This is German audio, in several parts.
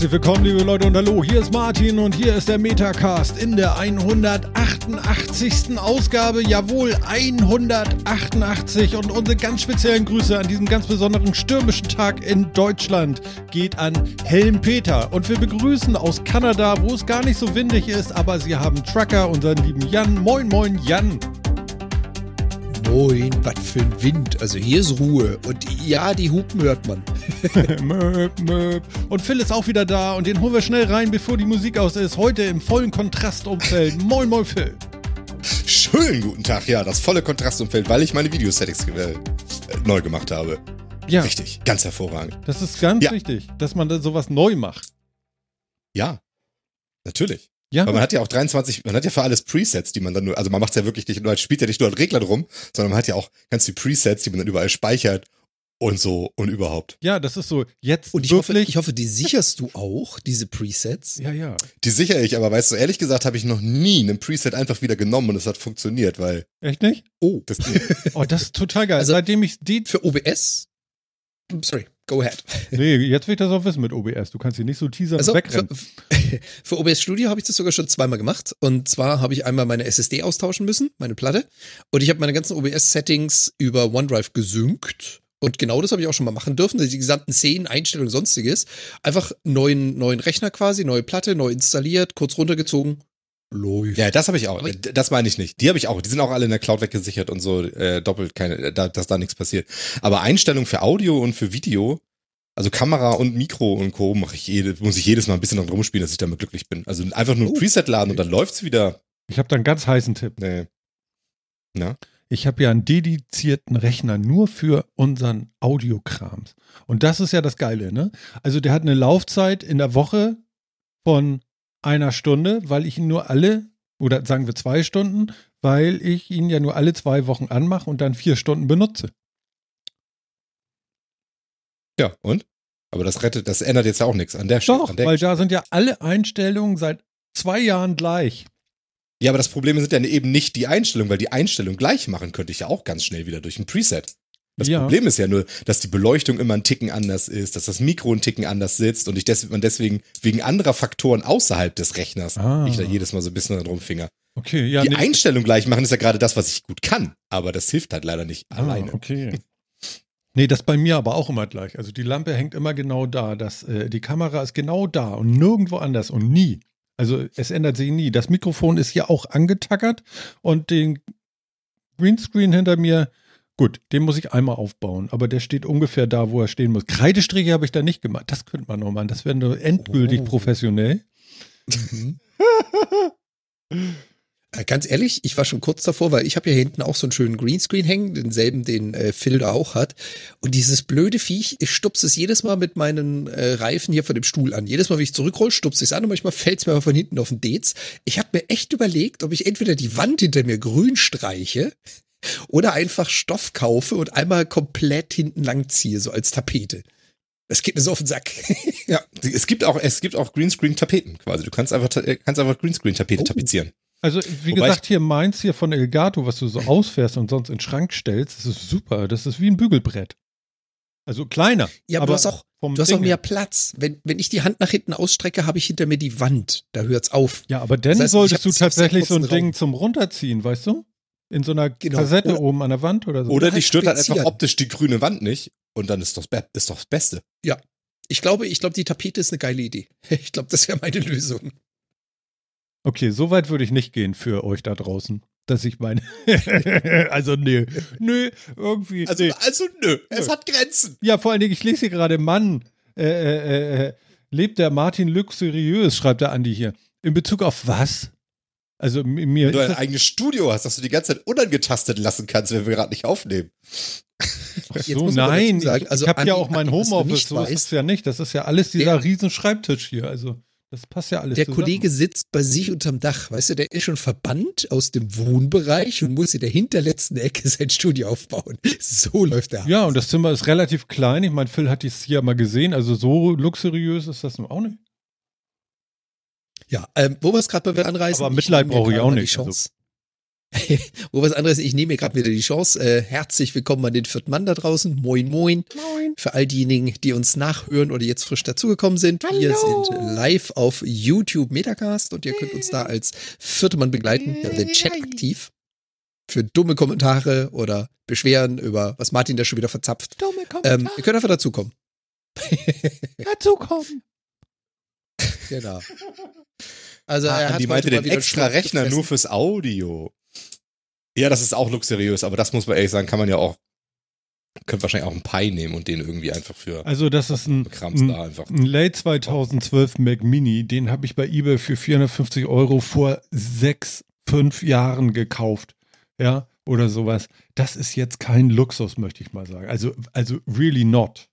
Herzlich willkommen, liebe Leute und hallo, hier ist Martin und hier ist der Metacast in der 188. Ausgabe, jawohl, 188 und unsere ganz speziellen Grüße an diesem ganz besonderen stürmischen Tag in Deutschland geht an Helm Peter und wir begrüßen aus Kanada, wo es gar nicht so windig ist, aber sie haben Trucker, unseren lieben Jan. Moin, moin, Jan. Moin, was für ein Wind. Also hier ist Ruhe. Und ja, die Hupen hört man. möp, möp. Und Phil ist auch wieder da und den holen wir schnell rein, bevor die Musik aus ist. Heute im vollen Kontrastumfeld. moin, moin, Phil. Schönen guten Tag, ja, das volle Kontrastumfeld, weil ich meine Videosettings äh, neu gemacht habe. Ja. Richtig, ganz hervorragend. Das ist ganz Ja. wichtig, dass man da sowas neu macht. Ja, natürlich. Ja, Aber man hat ja auch 23, man hat ja für alles Presets, die man dann nur, also man macht ja wirklich nicht, man spielt ja nicht nur an Reglern rum, sondern man hat ja auch ganz viele Presets, die man dann überall speichert und so und überhaupt. ja, das ist so jetzt Und ich hoffe, ich hoffe, die sicherst du auch, diese Presets. ja, ja. Die sichere ich, aber weißt du, ehrlich gesagt habe ich noch nie einen Preset einfach wieder genommen und es hat funktioniert, weil Echt nicht? Oh, das, Oh, das ist total geil. Also- Seitdem ich die. für OBS? Sorry, go ahead. Nee, jetzt will ich das auch wissen mit OBS. Du kannst hier nicht so teasern Also und für, wegrennen. für OBS Studio habe ich das sogar schon zweimal gemacht. Und zwar habe ich einmal meine SSD austauschen müssen, meine Platte. Und ich habe meine ganzen OBS-Settings über OneDrive gesynkt. Und genau das habe ich auch schon mal machen dürfen. Die gesamten Szenen, Einstellungen, sonstiges. Einfach neuen, neuen Rechner quasi, neue Platte, neu installiert, kurz runtergezogen. Läuft. ja, das habe ich auch. Aber- Das meine ich nicht. Die habe ich auch. Die sind auch alle in der Cloud weggesichert und so, äh, doppelt keine, da, dass da nichts passiert. Aber Einstellungen für Audio und für Video, also Kamera und Mikro und Co. mache ich jede, muss ich jedes Mal ein bisschen dran rumspielen, dass ich damit glücklich bin. Also einfach nur ein Oh, Preset laden und dann läuft's wieder. Ich habe da einen ganz heißen Tipp. Nee. Na? Ich habe ja einen dedizierten Rechner nur für unseren Audiokrams. Und das ist ja das Geile, ne? Also der hat eine Laufzeit in der Woche von einer Stunde, weil ich ihn nur alle, oder sagen wir zwei Stunden, weil ich ihn ja nur alle zwei Wochen anmache und dann vier Stunden benutze. Ja, und? Aber das rettet, das ändert jetzt ja auch nichts an der Stelle. Doch, weil da sind ja alle Einstellungen seit zwei Jahren gleich. Ja, aber das Problem sind ja eben nicht die Einstellungen, weil die Einstellung gleich machen könnte ich ja auch ganz schnell wieder durch ein Preset. Das Ja. Problem ist ja nur, dass die Beleuchtung immer ein Ticken anders ist, dass das Mikro ein Ticken anders sitzt und ich des man deswegen wegen anderer Faktoren außerhalb des Rechners Ah. ich da jedes Mal so ein bisschen dran rumfinger. Okay, ja. die nee. Einstellung gleich machen ist ja gerade das, was ich gut kann, aber das hilft halt leider nicht Ah, alleine. okay. Nee, das bei mir aber auch immer gleich. Also die Lampe hängt immer genau da. Das, äh, die Kamera ist genau da und nirgendwo anders und nie. Also es ändert sich nie. Das Mikrofon ist hier auch angetackert und den Greenscreen hinter mir, gut, den muss ich einmal aufbauen, aber der steht ungefähr da, wo er stehen muss. Kreidestriche habe ich da nicht gemacht. Das könnte man noch machen. Das wäre nur endgültig Oh. professionell. Mhm. Äh, Ganz ehrlich, ich war schon kurz davor, weil ich habe ja hinten auch so einen schönen Greenscreen hängen, denselben, den äh, Phil da auch hat. Und dieses blöde Viech, ich stupse es jedes Mal mit meinen äh, Reifen hier von dem Stuhl an. Jedes Mal, wenn ich zurückroll, stupse ich es an und manchmal fällt es mir aber von hinten auf den Dez. Ich habe mir echt überlegt, ob ich entweder die Wand hinter mir grün streiche oder einfach Stoff kaufe und einmal komplett hinten lang ziehe, so als Tapete. Das geht mir so auf den Sack. Ja, es gibt auch es gibt auch Greenscreen-Tapeten quasi. Du kannst einfach äh, kannst einfach Greenscreen-Tapete Oh. tapezieren. Also, wie Wobei gesagt, hier meins hier von Elgato, was du so ausfährst und sonst in den Schrank stellst, das ist super. Das ist wie ein Bügelbrett. Also kleiner. Ja, aber, du hast auch, vom du hast auch mehr. Platz. Wenn, wenn ich die Hand nach hinten ausstrecke, habe ich hinter mir die Wand. Da hört's auf. Ja, aber dann Das heißt, solltest du tatsächlich so ein Ding Raum. zum Runterziehen, weißt du? In so einer Genau. Kassette Oder- oben an der Wand oder so. Oder dich stört halt einfach optisch die grüne Wand nicht und dann ist doch be- ist doch das Beste. Ich glaube, ich glaube, die Tapete ist eine geile Idee. Ich glaube, das wäre meine Lösung. Okay, so weit würde ich nicht gehen für euch da draußen, dass ich meine. also, nö, nö, irgendwie. Also, nee. also nö, es Nö. hat Grenzen. Ja, vor allen Dingen, ich lese hier gerade, Mann, äh, äh, äh, lebt der Martin luxuriös, schreibt der Andi hier. In Bezug auf was? Also, mir Wenn du ein eigenes Studio hast, dass du die ganze Zeit unangetastet lassen kannst, wenn wir gerade nicht aufnehmen. Ach so, nein, sagen, ich, also ich habe ja auch mein Homeoffice, so ist es ja nicht. Das ist ja alles dieser Der- riesen Schreibtisch hier, also das passt ja alles Der zusammen. Kollege sitzt bei sich unterm Dach, weißt du, der ist schon verbannt aus dem Wohnbereich und muss in der hinterletzten Ecke sein Studio aufbauen. So läuft der. Ja, und das Zimmer ist relativ klein. Ich meine, Phil hat es hier mal gesehen. Also so luxuriös ist das nun auch nicht. Ja, ähm, wo wir es gerade bei anreißen. Aber Mitleid brauche ich auch mal die nicht, also Chance. Wo was anderes, ich nehme mir gerade wieder die Chance. Äh, herzlich willkommen an den vierten Mann da draußen. Moin, moin. Moin. Für all diejenigen, die uns nachhören oder jetzt frisch dazugekommen sind. Wir Hallo. sind live auf YouTube Metacast und ihr könnt uns da als vierte Mann begleiten. Wir haben den Chat aktiv für dumme Kommentare oder Beschweren über, was Martin da schon wieder verzapft. Dumme Ähm, ihr könnt einfach dazukommen. dazu kommen. Genau. Also er Ah, hat die meinte den extra Rechner gefressen. nur fürs Audio. Ja, das ist auch luxuriös, aber das muss man ehrlich sagen, kann man ja auch, könnte wahrscheinlich auch einen Pi nehmen und den irgendwie einfach für Also das ist ein, ein, da einfach. ein Late 2012 Mac Mini. Den habe ich bei eBay für 450 Euro vor sechs, fünf Jahren gekauft. Ja, oder sowas. Das ist jetzt kein Luxus, möchte ich mal sagen. Also, also really not.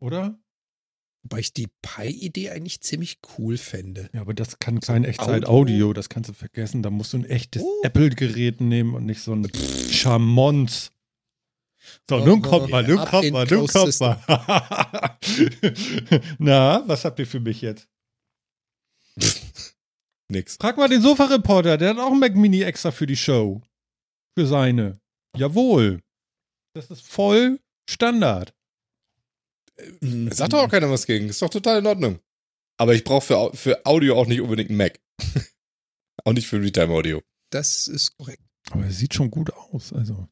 Oder? Wobei ich die Pi-Idee eigentlich ziemlich cool fände. Ja, aber das kann kein Audio? Echtzeit-Audio, das kannst du vergessen. Da musst du ein echtes Oh. Apple-Gerät nehmen und nicht so ein Charmons. So, Oh, nun oh, kommt mal, nun kommt mal, nun kommt mal. Na, was habt ihr für mich jetzt? Nix. Frag mal den Sofa-Reporter, der hat auch ein Mac Mini extra für die Show. Für seine. Jawohl. Das ist voll Standard. Mhm. Sagt doch auch keiner was gegen. Ist doch total in Ordnung. Aber ich brauche für, für Audio auch nicht unbedingt einen Mac. auch nicht für Realtime-Audio. Das ist korrekt. Aber er sieht schon gut aus. Also.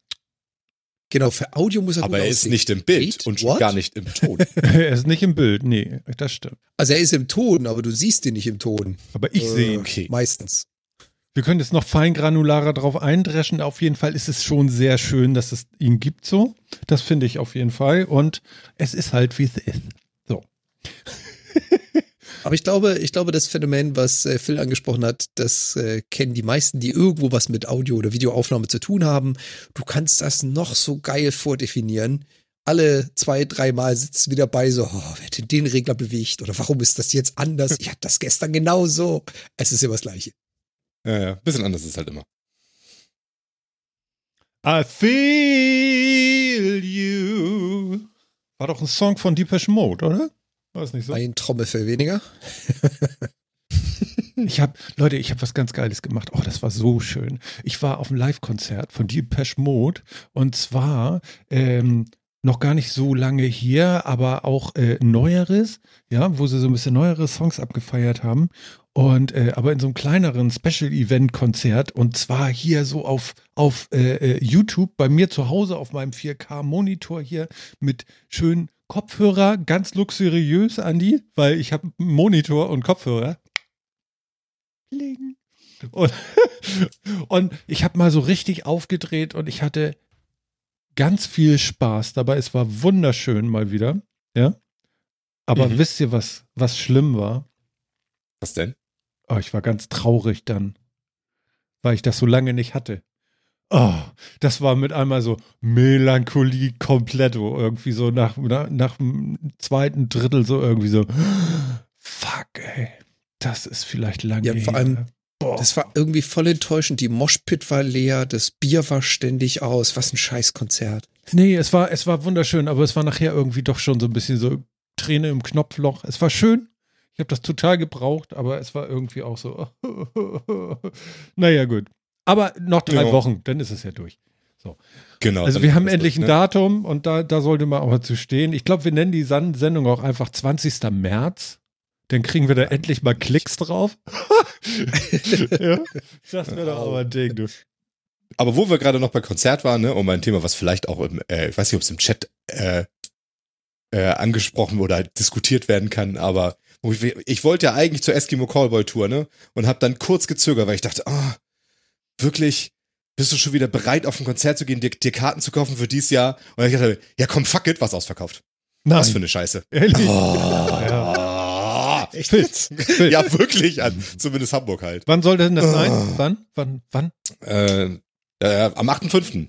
Genau, für Audio muss er Aber gut er ist aussehen. nicht im Bild Wait, und schon what? gar nicht im Ton. er ist nicht im Bild. Nee, das stimmt. Also er ist im Ton, aber du siehst ihn nicht im Ton. Aber ich Äh, sehe ihn. Okay. Meistens. Wir können jetzt noch feingranularer drauf eindreschen. Auf jeden Fall ist es schon sehr schön, dass es ihn gibt so. Das finde ich auf jeden Fall. Und es ist halt, wie es ist. So. Aber ich glaube, ich glaube, das Phänomen, was äh, Phil angesprochen hat, das äh, kennen die meisten, die irgendwo was mit Audio- oder Videoaufnahme zu tun haben. Du kannst das noch so geil vordefinieren. Alle zwei, dreimal sitzt wieder bei so, oh, wer hat den Regler bewegt? Oder warum ist das jetzt anders? Ich hatte das gestern genauso. Es ist immer das Gleiche. Ja, ja. Bisschen anders ist es halt immer. I feel you. War doch ein Song von Deepesh Mode, oder? War es nicht so? Ein Trommelfell weniger. Ich habe, Leute, ich habe was ganz Geiles gemacht. Oh, das war so schön. Ich war auf einem Live-Konzert von Deepesh Mode und zwar ähm, noch gar nicht so lange hier, aber auch äh, neueres, ja, wo sie so ein bisschen neuere Songs abgefeiert haben. Und äh, aber in so einem kleineren Special-Event-Konzert und zwar hier so auf, auf äh, äh, YouTube bei mir zu Hause auf meinem 4K-Monitor hier mit schönen Kopfhörer, ganz luxuriös, Andi, weil ich habe einen Monitor und Kopfhörer. Kling. Und, und ich habe mal so richtig aufgedreht und ich hatte ganz viel Spaß dabei. Es war wunderschön mal wieder, ja. Aber Mhm. wisst ihr, was, was schlimm war? Was denn? Oh, ich war ganz traurig dann, weil ich das so lange nicht hatte. Oh, das war mit einmal so Melancholie kompletto. Irgendwie so nach, nach, nach dem zweiten Drittel so irgendwie so, fuck, ey, das ist vielleicht lange Ja, vor allem, Boah. Das war irgendwie voll enttäuschend. Die Moshpit war leer, das Bier war ständig aus. Was ein Scheißkonzert. Nee, es war, es war wunderschön, aber es war nachher irgendwie doch schon so ein bisschen so Träne im Knopfloch. Es war schön. Ich habe das total gebraucht, aber es war irgendwie auch so. naja, gut. Aber noch drei Ja. Wochen, dann ist es ja durch. Genau. Also wir haben das endlich ein durch, ne? Datum und da, da sollte man auch mal zu stehen. Ich glaube, wir nennen die Sendung auch einfach 20. März. Dann kriegen wir da endlich mal Klicks drauf. ja, das wäre doch aber ein Ding, du. Aber wo wir gerade noch bei Konzert waren, ne, um ein Thema, was vielleicht auch im, äh, ich weiß nicht, ob es im Chat äh, äh, angesprochen oder diskutiert werden kann, aber ich, ich wollte ja eigentlich zur Eskimo Callboy Tour, ne, und habe dann kurz gezögert, weil ich dachte, ah, wirklich, bist du schon wieder bereit, auf ein Konzert zu gehen, dir, dir Karten zu kaufen für dieses Jahr? Und ich dachte, ja komm, fuck it, was ausverkauft. Nein, Was für eine Scheiße. ehrlich. Oh, Echt? Fitz, Fitz. Ja, wirklich, an, zumindest Hamburg halt. Wann soll denn das sein? Ah. Wann? Wann? Wann? Äh, äh, am 8.5.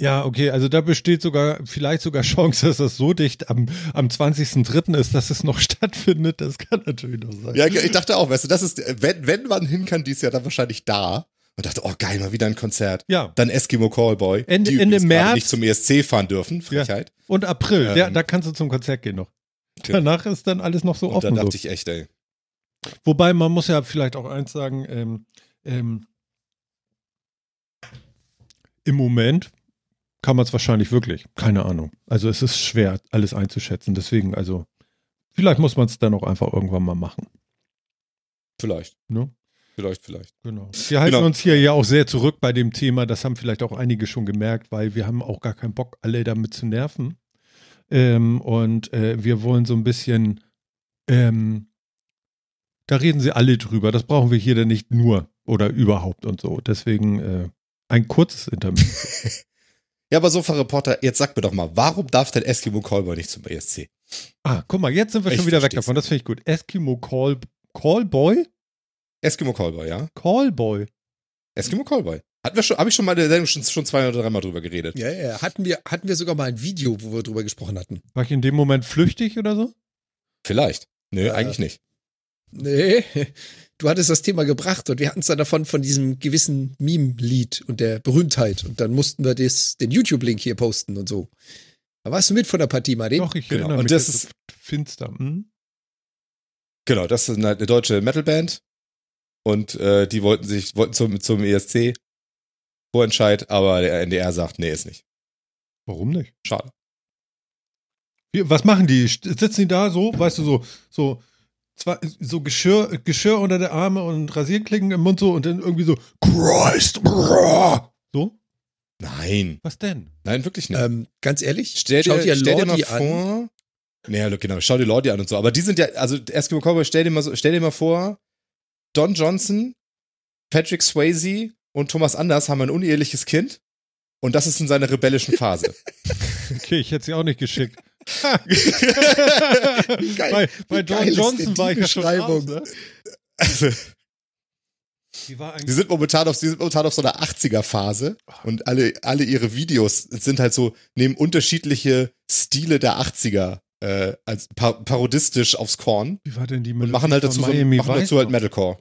Ja, okay, also da besteht sogar, vielleicht sogar Chance, dass das so dicht am, am 20.03. ist, dass es noch stattfindet. Das kann natürlich noch sein. Ja, ich dachte auch, weißt du, das ist, wenn, wenn man hin kann, dies Jahr dann wahrscheinlich da. Und dachte, oh geil, mal wieder ein Konzert. Ja. Dann Eskimo Callboy. Ende- die Ende März. nicht zum ESC fahren dürfen. Frechheit. Und April, Ähm. ja, da kannst du zum Konzert gehen noch. Okay. Danach ist dann alles noch so Und offen. dann So. dachte ich echt, ey. Wobei man muss ja vielleicht auch eins sagen, ähm, ähm, im Moment kann man es wahrscheinlich wirklich. Keine Ahnung. Also es ist schwer, alles einzuschätzen. Deswegen, also, vielleicht muss man es dann auch einfach irgendwann mal machen. Vielleicht. Ne? Vielleicht, vielleicht. Genau. Wir halten Genau. uns hier ja auch sehr zurück bei dem Thema. Das haben vielleicht auch einige schon gemerkt, weil wir haben auch gar keinen Bock, alle damit zu nerven. Ähm, und äh, wir wollen so ein bisschen, ähm, da reden sie alle drüber. Das brauchen wir hier dann nicht nur oder überhaupt und so. Deswegen äh, ein kurzes Interview. Ja, aber Sofa-Reporter, jetzt sag mir doch mal, warum darf denn Eskimo Callboy nicht zum ESC? ah, guck mal, jetzt sind wir Ich schon wieder weg davon. Das finde ich gut. Eskimo Call, Callboy? Eskimo Callboy, ja? Callboy. Eskimo Callboy. Hatten wir schon, habe ich schon mal in der Sendung schon, schon zwei oder dreimal drüber geredet. Ja, ja, hatten wir, hatten wir sogar mal ein Video, wo wir drüber gesprochen hatten. War ich in dem Moment flüchtig oder so? Vielleicht. Nö, Ja. eigentlich nicht. Nee, du hattest das Thema gebracht und wir hatten es dann davon von diesem gewissen Meme-Lied und der Berühmtheit. Und dann mussten wir das, den YouTube-Link hier posten und so. Da warst du mit von der Partie, Martin? Doch, ich Genau. erinnere Und mich. das so finster. Hm? Genau, das ist eine, eine deutsche Metalband. Und äh, die wollten sich, wollten zum, zum ESC Vorentscheid, aber der NDR sagt, nee, ist nicht. Warum nicht? Schade. Wie, was machen die? Sitzen die da so, weißt du, so, so, zwei, so Geschirr, Geschirr unter der Arme und Rasierklingen im Mund so und dann irgendwie so, Christ, brrr. so? Nein. Was denn? Nein, wirklich nicht. Ähm, ganz ehrlich, stell dir, schau dir stell dir mal Lordi an. vor. Naja, genau, schau dir Lordi an und so. Aber die sind ja, also Eskimo Cowboy, stell dir mal so, stell dir mal vor, Don Johnson, Patrick Swayze und Thomas Anders haben ein uneheliches Kind. Und das ist in seiner rebellischen Phase. Okay, ich hätte sie auch nicht geschickt. Geil. bei bei Don Johnson war ich ja schon Beschreibung? raus, ne? Also, Die die sind momentan auf, die sind momentan auf so einer 80er-Phase und alle, alle ihre Videos sind halt so, nehmen unterschiedliche Stile der 80er äh, als par parodistisch aufs Korn Wie war denn die und Melodie machen halt dazu, so, machen dazu halt? Metalcore.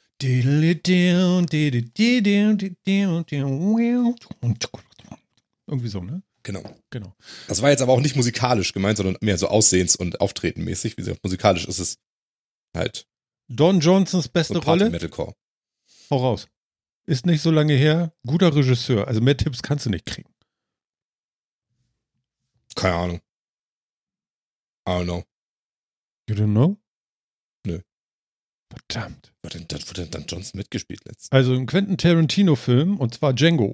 Irgendwie so, ne? Genau. Genau. Das war jetzt aber auch nicht musikalisch gemeint, sondern mehr so aussehens- und auftretenmäßig. Wie gesagt, musikalisch ist es halt Don Johnsons beste so Rolle. Party-Metalcore. Hau raus. Ist nicht so lange her. Guter Regisseur. Also mehr Tipps kannst du nicht kriegen. Keine Ahnung. I don't know. You don't know? Nö. Verdammt. Wo denn, wurde denn dann Johnson mitgespielt letztens? Also ein Quentin Tarantino-Film und zwar Django.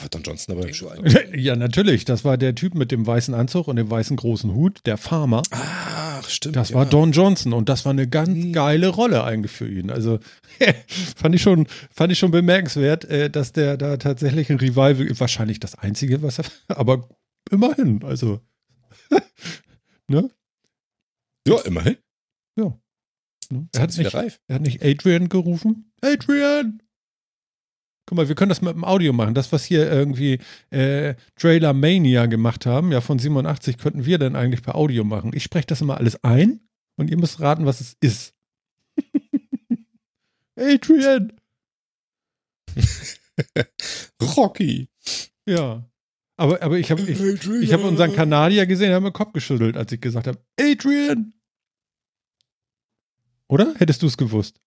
Da hat dann Johnson aber schon. ja, natürlich. Das war der Typ mit dem weißen Anzug und dem weißen großen Hut, der Farmer. Ach, stimmt. Das ja. war Don Johnson und das war eine ganz Hm. geile Rolle eigentlich für ihn. Also fand ich schon, fand ich schon bemerkenswert, äh, dass der da tatsächlich ein Revival, wahrscheinlich das einzige, was er, aber immerhin, also. ne? Ja, immerhin. Ne? Er, hat nicht, er hat nicht Adrian gerufen. Adrian! Guck mal, wir können das mit dem Audio machen. Das, was hier irgendwie äh, Trailer Mania gemacht haben, ja von 87, könnten wir dann eigentlich per Audio machen. Ich spreche das immer alles ein und ihr müsst raten, was es ist. Adrian! Rocky. Ja. Aber, aber ich habe ich, ich hab unseren Kanadier gesehen, der hat mir den Kopf geschüttelt, als ich gesagt habe, Adrian! Oder? Hättest du es gewusst?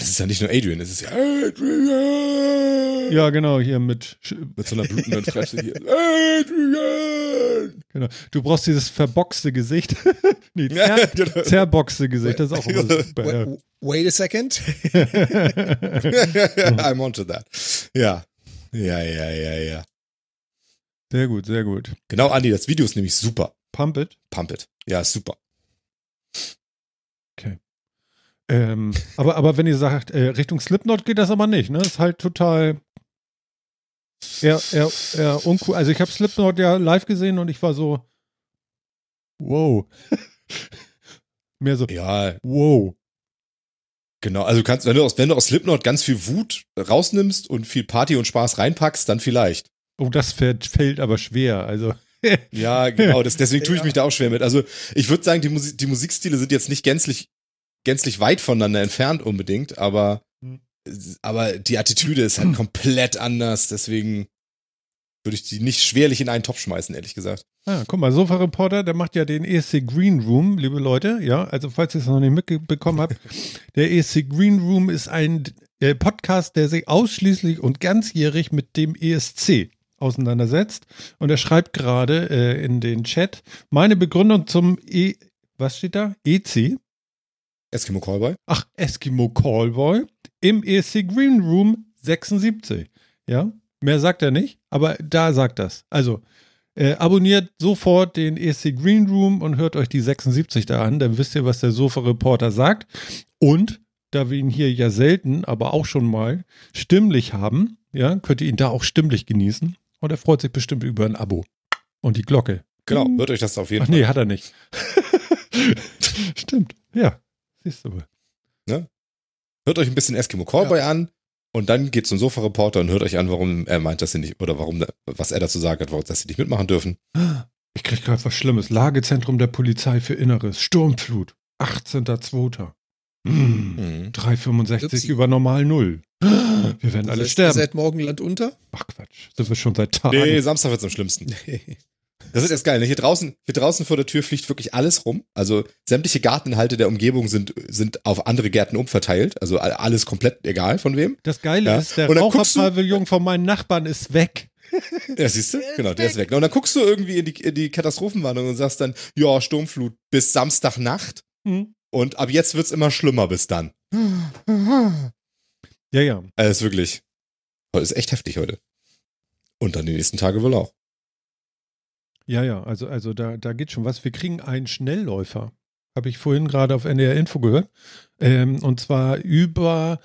Das ist ja nicht nur Adrian, es ist ja Adrian. Ja, genau, hier mit Mit so einer blutenden Fresse hier. Adrian! Genau. Du brauchst dieses verboxte Gesicht. nee, Ja, zer genau. zerboxte Gesicht. Das ist auch immer super. Ja. Wait, wait a second. I'm onto that. Ja. Ja, ja, ja, ja. sehr gut, sehr gut. Genau, Andi, das Video ist nämlich super. Pump it. Pump it. Ja, super. Ähm, aber, aber wenn ihr sagt, äh, Richtung Slipknot geht das aber nicht, ne? Ist halt total eher, eher, eher uncool. Also ich habe Slipknot ja live gesehen und ich war so, wow. Mehr so, Ja, wow. genau. Also du kannst, wenn du aus, wenn du aus Slipknot ganz viel Wut rausnimmst und viel Party und Spaß reinpackst, dann vielleicht. Oh, das fällt, fällt aber schwer. Also, Ja, genau. Das, deswegen tue ich Ja. mich da auch schwer mit. Also ich würde sagen, die, Musik, die Musikstile sind jetzt nicht gänzlich, gänzlich weit voneinander entfernt unbedingt, aber, Hm. aber die Attitüde ist halt komplett anders. Deswegen würde ich die nicht schwerlich in einen Topf schmeißen, ehrlich gesagt. Ah, guck mal, Sofa Reporter, der macht ja den ESC Green Room, liebe Leute. Ja, also falls ihr es noch nicht mitbekommen habt, der ESC Green Room ist ein äh, Podcast, der sich ausschließlich und ganzjährig mit dem ESC auseinandersetzt. Und er schreibt gerade äh, in den Chat, meine Begründung zum E, was steht da? EC? Eskimo Callboy. Ach, Eskimo Callboy im ESC Green Room 76. Ja, mehr sagt er nicht, aber da sagt das. Also, äh, abonniert sofort den ESC Green Room und hört euch die 76 da an, dann wisst ihr, was der Sofa-Reporter sagt. Und da wir ihn hier ja selten, aber auch schon mal stimmlich haben, ja, könnt ihr ihn da auch stimmlich genießen. Und er freut sich bestimmt über ein Abo. Und die Glocke. Genau, hört euch das auf jeden Ach Fall. nee, hat er nicht. Stimmt, ja. Siehst du. Hört euch ein bisschen Eskimo Callboy an und dann geht zum Sofa-Reporter und hört euch an, warum er meint, dass sie nicht, oder warum, was er dazu sagt hat, warum, dass sie nicht mitmachen dürfen. Ich krieg gerade was Schlimmes. Lagezentrum der Polizei für Inneres. Sturmflut. 18.02. Hm. Mhm. 365 Upsi. über normal Null. Wir werden Das alle heißt, sterben. Seit morgen Land unter? Ach Quatsch. Sind wir schon seit Tagen. Nee, Samstag wird's am schlimmsten. Das ist jetzt geil. Ne? Hier draußen, hier draußen vor der Tür fliegt wirklich alles rum. Also sämtliche Garteninhalte der Umgebung sind, sind auf andere Gärten umverteilt. Also alles komplett egal von wem. Das Geile Ja. ist, der Und dann guckst du- Raucherpavillon von meinen Nachbarn ist weg. Ja, siehst du? Genau, der ist weg. Und dann guckst du irgendwie in die, in die Katastrophenwarnung und sagst dann, ja, Sturmflut bis Samstagnacht. Hm. Und ab jetzt wird's immer schlimmer bis dann. Ja, ja. Also ist wirklich, heute ist echt heftig heute. Und dann die nächsten Tage wohl auch. Ja, ja. Also, also da, da geht schon was. Wir kriegen einen Schnellläufer. Habe ich vorhin gerade auf NDR Info gehört. Ähm, und zwar über,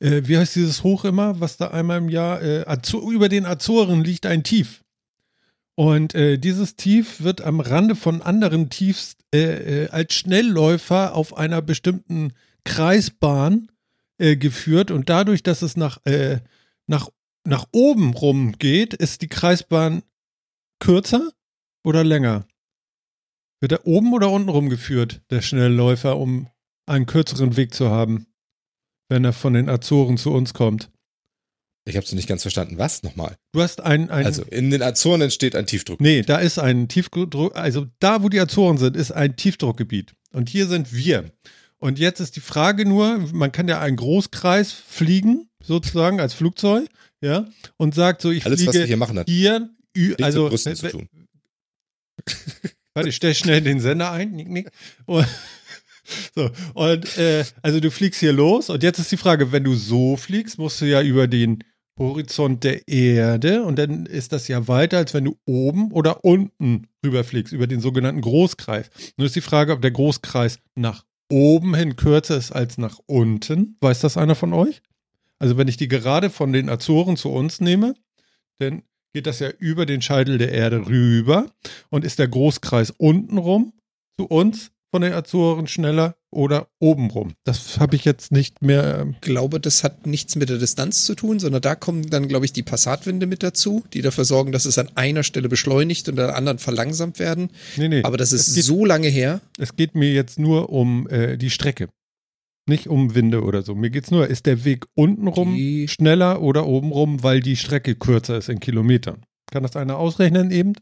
äh, wie heißt dieses Hoch immer, was da einmal im Jahr, äh, Azo über den Azoren liegt ein Tief. Und äh, dieses Tief wird am Rande von anderen Tiefs äh, äh, als Schnellläufer auf einer bestimmten Kreisbahn äh, geführt. Und dadurch, dass es nach, äh, nach, nach oben rum geht, ist die Kreisbahn kürzer oder länger? Wird er oben oder unten rumgeführt, der Schnellläufer, um einen kürzeren Weg zu haben, wenn er von den Azoren zu uns kommt? Ich hab's nicht ganz verstanden. Was nochmal? Du hast ein, ein Also in den Azoren entsteht ein Tiefdruck. Nee, da ist ein Tiefdruck, also da, wo die Azoren sind, ist ein Tiefdruckgebiet. Und hier sind wir. Und jetzt ist die Frage nur, man kann ja einen Großkreis fliegen, sozusagen, als Flugzeug, ja, und sagt so, ich Alles, was wir fliege hier machen, hat hier, also, Brüsten zu äh, tun. Warte, ich stell schnell den Sender ein. Nick, nick. Und, so, und äh, also du fliegst hier los und jetzt ist die Frage, wenn du so fliegst, musst du ja über den Horizont der Erde und dann ist das ja weiter, als wenn du oben oder unten rüberfliegst, über den sogenannten Großkreis. Nur ist die Frage, ob der Großkreis nach oben hin kürzer ist als nach unten. Weiß das einer von euch? Also wenn ich die gerade von den Azoren zu uns nehme, dann geht das ja über den Scheitel der Erde rüber und ist der Großkreis untenrum zu uns von den Azoren schneller oder obenrum? Das habe ich jetzt nicht mehr. ähm, Ich glaube, das hat nichts mit der Distanz zu tun, sondern da kommen dann, glaube ich, die Passatwinde mit dazu, die dafür sorgen, dass es an einer Stelle beschleunigt und an der anderen verlangsamt werden. Nee, nee. Aber das ist geht, so lange her. Es geht mir jetzt nur um äh, die Strecke. Nicht um Winde oder so. Mir geht es nur, ist der Weg untenrum Die- schneller oder obenrum, weil die Strecke kürzer ist in Kilometern. Kann das einer ausrechnen eben?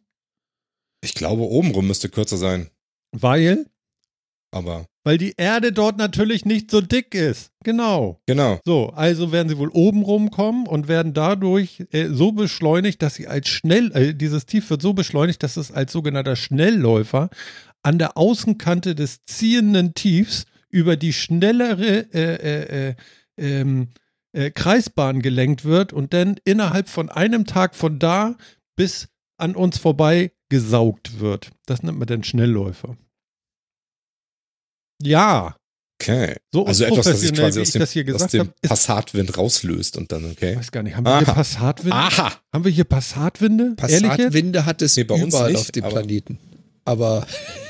Ich glaube, obenrum müsste kürzer sein. Weil? Aber Weil die Erde dort natürlich nicht so dick ist. Genau. genau. So, also werden sie wohl oben rumkommen und werden dadurch äh, so beschleunigt, dass sie als schnell, äh, dieses Tief wird so beschleunigt, dass es als sogenannter Schnellläufer an der Außenkante des ziehenden Tiefs über die schnellere äh, äh, äh, ähm, äh, Kreisbahn gelenkt wird und dann innerhalb von einem Tag von da bis an uns vorbei gesaugt wird. Das nennt man dann Schnellläufer. Ja, Okay. so Also etwas, was unprofessionell, quasi aus ich dem, das hier aus gesagt dem ist Passatwind rauslöst und dann, okay. Ich weiß gar nicht, haben wir hier. Passatwinde? Aha! Haben wir hier Passatwinde? Passatwinde hat es Nee, bei uns überall nicht, auf dem Planeten. Aber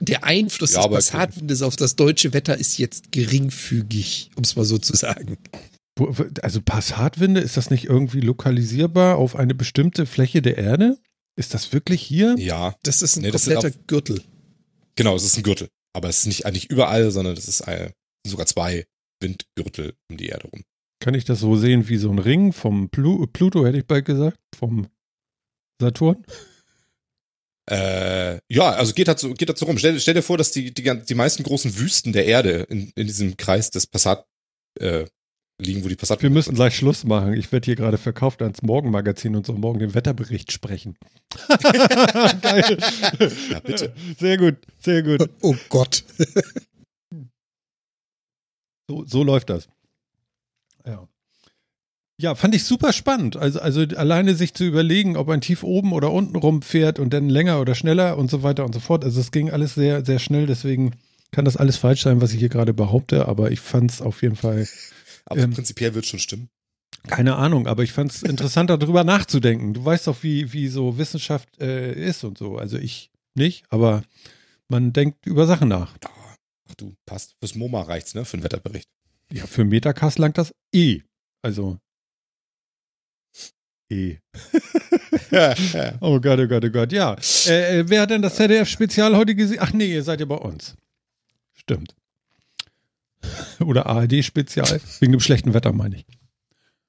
der Einfluss Ja, des Passatwindes auf das deutsche Wetter ist jetzt geringfügig, um es mal so zu sagen. Also Passatwinde, ist das nicht irgendwie lokalisierbar auf eine bestimmte Fläche der Erde? Ist das wirklich hier? Ja, Das ist ein Nee, kompletter Gürtel. genau, es ist ein Gürtel. Aber es ist nicht eigentlich überall, sondern es ist ein, sogar zwei Windgürtel um die Erde rum. Kann ich das so sehen wie so ein Ring vom Plu Pluto, hätte ich bald gesagt? Vom Saturn? Äh, ja, also geht so, geht so rum. Stell, stell dir vor, dass die, die, die meisten großen Wüsten der Erde in, in diesem Kreis des Passat, äh, liegen, wo die Passanten. Wir müssen gleich Schluss machen. Ich werde hier gerade verkauft ans Morgenmagazin und so morgen den Wetterbericht sprechen. Geil. Ja, bitte. Sehr gut, sehr gut. Oh Gott. So, so läuft das. Ja. Fand ich super spannend. Also, also alleine sich zu überlegen, ob ein Tief oben oder unten rumfährt und dann länger oder schneller und so weiter und so fort. Also es ging alles sehr, sehr schnell, deswegen kann das alles falsch sein, was ich hier gerade behaupte, aber ich fand es auf jeden Fall, Aber Ähm, prinzipiell wird schon stimmen. keine Ahnung, aber ich fand es interessanter, darüber nachzudenken. Du weißt doch, wie, wie so Wissenschaft äh, ist und so. Also ich nicht, aber man denkt über Sachen nach. Ach du, passt. Fürs MoMA reicht's, ne? Für den Wetterbericht. Ja, für Metacast langt das eh. Also eh. Oh Gott, oh Gott, oh Gott, ja. Äh, äh, wer hat denn das ZDF-Spezial heute gesehen? Ach nee, ihr seid ja bei uns. Stimmt. Oder ARD-Spezial. Wegen dem schlechten Wetter, meine ich.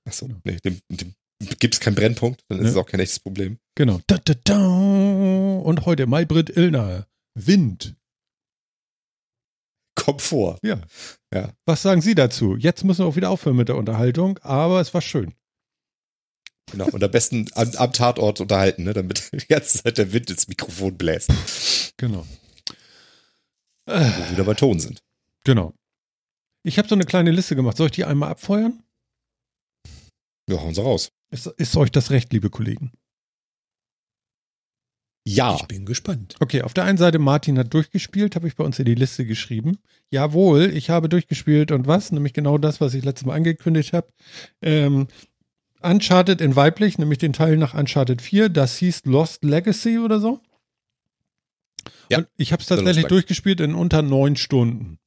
Achso, nee, dem, dem gibt es keinen Brennpunkt, dann ist Ne? es auch kein echtes Problem. Genau. Da, da, da. Und heute Maybrit Illner. Wind. Komfort. Ja. Ja. Was sagen Sie dazu? Jetzt müssen wir auch wieder aufhören mit der Unterhaltung, aber es war schön. Genau. Und am besten am, am Tatort unterhalten, ne? Damit die ganze Zeit der Wind ins Mikrofon bläst. Genau. Wo wir wieder bei Ton sind. Genau. Ich habe so eine kleine Liste gemacht. Soll ich die einmal abfeuern? Ja, hauen sie raus. Ist, ist euch das recht, liebe Kollegen? Ja. Ich bin gespannt. Okay, auf der einen Seite, Martin hat durchgespielt, habe ich bei uns in die Liste geschrieben. Jawohl, ich habe durchgespielt und was? Nämlich genau das, was ich letztes Mal angekündigt habe. Ähm, Uncharted in weiblich, nämlich den Teil nach Uncharted 4, das hieß Lost Legacy oder so. Ja, Und ich habe es tatsächlich durchgespielt in unter neun Stunden.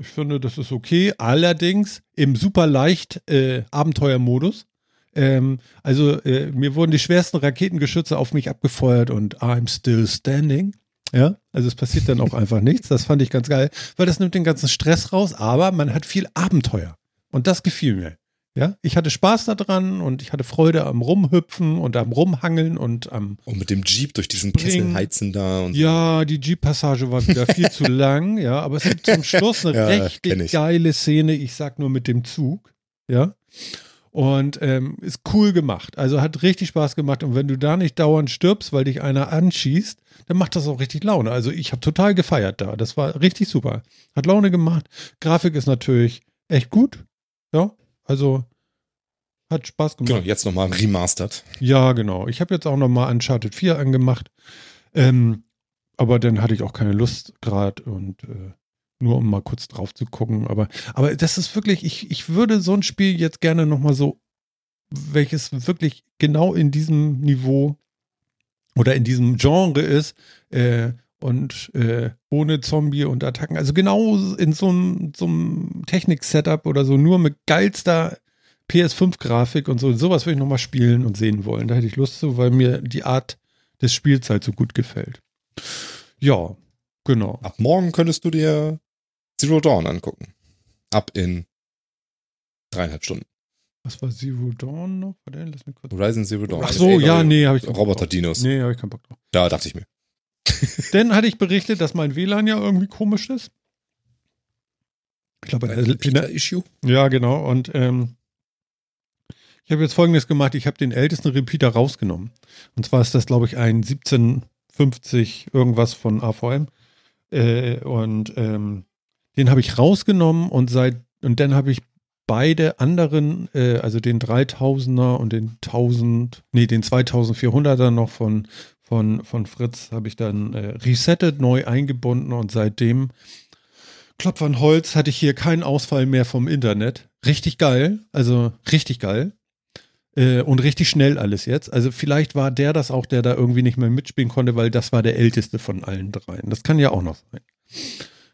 Ich finde, das ist okay. Allerdings im super leicht äh, Abenteuermodus. Ähm, also äh, mir wurden die schwersten Raketengeschütze auf mich abgefeuert und I'm still standing. Ja, also es passiert dann auch einfach nichts. Das fand ich ganz geil, weil das nimmt den ganzen Stress raus, aber man hat viel Abenteuer. Und das gefiel mir. Ja, ich hatte Spaß daran und ich hatte Freude am Rumhüpfen und am Rumhangeln und am Und mit dem Jeep durch diesen Springen. Kessel heizen da und ja, die Jeep-Passage war wieder viel zu lang, ja, aber es gibt zum Schluss eine Ja, richtig ich. geile Szene, ich sag nur mit dem Zug, ja. Und ähm, ist cool gemacht. Also hat richtig Spaß gemacht. Und wenn du da nicht dauernd stirbst, weil dich einer anschießt, dann macht das auch richtig Laune. Also ich habe total gefeiert da. Das war richtig super. Hat Laune gemacht. Grafik ist natürlich echt gut. Ja, also hat Spaß gemacht. genau, jetzt nochmal remastered. Ja, genau. Ich habe jetzt auch noch mal Uncharted 4 angemacht. Ähm, aber dann hatte ich auch keine Lust gerade und äh, nur um mal kurz drauf zu gucken. Aber, aber das ist wirklich, ich, ich würde so ein Spiel jetzt gerne noch mal so, welches wirklich genau in diesem Niveau oder in diesem Genre ist äh, und äh, ohne Zombie und Attacken. Also genau in so einem, so einem Technik-Setup oder so, nur mit geilster PS5-Grafik und so. Sowas würde ich nochmal spielen und sehen wollen. Da hätte ich Lust zu, weil mir die Art des Spiels halt so gut gefällt. Ja, genau. Ab morgen könntest du dir Zero Dawn angucken. Ab in dreieinhalb Stunden. Was war Zero Dawn noch? Warte, lass mich kurz. Horizon Zero Dawn. Ach so, ja, nee, habe ich keinen Bock drauf. Roboter-Dinos. Nee, habe ich keinen Bock drauf. Da dachte ich mir. Dann hatte ich berichtet, dass mein WLAN ja irgendwie komisch ist. Ich glaube, in der, in der, Issue. Ja, genau. Und ähm, ich habe jetzt folgendes gemacht: Ich habe den ältesten Repeater rausgenommen. Und zwar ist das, glaube ich, ein 1750 irgendwas von AVM. Äh, und ähm, den habe ich rausgenommen und seit und dann habe ich beide anderen, äh, also den 3000er und den 1000, nee, den 2400er noch von von von Fritz habe ich dann äh, resettet, neu eingebunden und seitdem Klopf an Holz hatte ich hier keinen Ausfall mehr vom Internet. Richtig geil, also richtig geil. Äh, und richtig schnell alles jetzt. Also vielleicht war der das auch, der da irgendwie nicht mehr mitspielen konnte, weil das war der älteste von allen dreien. Das kann ja auch noch sein.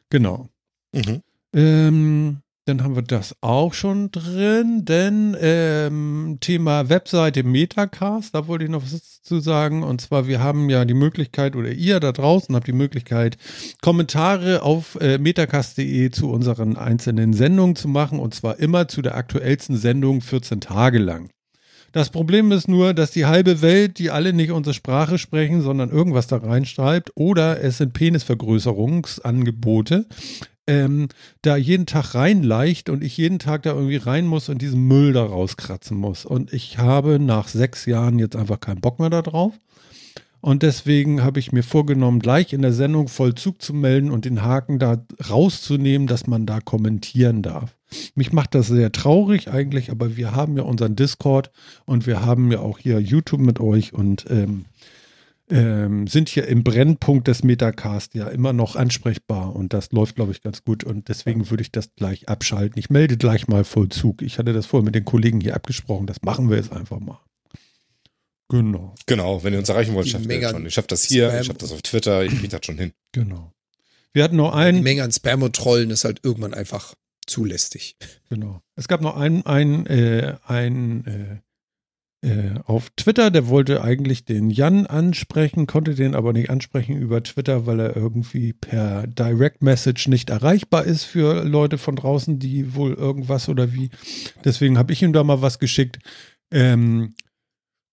Genau. Mhm. Ähm, dann haben wir das auch schon drin, denn ähm, Thema Webseite Metacast, da wollte ich noch was zu sagen. Und zwar, wir haben ja die Möglichkeit, oder ihr da draußen habt die Möglichkeit, Kommentare auf äh, metacast.de zu unseren einzelnen Sendungen zu machen. Und zwar immer zu der aktuellsten Sendung 14 Tage lang. Das Problem ist nur, dass die halbe Welt, die alle nicht unsere Sprache sprechen, sondern irgendwas da reinschreibt, oder es sind Penisvergrößerungsangebote, ähm, da jeden Tag reinleicht und ich jeden Tag da irgendwie rein muss und diesen Müll da rauskratzen muss. Und ich habe nach sechs Jahren jetzt einfach keinen Bock mehr darauf. Und deswegen habe ich mir vorgenommen, gleich in der Sendung Vollzug zu melden und den Haken da rauszunehmen, dass man da kommentieren darf. Mich macht das sehr traurig eigentlich, aber wir haben ja unseren Discord und wir haben ja auch hier YouTube mit euch und ähm, ähm, sind hier im Brennpunkt des Metacast ja immer noch ansprechbar und das läuft, glaube ich, ganz gut und deswegen würde ich das gleich abschalten. Ich melde gleich mal Vollzug. Ich hatte das vorher mit den Kollegen hier abgesprochen, das machen wir jetzt einfach mal. Genau. Genau, wenn ihr uns erreichen wollt, schafft ihr das schon. Ich schaffe das hier, Spam. ich schaffe das auf Twitter, ich kriege das schon hin. Genau. Wir hatten nur einen. Die Menge an Spam und Trollen ist halt irgendwann einfach zu lästig. Genau. Es gab noch einen, einen, äh, einen äh, äh, auf Twitter, der wollte eigentlich den Jan ansprechen, konnte den aber nicht ansprechen über Twitter, weil er irgendwie per Direct Message nicht erreichbar ist für Leute von draußen, die wohl irgendwas oder wie. Deswegen habe ich ihm da mal was geschickt. Ähm,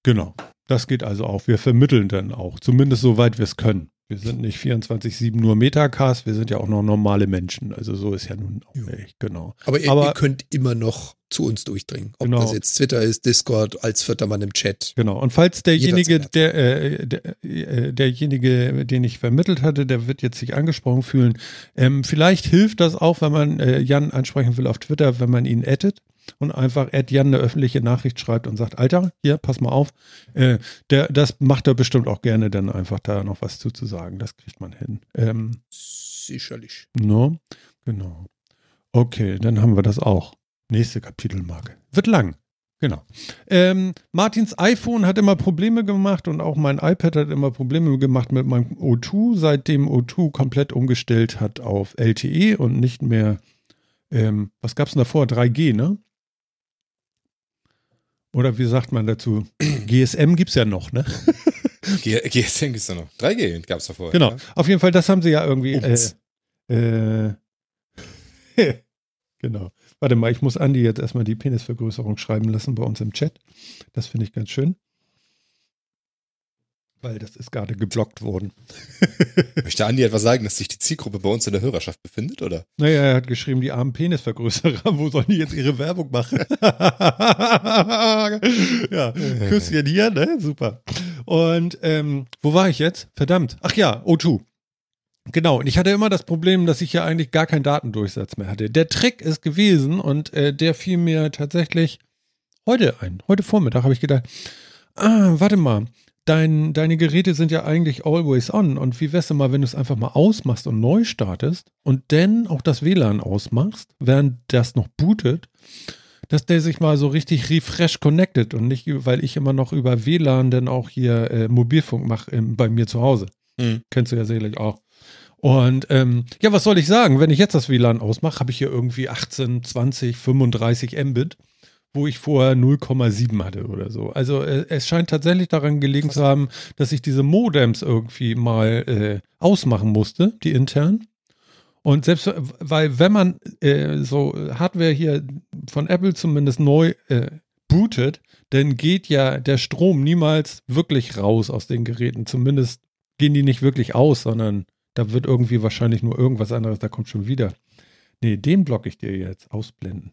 Genau. Das geht also auch. Wir vermitteln dann auch, zumindest soweit wir es können. Wir sind nicht 24-7 nur Metacast, wir sind ja auch noch normale Menschen. Also so ist ja nun auch nicht, genau. Aber ihr, Aber ihr, könnt immer noch zu uns durchdringen. Ob genau. das jetzt Twitter ist, Discord, als vierter Mann im Chat. Genau. Und falls derjenige, der, äh, der äh, derjenige, den ich vermittelt hatte, der wird jetzt sich angesprochen fühlen. Ähm, vielleicht hilft das auch, wenn man äh, Jan ansprechen will auf Twitter, wenn man ihn addet und einfach Ed Jan eine öffentliche Nachricht schreibt und sagt, Alter, hier, pass mal auf. Äh, der, das macht er bestimmt auch gerne, dann einfach da noch was zu, zu sagen. Das kriegt man hin. Ähm, Sicherlich. No, genau. Okay, dann haben wir das auch. Nächste Kapitelmarke. Wird lang. Genau. Ähm, Martins iPhone hat immer Probleme gemacht und auch mein iPad hat immer Probleme gemacht mit meinem O2, seitdem O2 komplett umgestellt hat auf LTE und nicht mehr, ähm, was gab es denn davor? 3G, ne? Oder wie sagt man dazu? GSM gibt es ja noch, ne? GSM gibt es ja noch. 3G gab es davor. Genau. Ja. Auf jeden Fall, das haben sie ja irgendwie. Äh, äh, genau. Warte mal, ich muss Andi jetzt erstmal die Penisvergrößerung schreiben lassen bei uns im Chat. Das finde ich ganz schön. Weil das ist gerade geblockt worden. Möchte Andi etwas sagen, dass sich die Zielgruppe bei uns in der Hörerschaft befindet, oder? Naja, er hat geschrieben, die armen Penisvergrößerer, wo sollen die jetzt ihre Werbung machen? ja, Küsschen hier, ne? Super. Und ähm, wo war ich jetzt? Verdammt. Ach ja, O2. Genau, und ich hatte immer das Problem, dass ich ja eigentlich gar keinen Datendurchsatz mehr hatte. Der Trick ist gewesen und äh, der fiel mir tatsächlich heute ein. Heute Vormittag habe ich gedacht, ah, warte mal, dein, deine Geräte sind ja eigentlich always on. Und wie wär's denn mal, wenn du es einfach mal ausmachst und neu startest und dann auch das WLAN ausmachst, während das noch bootet, dass der sich mal so richtig refresh connected und nicht, weil ich immer noch über WLAN dann auch hier äh, Mobilfunk mache bei mir zu Hause. Mhm. Kennst du ja sicherlich auch. Und ähm, ja, was soll ich sagen? Wenn ich jetzt das WLAN ausmache, habe ich hier irgendwie 18, 20, 35 Mbit wo ich vorher 0,7 hatte oder so. Also äh, es scheint tatsächlich daran gelegen zu haben, dass ich diese Modems irgendwie mal äh, ausmachen musste, die internen. Und selbst, weil wenn man äh, so Hardware hier von Apple zumindest neu äh, bootet, dann geht ja der Strom niemals wirklich raus aus den Geräten. Zumindest gehen die nicht wirklich aus, sondern da wird irgendwie wahrscheinlich nur irgendwas anderes, da kommt schon wieder. Nee, den blocke ich dir jetzt. Ausblenden.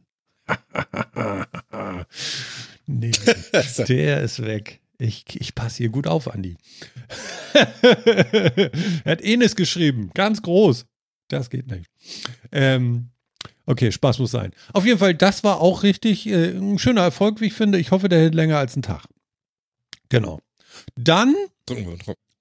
Nee, der ist weg. Ich, ich passe hier gut auf, Andi. er hat Enes geschrieben, ganz groß. Das geht nicht. Ähm, okay, Spaß muss sein. Auf jeden Fall, das war auch richtig äh, ein schöner Erfolg, wie ich finde. Ich hoffe, der hält länger als einen Tag. Genau. Dann.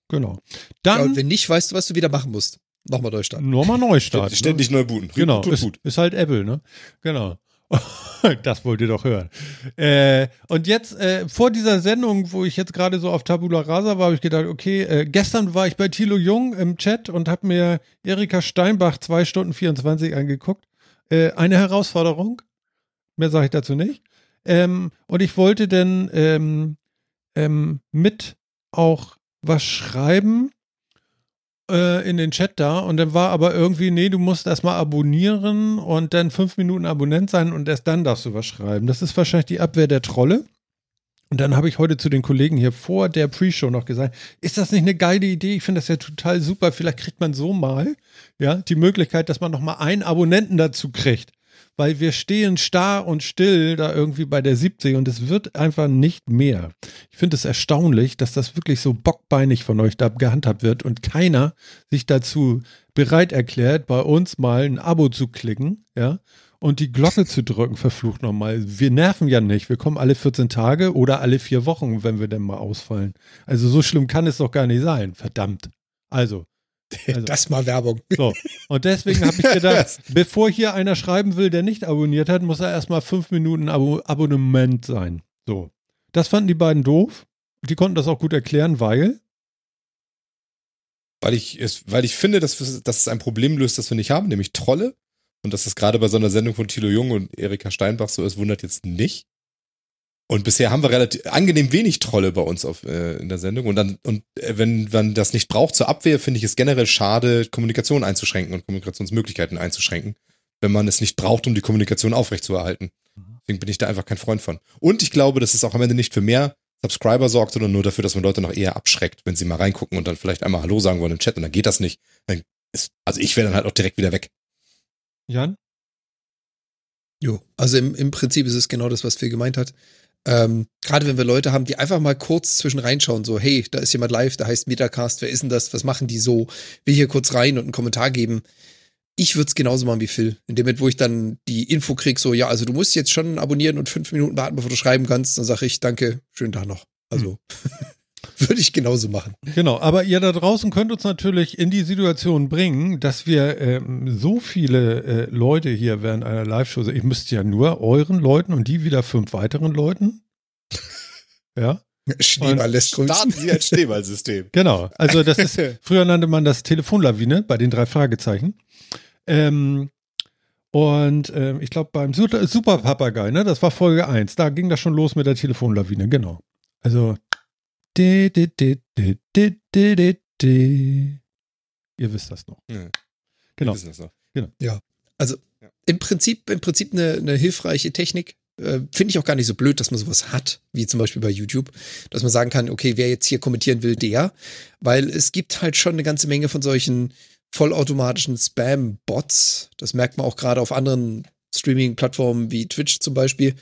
Genau. Dann. Ja, wenn nicht, weißt du, was du wieder machen musst. Nochmal neu starten. Nochmal neu starten. Ständig ne? neu booten. Genau. Ist, ist, halt Apple, ne? Genau. das wollt ihr doch hören. Äh, und jetzt, äh, vor dieser Sendung, wo ich jetzt gerade so auf Tabula Rasa war, habe ich gedacht, okay, äh, gestern war ich bei Thilo Jung im Chat und habe mir Erika Steinbach 2 Stunden 24 angeguckt. Äh, eine Herausforderung. Mehr sage ich dazu nicht. Ähm, und ich wollte dann ähm, ähm, mit auch was schreiben äh, in den Chat da und dann war aber irgendwie, nee, du musst erstmal abonnieren und dann fünf Minuten Abonnent sein und erst dann darfst du was schreiben. Das ist wahrscheinlich die Abwehr der Trolle. Und dann habe ich heute zu den Kollegen hier vor der Pre-Show noch gesagt, ist das nicht eine geile Idee? Ich finde das ja total super. Vielleicht kriegt man so mal, ja, die Möglichkeit, dass man noch mal einen Abonnenten dazu kriegt. Weil wir stehen starr und still da irgendwie bei der 70 und es wird einfach nicht mehr. Ich finde es erstaunlich, dass das wirklich so bockbeinig von euch da gehandhabt wird und keiner sich dazu bereit erklärt, bei uns mal ein Abo zu klicken, ja, und die Glocke zu drücken, verflucht nochmal. Wir nerven ja nicht. Wir kommen alle 14 Tage oder alle vier Wochen, wenn wir denn mal ausfallen. Also so schlimm kann es doch gar nicht sein. Verdammt. Also. Also das mal Werbung. So. Und deswegen habe ich gedacht, bevor hier einer schreiben will, der nicht abonniert hat, muss er erstmal fünf Minuten Abo Abonnement sein. So. Das fanden die beiden doof. Die konnten das auch gut erklären, weil. Weil ich, es, weil ich finde, dass, dass es ein Problem löst, das wir nicht haben, nämlich Trolle. Und dass das gerade bei so einer Sendung von Thilo Jung und Erika Steinbach so ist, wundert jetzt nicht. Und bisher haben wir relativ angenehm wenig Trolle bei uns auf, äh, in der Sendung. Und dann, und äh, wenn man das nicht braucht zur Abwehr, finde ich es generell schade, Kommunikation einzuschränken und Kommunikationsmöglichkeiten einzuschränken, wenn man es nicht braucht, um die Kommunikation aufrechtzuerhalten. Deswegen bin ich da einfach kein Freund von. Und ich glaube, dass es auch am Ende nicht für mehr Subscriber sorgt, sondern nur dafür, dass man Leute noch eher abschreckt, wenn sie mal reingucken und dann vielleicht einmal Hallo sagen wollen im Chat und dann geht das nicht. Dann ist, also ich wäre dann halt auch direkt wieder weg. Jan? Jo, also im, im Prinzip ist es genau das, was Phil gemeint hat. Ähm, Gerade wenn wir Leute haben, die einfach mal kurz zwischen reinschauen, so, hey, da ist jemand live, da heißt Metacast, wer ist denn das, was machen die so? Will hier kurz rein und einen Kommentar geben. Ich würde es genauso machen wie Phil. In dem Moment, wo ich dann die Info krieg, so, ja, also du musst jetzt schon abonnieren und fünf Minuten warten, bevor du schreiben kannst, dann sage ich, danke, schönen Tag noch. Also. Hm. Würde ich genauso machen. Genau, aber ihr da draußen könnt uns natürlich in die Situation bringen, dass wir ähm, so viele äh, Leute hier während einer Live-Show, ich müsste ja nur euren Leuten und die wieder fünf weiteren Leuten. Ja. Schneeball lässt grüßen. Starten Sie ein Schneeballsystem. Genau, also das ist, früher nannte man das Telefonlawine bei den drei Fragezeichen. Ähm, und ähm, ich glaube beim Super, Super Papagei, ne, das war Folge 1, da ging das schon los mit der Telefonlawine, genau. Also Ihr wisst das noch. Ja. Genau. Das noch. genau. Ja. Also Ja. im Prinzip, im Prinzip eine, eine hilfreiche Technik. Finde ich auch gar nicht so blöd, dass man sowas hat, wie zum Beispiel bei YouTube, dass man sagen kann, okay, wer jetzt hier kommentieren will, der, weil es gibt halt schon eine ganze Menge von solchen vollautomatischen Spam-Bots. Das merkt man auch gerade auf anderen Streaming-Plattformen wie Twitch zum Beispiel.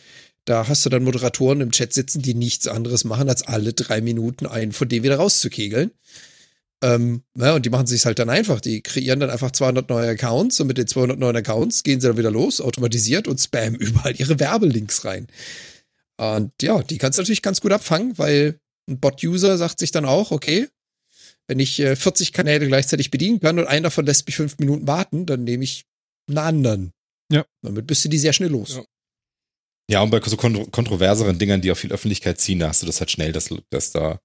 Da hast du dann Moderatoren im Chat sitzen, die nichts anderes machen, als alle drei Minuten einen von dem wieder rauszukegeln. Ähm, ja, und die machen sich halt dann einfach. Die kreieren dann einfach 200 neue Accounts und mit den 200 neuen Accounts gehen sie dann wieder los, automatisiert und spammen überall ihre Werbelinks rein. Und ja, die kannst du natürlich ganz gut abfangen, weil ein Bot-User sagt sich dann auch, okay, wenn ich äh, 40 Kanäle gleichzeitig bedienen kann und einer davon lässt mich fünf Minuten warten, dann nehme ich einen anderen. Ja. Damit bist du die sehr schnell los. Ja. Ja, und bei so kontro kontroverseren Dingern, die auch viel Öffentlichkeit ziehen, da hast du das halt schnell, dass, dass da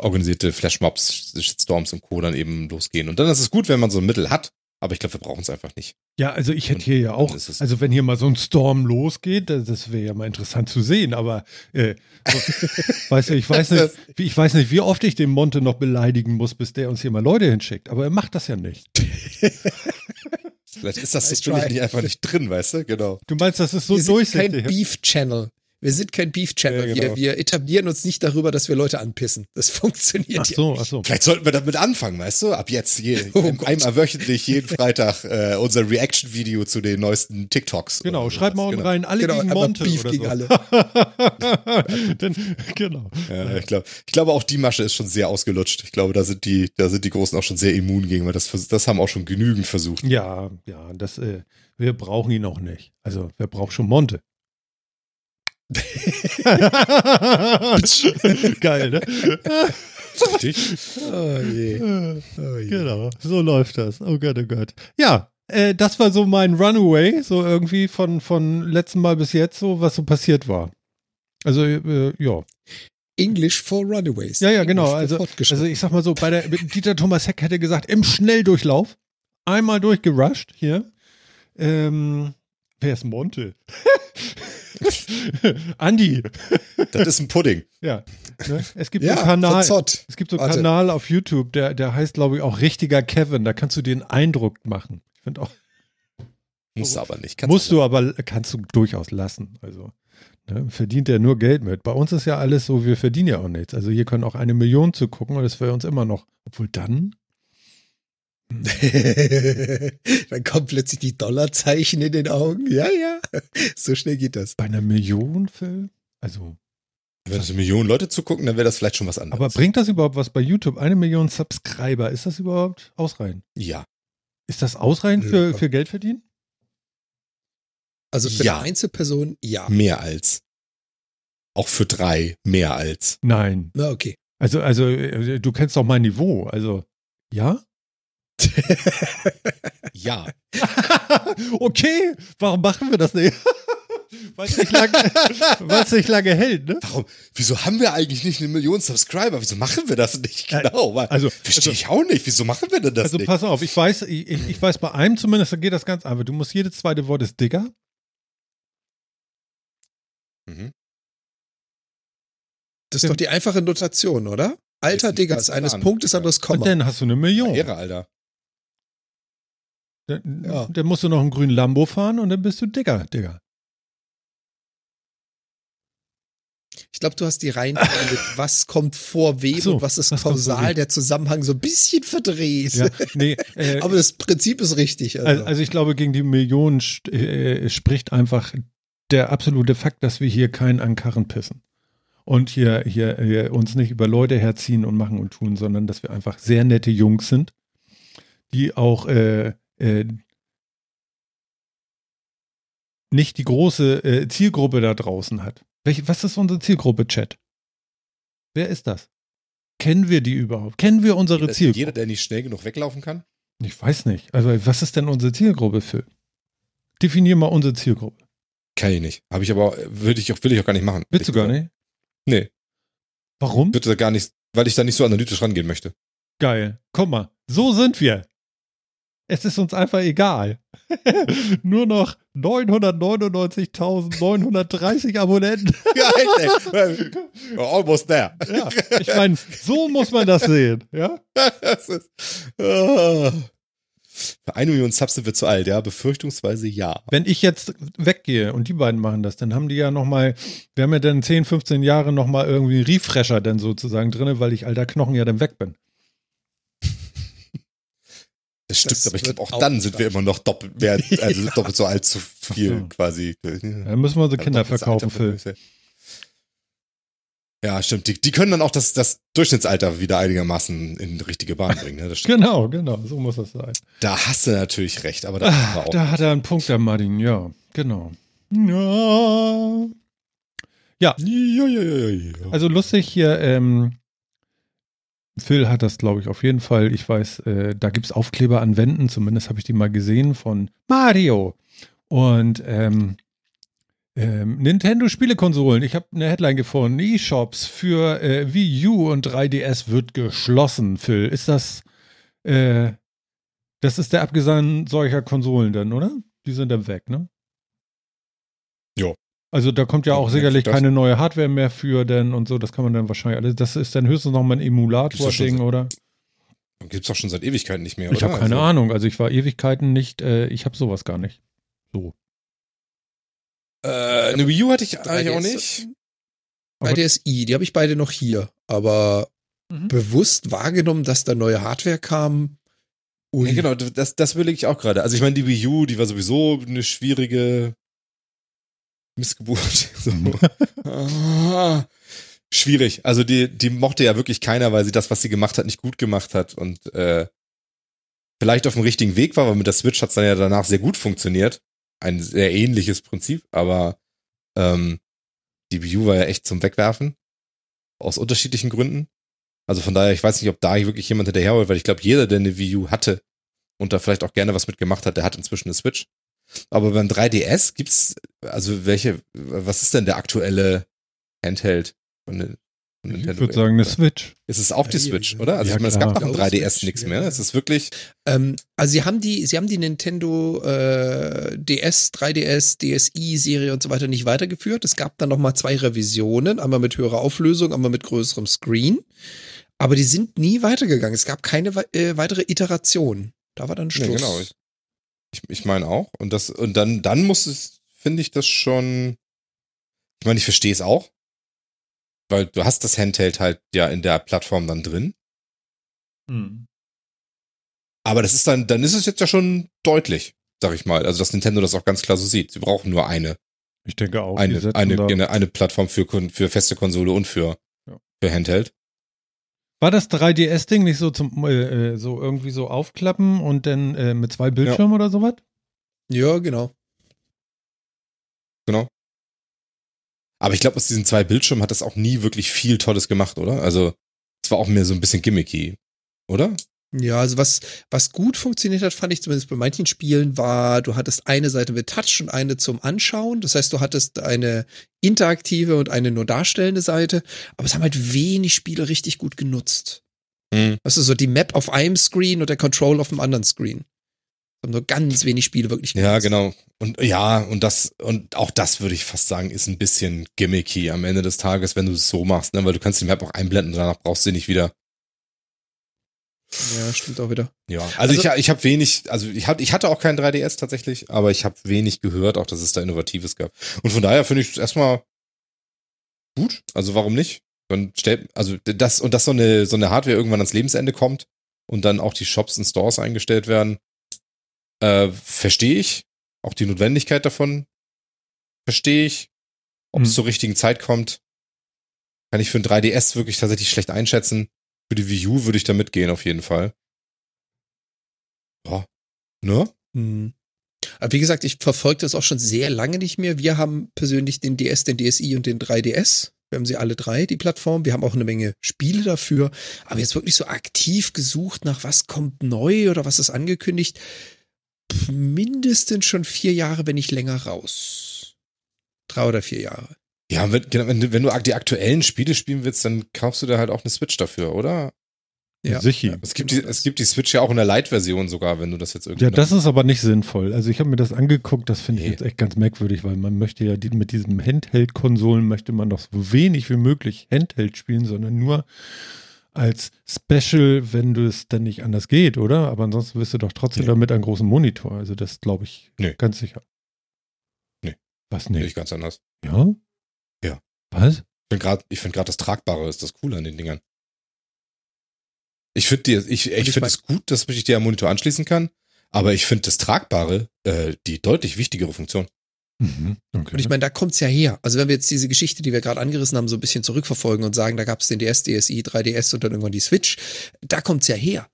organisierte Flashmobs, Shitstorms und Co. dann eben losgehen. Und dann ist es gut, wenn man so ein Mittel hat, aber ich glaube, wir brauchen es einfach nicht. Ja, also ich hätte hier ja auch, also wenn hier mal so ein Storm losgeht, das, wäre ja mal interessant zu sehen, aber äh, weißt du, ich weiß nicht, wie, ich weiß nicht, wie oft ich den Monte noch beleidigen muss, bis der uns hier mal Leute hinschickt, aber er macht das ja nicht. Vielleicht ist das natürlich nicht einfach nicht drin, weißt du? Genau. Du meinst, das ist so durchsichtig? kein Beef-Channel. Wir sind kein Beef-Channel. Ja, genau. wir, wir etablieren uns nicht darüber, dass wir Leute anpissen. Das funktioniert Ach ja so, nicht. ach so. Vielleicht sollten wir damit anfangen, weißt du? Ab jetzt je, Oh einmal wöchentlich, jeden Freitag äh, unser Reaction-Video zu den neuesten TikToks. Genau, oder schreib mal sowas. unten rein, alle Genau, gegen Monte Beef oder gegen so. alle. Denn, genau. Ja, ich glaube, ich glaube auch die Masche ist schon sehr ausgelutscht. Ich glaube, da sind die, da sind die Großen auch schon sehr immun gegen, weil das, das haben auch schon genügend versucht. Ja, ja, das, äh, wir brauchen ihn auch nicht. Also, wer braucht schon Monte? Geil, ne? Richtig? Oh je. Oh je. Genau, so läuft das. Oh Gott, oh Gott. Ja, äh, das war so mein Runaway, so irgendwie von, von letzten Mal bis jetzt, so was so passiert war. Also, äh, ja. English for Runaways. Ja, ja, genau. Also, also ich sag mal so, bei der Dieter Thomas Heck hätte gesagt, im Schnelldurchlauf, einmal durchgerusht hier. Ähm, wer ist Monte? Andi. Das ist ein Pudding. Ja. Ne? Es gibt ja, so einen Kanal. Es gibt so einen Warte. Kanal auf YouTube, der, der heißt, glaube ich, auch richtiger Kevin. Da kannst du den Eindruck machen. Ich finde auch, Musst du aber nicht. Kannst musst du aber, kannst du durchaus lassen. Also, Ne? Verdient er nur Geld mit. Bei uns ist ja alles so, wir verdienen ja auch nichts. Also hier können auch eine Million zu gucken und das wäre uns immer noch. Obwohl dann. Dann kommen plötzlich die Dollarzeichen in den Augen. Ja, ja. So schnell geht das. Bei einer Million, Phil? Also. Wenn das eine Million Leute zugucken, dann wäre das vielleicht schon was anderes. Aber bringt das überhaupt was bei YouTube? Eine Million Subscriber, ist das überhaupt ausreichend? ja. Ist das ausreichend für, für Geld verdienen? Also für Ja. eine Einzelperson, ja. Mehr als. Auch für drei mehr als. Nein. Na, okay. Also, also, äh, du kennst doch mein Niveau. Also, ja? Ja. okay, warum machen wir das nicht? Weil es nicht, nicht lange hält, ne? Warum? Wieso haben wir eigentlich nicht eine Million Subscriber? Wieso machen wir das nicht? Genau. weil- also- Verstehe ich auch nicht. Wieso machen wir denn das Also nicht? pass auf, ich weiß, ich, ich ich weiß bei einem zumindest, da geht das ganz einfach. Du musst jedes zweite Wort ist Digger. Mhm. Das ist doch die einfache Notation, oder? Alter jetzt ist eines. Punktes, anderes Und Komma. dann hast du eine Million. Ehre, Alter. Dann, Ja. dann musst du noch einen grünen Lambo fahren und dann bist du Digger, Digger. Ich glaube, du hast die Reihenfolge mit was kommt vor wem so, und was ist was kausal, der Zusammenhang so ein bisschen verdreht. Ja, nee, äh, Aber das Prinzip ist richtig. Also. Also, also ich glaube, gegen die Millionen st äh, spricht einfach der absolute Fakt, dass wir hier keinen an Karren pissen. Und hier, hier, hier uns nicht über Leute herziehen und machen und tun, sondern dass wir einfach sehr nette Jungs sind, die auch äh, äh, nicht die große äh, Zielgruppe da draußen hat. Welche, was ist unsere Zielgruppe, Chat? Wer ist das? Kennen wir die überhaupt? Kennen wir unsere Jeder, Zielgruppe? jeder, der nicht schnell genug weglaufen kann? Ich weiß nicht. Also, was ist denn unsere Zielgruppe, Phil? Definier mal unsere Zielgruppe. Kann ich nicht. Habe ich aber, würde ich auch, will ich auch gar nicht machen. Willst du gar nicht? Nee, Warum? würde da gar nicht, weil ich da nicht so analytisch rangehen möchte. Geil. Guck mal, so sind wir. Es ist uns einfach egal. Nur noch 999.930 Abonnenten. Almost there. Ja, ich meine, so muss man das sehen. Ja? Das ist, ah. Für eine Million Subs sind wir zu alt, ja? Befürchtungsweise ja. Wenn ich jetzt weggehe und die beiden machen das, dann haben die ja nochmal, wir haben ja dann 10, 15 Jahre nochmal irgendwie einen Refresher dann sozusagen drin, weil ich alter Knochen ja dann weg bin. Das stimmt, Das aber ich glaube, auch auch dann sind wir immer noch doppelt mehr, also doppelt so alt zu viel Ach quasi. Dann müssen wir unsere Kinder Doppelt so verkaufen, Phil. Ja, stimmt. Die, die können dann auch das, das Durchschnittsalter wieder einigermaßen in die richtige Bahn bringen. Ne? Genau, genau, so muss das sein. Da hast du natürlich recht, aber da wir Ah, auch. da hat er einen Punkt, der Martin, ja, genau. Ja, ja. Also lustig hier, ähm, Phil hat das, glaube ich, auf jeden Fall. Ich weiß, äh, da gibt es Aufkleber an Wänden, zumindest habe ich die mal gesehen von Mario. Und ähm, ähm, Nintendo-Spielekonsolen. Ich habe eine Headline gefunden. E-Shops für äh, Wii U und 3DS wird geschlossen, Phil. Ist das, äh, das ist der Abgesang solcher Konsolen dann, oder? Die sind dann weg, ne? Jo. Also da kommt ja Ja, auch sicherlich das- keine neue Hardware mehr für, denn und so, das kann man dann wahrscheinlich alles. Das ist dann höchstens noch mal ein Emulator-Ding, oder? Gibt's doch schon seit Ewigkeiten nicht mehr, Ich oder? habe keine also, Ahnung. Also ich war Ewigkeiten nicht, äh, ich habe sowas gar nicht. So. Äh, eine Wii U hatte ich eigentlich auch 3DS nicht. Aber- 3DSi, die habe ich beide noch hier. Aber Mhm. bewusst wahrgenommen, dass da neue Hardware kam. Ui. Ja, genau, das, das will ich auch gerade. Also ich meine, die Wii U, die war sowieso eine schwierige Missgeburt. So. Ah, schwierig. Also die, die mochte ja wirklich keiner, weil sie das, was sie gemacht hat, nicht gut gemacht hat und äh, vielleicht auf dem richtigen Weg war, weil mit der Switch hat es dann ja danach sehr gut funktioniert. Ein sehr ähnliches Prinzip, aber ähm, die Wii U war ja echt zum Wegwerfen. Aus unterschiedlichen Gründen. Also von daher, ich weiß nicht, ob da wirklich jemand hinterherholt, weil ich glaube, jeder, der eine Wii U hatte und da vielleicht auch gerne was mitgemacht hat, der hat inzwischen eine Switch. Aber beim 3DS gibt's, also welche, was ist denn der aktuelle Handheld von, den- von Ich würde sagen, eine Switch. Ist es auch die Ja, Switch, ja, oder? Also ja, ich meine, es gab nach dem Ich glaube, 3DS Switch, nichts ja. mehr. Es ist wirklich, Ähm, also sie haben die, sie haben die Nintendo äh, DS, 3DS, DSi-Serie und so weiter nicht weitergeführt. Es gab dann noch mal zwei Revisionen, einmal mit höherer Auflösung, einmal mit größerem Screen. Aber die sind nie weitergegangen. Es gab keine äh, weitere Iteration. Da war dann Schluss. Ja, genau. Ich, ich, meine auch. Und das, und dann, dann muss es, finde ich das schon. Ich meine, ich verstehe es auch, weil du hast das Handheld halt ja in der Plattform dann drin. Hm. Aber das ist dann, dann ist es jetzt ja schon deutlich, sag ich mal. Also, dass Nintendo das auch ganz klar so sieht. Sie brauchen nur eine, Ich denke auch. eine, eine, eine, eine Plattform für, für feste Konsole und für, Ja. für Handheld. War das 3DS-Ding nicht so zum äh, äh, so irgendwie so aufklappen und dann äh, mit zwei Bildschirmen oder sowas? Ja, genau. Genau. Aber ich glaube, aus diesen zwei Bildschirmen hat das auch nie wirklich viel Tolles gemacht, oder? Also, es war auch mehr so ein bisschen gimmicky, oder? Ja, also was, was gut funktioniert hat, fand ich zumindest bei manchen Spielen, war, du hattest eine Seite mit Touch und eine zum Anschauen. Das heißt, du hattest eine interaktive und eine nur darstellende Seite, aber es haben halt wenig Spiele richtig gut genutzt. Hm. Weißt du, so die Map auf einem Screen und der Control auf dem anderen Screen. Haben nur ganz wenig Spiele wirklich Ja, genutzt. genau. Und ja, und das, und auch das würde ich fast sagen, ist ein bisschen gimmicky am Ende des Tages, wenn du es so machst, ne? Weil du kannst die Map auch einblenden und danach brauchst du sie nicht wieder. Ja, stimmt auch wieder. Ja, also, Also- ich, ich habe wenig, also ich, hab, ich hatte auch kein 3DS tatsächlich, aber ich habe wenig gehört, auch dass es da Innovatives gab. Und von daher finde ich es erstmal gut. Also warum nicht? Dann stellt, also das, und dass so eine, so eine Hardware irgendwann ans Lebensende kommt und dann auch die Shops und Stores eingestellt werden, äh, verstehe ich. Auch die Notwendigkeit davon verstehe ich. Ob es Hm. zur richtigen Zeit kommt, kann ich für ein 3DS wirklich tatsächlich schlecht einschätzen. Für die Wii U würde ich da mitgehen, auf jeden Fall. Ja. Ne? Hm. Aber wie gesagt, ich verfolge das auch schon sehr lange nicht mehr. Wir haben persönlich den DS, den DSi und den 3DS. Wir haben sie alle drei, die Plattform. Wir haben auch eine Menge Spiele dafür. Aber jetzt wirklich so aktiv gesucht nach was kommt neu oder was ist angekündigt. Mindestens schon vier Jahre, wenn nicht länger raus. Drei oder vier Jahre. Ja, wenn, genau, wenn, du- wenn du die aktuellen Spiele spielen willst, dann kaufst du da halt auch eine Switch dafür, oder? Ja. Sicher. Es gibt, die, es gibt die Switch ja auch in der Lite-Version sogar, wenn du das jetzt irgendwie. Ja, das ist aber nicht sinnvoll. Also ich habe mir das angeguckt, das finde ich Nee. jetzt echt ganz merkwürdig, weil man möchte ja die, mit diesen Handheld-Konsolen möchte man doch so wenig wie möglich Handheld spielen, sondern nur als Special, wenn du es dann nicht anders geht, oder? Aber ansonsten wirst du doch trotzdem Nee. damit einen großen Monitor. Also das glaube ich Nee. ganz sicher. Nee. Was nee. nicht? nicht ganz anders. Ja? Ja. Was? Ich finde gerade find grad das Tragbare ist das Coole an den Dingern. Ich finde die- ich, ich, ich mein- es gut, dass ich dir am Monitor anschließen kann, aber ich finde das Tragbare äh, die deutlich wichtigere Funktion. Mhm. Okay. Und ich meine, da kommt's ja her. Also wenn wir jetzt diese Geschichte, die wir gerade angerissen haben, so ein bisschen zurückverfolgen und sagen, da gab's den DS, DSi, 3DS und dann irgendwann die Switch, da kommt's ja her.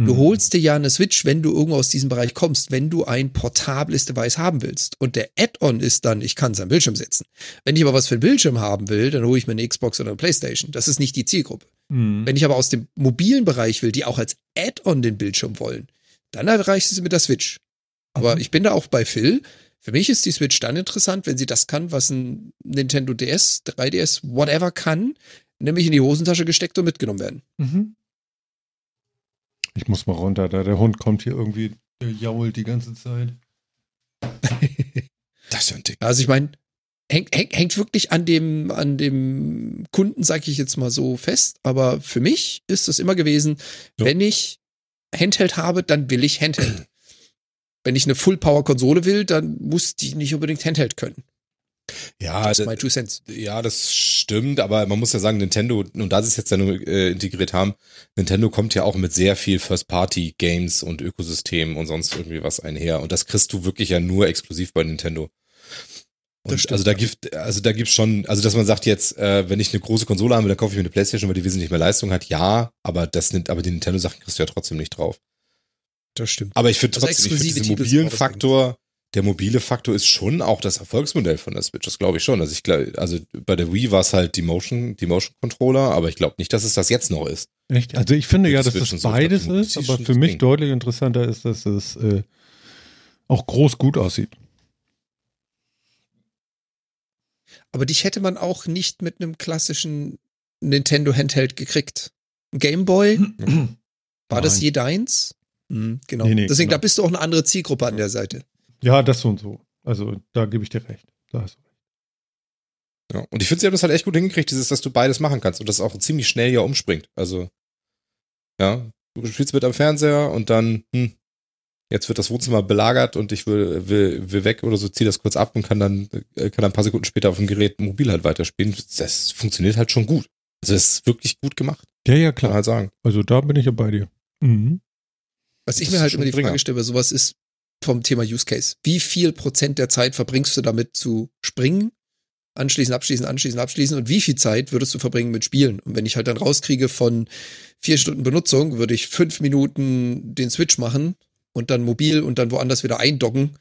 Du Mhm. holst dir ja eine Switch, wenn du irgendwo aus diesem Bereich kommst, wenn du ein portables Device haben willst. Und der Add-on ist dann, ich kann es am Bildschirm setzen. Wenn ich aber was für einen Bildschirm haben will, dann hole ich mir eine Xbox oder eine Playstation. Das ist nicht die Zielgruppe. Mhm. Wenn ich aber aus dem mobilen Bereich will, die auch als Add-on den Bildschirm wollen, dann erreicht es mit der Switch. Aber Mhm. ich bin da auch bei Phil. Für mich ist die Switch dann interessant, wenn sie das kann, was ein Nintendo DS, 3DS, whatever kann, nämlich in die Hosentasche gesteckt und mitgenommen werden. Mhm. Ich muss mal runter, da der Hund kommt hier irgendwie, der jault die ganze Zeit. Das ist ja ein Ding. Also ich meine, hängt, hängt, hängt wirklich an dem, an dem Kunden, sage ich jetzt mal so fest. Aber für mich ist es immer gewesen, Ja. wenn ich Handheld habe, dann will ich Handheld. wenn ich eine Full-Power-Konsole will, dann muss die nicht unbedingt Handheld können. Ja, Das ist das, my two cents. ja, das stimmt, aber man muss ja sagen, Nintendo, und da sie es jetzt ja nur äh, integriert haben, Nintendo kommt ja auch mit sehr viel First-Party-Games und Ökosystemen und sonst irgendwie was einher. Und das kriegst du wirklich ja nur exklusiv bei Nintendo. Das stimmt, also da gibt, also da gibt's schon, also dass man sagt jetzt, äh, wenn ich eine große Konsole habe, dann kaufe ich mir eine Playstation, weil die wesentlich mehr Leistung hat, ja, aber das nimmt, aber die Nintendo-Sachen kriegst du ja trotzdem nicht drauf. Das stimmt. Aber ich finde Also trotzdem, ich finde exklusive diesen mobilen Faktor, der mobile Faktor ist schon auch das Erfolgsmodell von der Switch, das glaube ich schon. Also ich glaube, also bei der Wii war es halt die Motion, die Motion Controller, aber ich glaube nicht, dass es das jetzt noch ist. Echt? Also ich finde ja, dass das so, beides glaub, ist, aber für mich Ding. deutlich interessanter ist, dass es äh, auch groß gut aussieht. Aber dich hätte man auch nicht mit einem klassischen Nintendo Handheld gekriegt. Game Boy, war das je deins? Mhm, genau. Nee, nee, Deswegen, genau. da bist du auch eine andere Zielgruppe an der Seite. Ja, das so und so. Also da gebe ich dir recht. Da hast du recht. Ja. Und ich finde, sie haben das halt echt gut hingekriegt, dieses, dass du beides machen kannst und das auch ziemlich schnell ja umspringt. Also, ja, du spielst mit am Fernseher und dann, hm, jetzt wird das Wohnzimmer belagert und ich will, will, will weg oder so, ziehe das kurz ab und kann dann, äh, kann dann ein paar Sekunden später auf dem Gerät mobil halt weiterspielen. Das funktioniert halt schon gut. Also es ist wirklich gut gemacht, Ja, ja, klar. halt sagen. Also da bin ich ja bei dir. Mhm. Was ich Das mir halt schon immer die. Frage stelle sowas ist vom Thema Use Case. Wie viel Prozent der Zeit verbringst du damit zu springen, anschließen, abschließen, anschließen, abschließen und wie viel Zeit würdest du verbringen mit Spielen? Und wenn ich halt dann rauskriege von vier Stunden Benutzung, würde ich fünf Minuten den Switch machen und dann mobil und dann woanders wieder eindocken.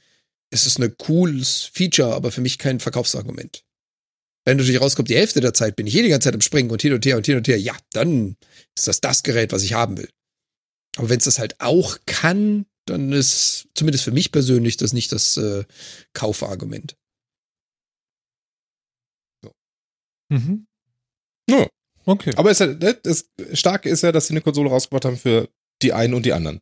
Es ist ein cooles Feature, aber für mich kein Verkaufsargument. Wenn natürlich rauskommt, die Hälfte der Zeit bin ich eh die ganze Zeit im Springen und hin und her und hin und her, ja, dann ist das das Gerät, was ich haben will. Aber wenn es das halt auch kann, dann ist zumindest für mich persönlich das nicht das äh, Kaufargument. Mhm. Ja. Okay. Aber ist ja, ne, das Starke ist ja, dass sie eine Konsole rausgebracht haben für die einen und die anderen.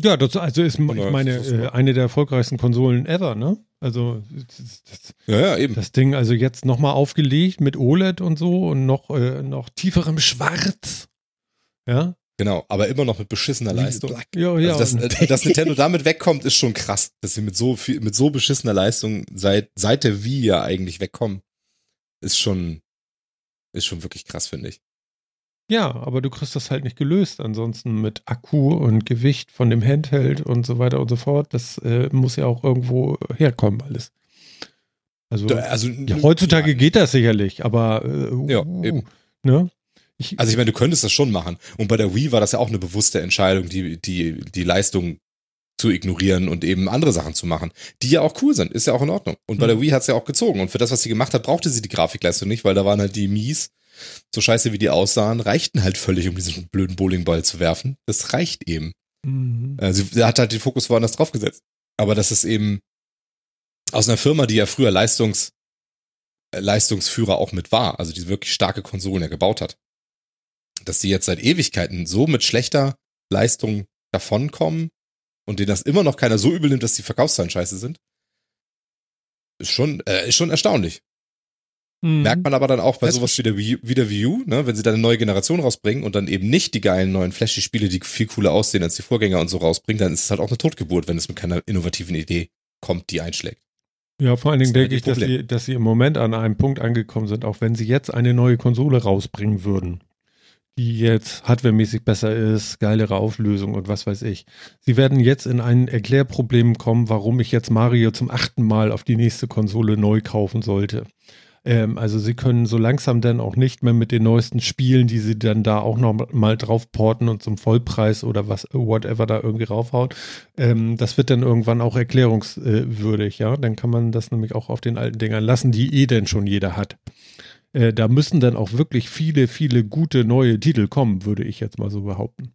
Ja, das also ist, ich meine, ist äh, so? eine der erfolgreichsten Konsolen ever, ne? Also das, das, Ja, ja, eben. das Ding also jetzt nochmal aufgelegt mit OLED und so und noch, äh, noch tieferem Schwarz. Ja? Genau, aber immer noch mit beschissener Leistung. Ja, ja. Also dass, äh, dass Nintendo damit wegkommt, ist schon krass. Dass sie mit so viel, mit so beschissener Leistung seit, seit der Wii ja eigentlich wegkommen, ist schon, ist schon wirklich krass, finde ich. Ja, aber du kriegst das halt nicht gelöst. Ansonsten mit Akku und Gewicht von dem Handheld und so weiter und so fort. Das äh, muss ja auch irgendwo herkommen, alles. Also, Also, ja, heutzutage geht das sicherlich, aber äh, Ja, uh, eben. Ne? Ich, Also ich meine, du könntest das schon machen. Und bei der Wii war das ja auch eine bewusste Entscheidung, die, die, die Leistung zu ignorieren und eben andere Sachen zu machen, die ja auch cool sind, ist ja auch in Ordnung. Und bei Mhm. der Wii hat's ja auch gezogen. Und für das, was sie gemacht hat, brauchte sie die Grafikleistung nicht, weil da waren halt die Mies, so scheiße wie die aussahen, reichten halt völlig, um diesen blöden Bowlingball zu werfen. Das reicht eben. Mhm. Sie, sie hat halt den Fokus woanders drauf gesetzt. Aber das ist eben aus einer Firma, die ja früher Leistungs, äh, Leistungsführer auch mit war, also die wirklich starke Konsolen ja gebaut hat, dass die jetzt seit Ewigkeiten so mit schlechter Leistung davonkommen und denen das immer noch keiner so übel nimmt, dass die Verkaufszahlen scheiße sind, ist schon, äh, ist schon erstaunlich. Mhm. Merkt man aber dann auch bei Das sowas wie der, Wii, wie der Wii U, ne, wenn sie dann eine neue Generation rausbringen und dann eben nicht die geilen neuen Flashy-Spiele, die viel cooler aussehen als die Vorgänger und so rausbringen, dann ist es halt auch eine Totgeburt, wenn es mit keiner innovativen Idee kommt, die einschlägt. Ja, vor allen Dingen denke ich, halt dass die sie, dass sie im Moment an einem Punkt angekommen sind, auch wenn sie jetzt eine neue Konsole rausbringen würden, die jetzt hardwaremäßig besser ist, geilere Auflösung und was weiß ich. Sie werden jetzt in ein Erklärproblem kommen, warum ich jetzt Mario zum achten Mal auf die nächste Konsole neu kaufen sollte. Ähm, also sie können so langsam dann auch nicht mehr mit den neuesten Spielen, die sie dann da auch noch mal drauf porten und zum Vollpreis oder was, whatever da irgendwie raufhaut, ähm, das wird dann irgendwann auch erklärungswürdig, ja. Dann kann man das nämlich auch auf den alten Dingern lassen, die eh denn schon jeder hat. Äh, da müssen dann auch wirklich viele, viele gute neue Titel kommen, würde ich jetzt mal so behaupten.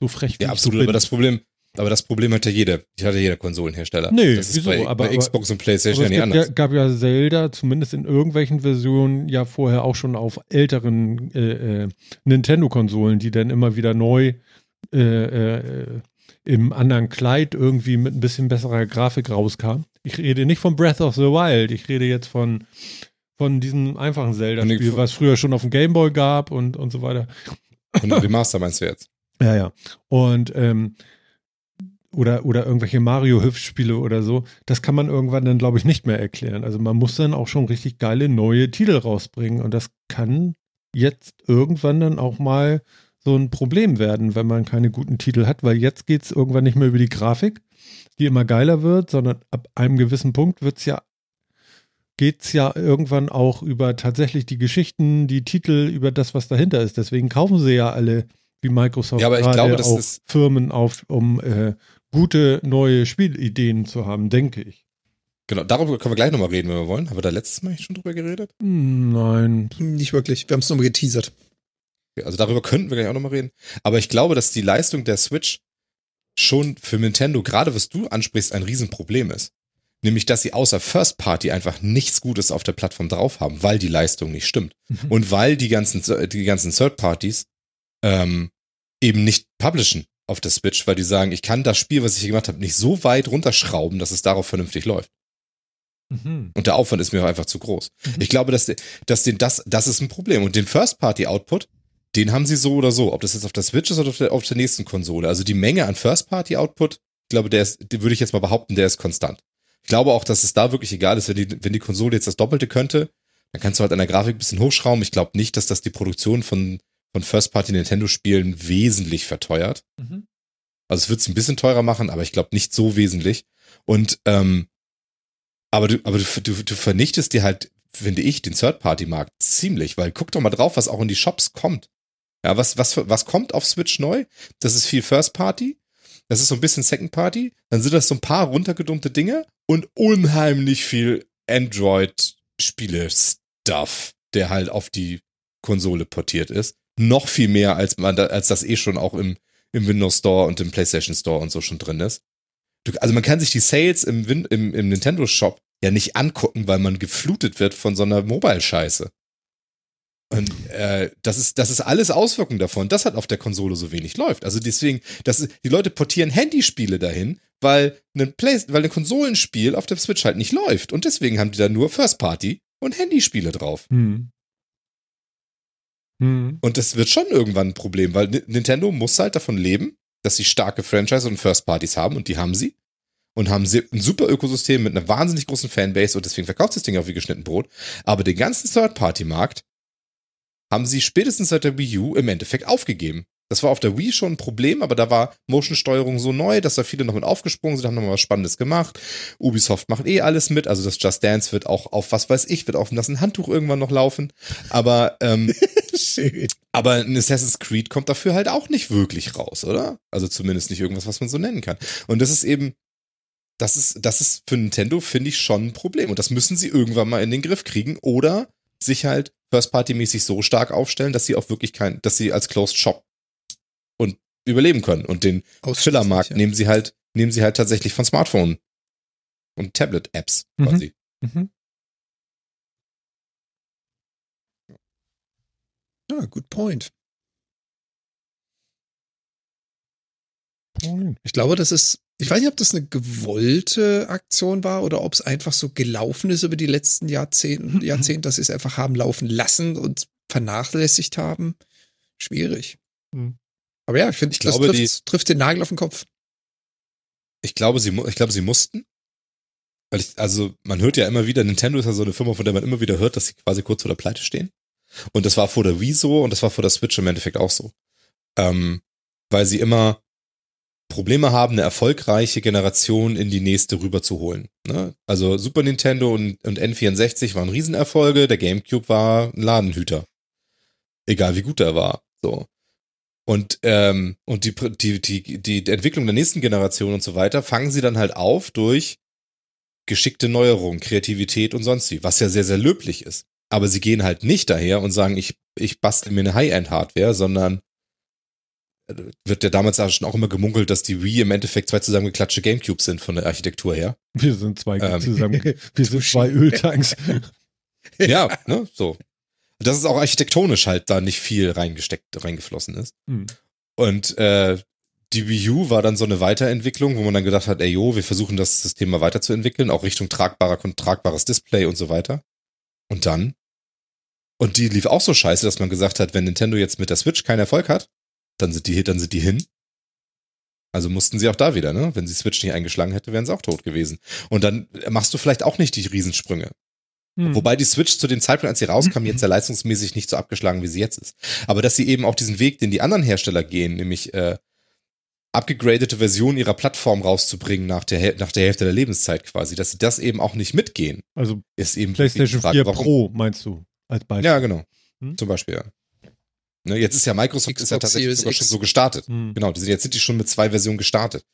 So frech wie Ja, absolut, aber das Problem, aber das Problem hat ja jeder, hat ja jeder Konsolenhersteller. Nee, das ist wieso? bei, Aber- bei Xbox und PlayStation Aber ja es nicht gibt ja, anders. gab ja Zelda, zumindest in irgendwelchen Versionen, ja vorher auch schon auf älteren äh, äh, Nintendo-Konsolen, die dann immer wieder neu äh, äh, im anderen Kleid irgendwie mit ein bisschen besserer Grafik rauskam. Ich rede nicht von Breath of the Wild, ich rede jetzt von, von diesem einfachen Zelda-Spiel, was früher schon auf dem Gameboy gab und, und so weiter. Und Remaster meinst du jetzt? Ja, ja. Und ähm, oder, oder irgendwelche Mario-Hüpfspiele oder so, das kann man irgendwann dann, glaube ich, nicht mehr erklären. Also man muss dann auch schon richtig geile neue Titel rausbringen und das kann jetzt irgendwann dann auch mal so ein Problem werden, wenn man keine guten Titel hat, weil jetzt geht es irgendwann nicht mehr über die Grafik, die immer geiler wird, sondern ab einem gewissen Punkt wird's ja geht's ja irgendwann auch über tatsächlich die Geschichten, die Titel, über das, was dahinter ist. Deswegen kaufen sie ja alle, wie Microsoft Ja, aber ich gerade glaube, das auch ist- Firmen auf, um äh, gute neue Spielideen zu haben, denke ich. Genau, darüber können wir gleich nochmal reden, wenn wir wollen. Haben wir da letztes Mal schon drüber geredet? Hm, Nein. Nicht wirklich. Wir haben es nur mal geteasert. Also darüber könnten wir gleich auch nochmal reden. Aber ich glaube, dass die Leistung der Switch schon für Nintendo, gerade was du ansprichst, ein Riesenproblem ist. Nämlich, dass sie außer First Party einfach nichts Gutes auf der Plattform drauf haben, weil die Leistung nicht stimmt. Und weil die ganzen, die ganzen Third Parties ähm, eben nicht publishen auf der Switch, weil die sagen, ich kann das Spiel, was ich hier gemacht habe, nicht so weit runterschrauben, dass es darauf vernünftig läuft. Mhm. Und der Aufwand ist mir auch einfach zu groß. Mhm. Ich glaube, dass, dass den, das, das ist ein Problem. Und den First-Party-Output, den haben sie so oder so, ob das jetzt auf der Switch ist oder auf der, auf der nächsten Konsole. Also die Menge an First-Party-Output, ich glaube, der ist, würde ich jetzt mal behaupten, der ist konstant. Ich glaube auch, dass es da wirklich egal ist, wenn die, wenn die Konsole jetzt das Doppelte könnte, dann kannst du halt an der Grafik ein bisschen hochschrauben. Ich glaube nicht, dass das die Produktion von, von First-Party Nintendo-Spielen wesentlich verteuert. Mhm. Also es wird es ein bisschen teurer machen, aber ich glaube nicht so wesentlich. Und ähm, aber du, aber du, du, du vernichtest dir halt, finde ich, den Third-Party-Markt ziemlich, weil guck doch mal drauf, was auch in die Shops kommt. Ja, was, was, was kommt auf Switch neu? Das ist viel First Party. Das ist so ein bisschen Second Party. Dann sind das so ein paar runtergedummte Dinge und unheimlich viel Android-Spiele-Stuff, der halt auf die Konsole portiert ist. Noch viel mehr, als man da, als das eh schon auch im, im Windows Store und im PlayStation Store und so schon drin ist. Du, also man kann sich die Sales im, Win im, im Nintendo Shop ja nicht angucken, weil man geflutet wird von so einer Mobile-Scheiße. Und äh, das ist das ist alles Auswirkung davon, dass halt auf der Konsole so wenig läuft. Also deswegen, das ist, die Leute portieren Handyspiele dahin, weil ein Play, weil ein Konsolenspiel auf der Switch halt nicht läuft und deswegen haben die da nur First Party und Handyspiele drauf. Hm. Hm. Und das wird schon irgendwann ein Problem, weil Ni- Nintendo muss halt davon leben, dass sie starke Franchise und First Parties haben und die haben sie. Und haben sie ein super Ökosystem mit einer wahnsinnig großen Fanbase und deswegen verkauft das Ding auch wie geschnitten Brot. Aber den ganzen Third-Party-Markt haben sie spätestens seit der Wii U im Endeffekt aufgegeben. Das war auf der Wii schon ein Problem, aber da war Motion-Steuerung so neu, dass da viele noch mit aufgesprungen sind, haben nochmal was Spannendes gemacht. Ubisoft macht eh alles mit, also das Just Dance wird auch auf, was weiß ich, wird auf das ein Handtuch irgendwann noch laufen. Aber ähm, Schön. aber ein Assassin's Creed kommt dafür halt auch nicht wirklich raus, oder? Also zumindest nicht irgendwas, was man so nennen kann. Und das ist eben, das ist, das ist für Nintendo, finde ich, schon ein Problem. Und das müssen sie irgendwann mal in den Griff kriegen oder sich halt First-Party-mäßig so stark aufstellen, dass sie auch wirklich kein, dass sie als Closed Shop und überleben können. Und den Filler-Markt ja. nehmen sie halt, nehmen sie halt tatsächlich von Smartphone und Tablet-Apps Mhm. quasi. Mhm. Ja, good point. Ich glaube, das ist, ich weiß nicht, ob das eine gewollte Aktion war oder ob es einfach so gelaufen ist über die letzten Jahrzehnte, Jahrzehnte dass sie es einfach haben laufen lassen und vernachlässigt haben. Schwierig. Hm. Aber ja, ich finde, Ich das glaube, trifft, trifft den Nagel auf den Kopf. Ich glaube, sie, ich glaube, sie mussten. Weil ich, also, man hört ja immer wieder, Nintendo ist ja so eine Firma, von der man immer wieder hört, dass sie quasi kurz vor der Pleite stehen. Und das war vor der Wii so und das war vor der Switch im Endeffekt auch so. Ähm, weil sie immer Probleme haben, eine erfolgreiche Generation in die nächste rüberzuholen. Ne? Also Super Nintendo und, und N64 waren Riesenerfolge, der GameCube war ein Ladenhüter. Egal wie gut er war. So. Und, ähm, und die, die, die, die Entwicklung der nächsten Generation und so weiter fangen sie dann halt auf durch geschickte Neuerungen, Kreativität und sonst wie, was ja sehr, sehr löblich ist. Aber sie gehen halt nicht daher und sagen, ich, ich bastel mir eine High-End-Hardware, sondern wird ja damals auch schon auch immer gemunkelt, dass die Wii im Endeffekt zwei zusammengeklatschte Gamecubes sind von der Architektur her. Wir sind zwei Ähm. zusammen. Wir sind zwei Öltanks. Ja, ne, so. Dass es auch architektonisch halt da nicht viel reingesteckt, reingeflossen ist. Hm. Und äh, die Wii U war dann so eine Weiterentwicklung, wo man dann gedacht hat, ey jo, wir versuchen das System mal weiterzuentwickeln, auch Richtung tragbarer, tragbares Display und so weiter. Und dann? Und die lief auch so scheiße, dass man gesagt hat, wenn Nintendo jetzt mit der Switch keinen Erfolg hat, dann sind die, dann sind die hin. Also mussten sie auch da wieder, ne? Wenn sie Switch nicht eingeschlagen hätte, wären sie auch tot gewesen. Und dann machst du vielleicht auch nicht die Riesensprünge. Hm. Wobei die Switch zu dem Zeitpunkt, als sie rauskam, jetzt ja leistungsmäßig nicht so abgeschlagen, wie sie jetzt ist. Aber dass sie eben auch diesen Weg, den die anderen Hersteller gehen, nämlich äh, abgegradete Versionen ihrer Plattform rauszubringen nach der, nach der Hälfte der Lebenszeit quasi, dass sie das eben auch nicht mitgehen, Also ist eben PlayStation die Frage, 4 warum- Pro meinst du als Beispiel? Ja, genau. Hm? Zum Beispiel, ja. Ne, jetzt ist ja Microsoft ist ja Xbox tatsächlich sogar schon so gestartet. Hm. Genau, die sind, jetzt sind die schon mit zwei Versionen gestartet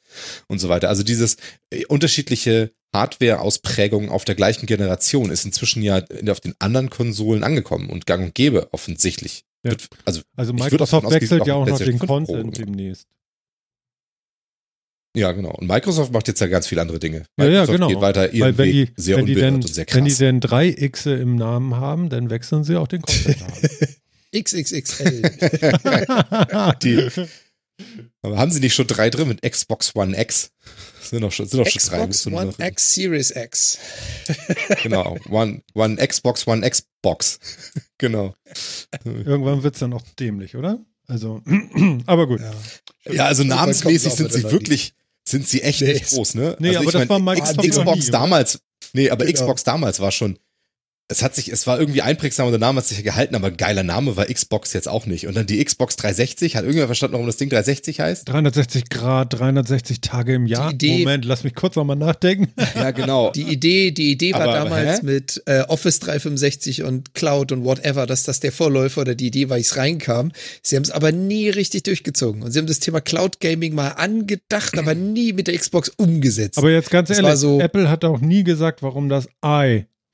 und so weiter. Also dieses äh, unterschiedliche Hardware-Ausprägungen auf der gleichen Generation ist inzwischen ja auf den anderen Konsolen angekommen und gang und gäbe offensichtlich. Ja. Wird, also Also Microsoft wechselt auch ja auch noch den PlayStation 5 Pro, Content ne? demnächst. ja, genau. Und Microsoft macht jetzt ja ganz viele andere Dinge. Ja, ja, genau. geht weiter ihren Weil wenn Weg die, sehr wenn, die denn, und sehr wenn die krass. denn drei X im Namen haben, dann wechseln sie auch den Content XXXL. die, Aber haben sie nicht schon drei drin mit Xbox One X? Sind doch schon, sind doch schon drei. Xbox One X Series X. Genau. One, One Xbox One Xbox. genau. Irgendwann wird's dann auch dämlich, oder? Also, aber gut. Ja. Ja, also namensmäßig sind sie wirklich, sind sie echt Nee. nicht groß, ne? Nee, aber ich das war X- Microsoft noch Xbox nie, oder? damals, nee, aber Genau. Xbox damals war schon, es hat sich, es war irgendwie einprägsam und der Name hat sich ja gehalten, aber ein geiler Name war Xbox jetzt auch nicht. Und dann die Xbox 360, hat irgendwer verstanden, warum das Ding 360 heißt? 360 Grad, 360 Tage im Jahr. Idee- Moment, lass mich kurz nochmal nachdenken. Ja, genau. Die Idee, die Idee war Aber- damals hä? mit äh, Office 365 und Cloud und whatever, dass das der Vorläufer oder die Idee war, ich reinkam. Sie haben es aber nie richtig durchgezogen. Und sie haben das Thema Cloud Gaming mal angedacht, aber nie mit der Xbox umgesetzt. Aber jetzt ganz Das ehrlich, so- Apple hat auch nie gesagt, warum das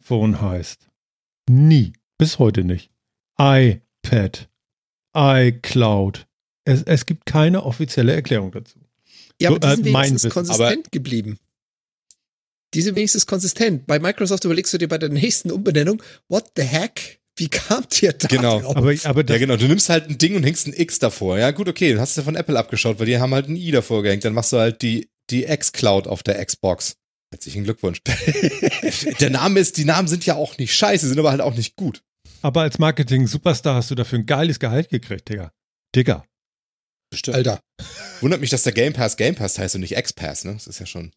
iPhone heißt. Nie. Bis heute nicht. iPad, iCloud. Es, es gibt keine offizielle Erklärung dazu. ja, aber so, die sind äh, wenigstens Wissen. konsistent geblieben. Die sind wenigstens konsistent. Bei Microsoft überlegst du dir bei der nächsten Umbenennung, what the heck? Wie kamt ihr da Genau. drauf? Aber, aber Ja, genau. Du nimmst halt ein Ding und hängst ein X davor. Ja, gut, okay. Dann hast du von Apple abgeschaut, weil die haben halt ein I davor gehängt. Dann machst du halt die, die X-Cloud auf der Xbox. Herzlichen Glückwunsch. der Name ist, die Namen sind ja auch nicht scheiße, sind aber halt auch nicht gut. aber als Marketing-Superstar hast du dafür ein geiles Gehalt gekriegt, Digga. Digga. Bestimmt. Alter. Wundert mich, dass der Game Pass Game Pass heißt und nicht X-Pass, ne? Das ist ja schon.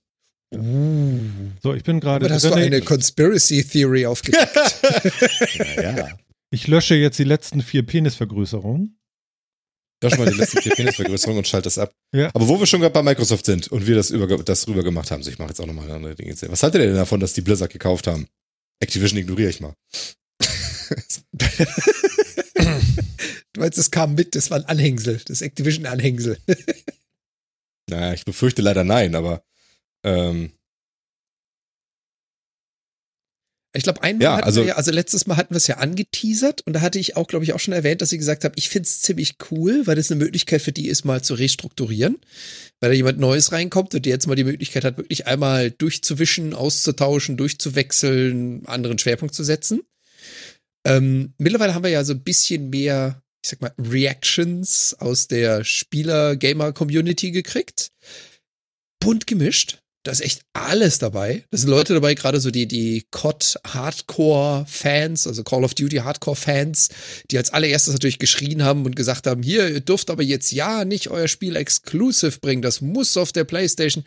So, ich bin gerade hast du eine Conspiracy Theory aufgedeckt. Ja, ja. Ich lösche jetzt die letzten vier Penisvergrößerungen. Lösch mal die letzten vier Penisvergrößerungen und schalt das ab. Ja. Aber wo wir schon gerade bei Microsoft sind und wir das, über, das rüber gemacht haben, so ich mache jetzt auch nochmal andere Dinge. Was haltet ihr denn davon, dass die Blizzard gekauft haben? Activision ignoriere ich mal. Du meinst, es kam mit, das war ein Anhängsel, das Activision-Anhängsel. Naja, ich befürchte leider nein, aber ähm, Ich glaube, einmal Ja, hatten also- wir ja, also letztes Mal hatten wir es ja angeteasert und da hatte ich auch, glaube ich, auch schon erwähnt, dass sie gesagt haben, ich finde es ziemlich cool, weil das eine Möglichkeit für die ist, mal zu restrukturieren, weil da jemand Neues reinkommt und der jetzt mal die Möglichkeit hat, wirklich einmal durchzuwischen, auszutauschen, durchzuwechseln, anderen Schwerpunkt zu setzen. Ähm, mittlerweile haben wir ja so ein bisschen mehr, ich sag mal, Reactions aus der Spieler-Gamer-Community gekriegt. Bunt gemischt. Da ist echt alles dabei. Da sind Leute dabei, gerade so die, die COD Hardcore-Fans, also Call of Duty Hardcore-Fans, die als allererstes natürlich geschrien haben und gesagt haben, hier, ihr dürft aber jetzt ja nicht euer Spiel exclusive bringen, das muss auf der Playstation.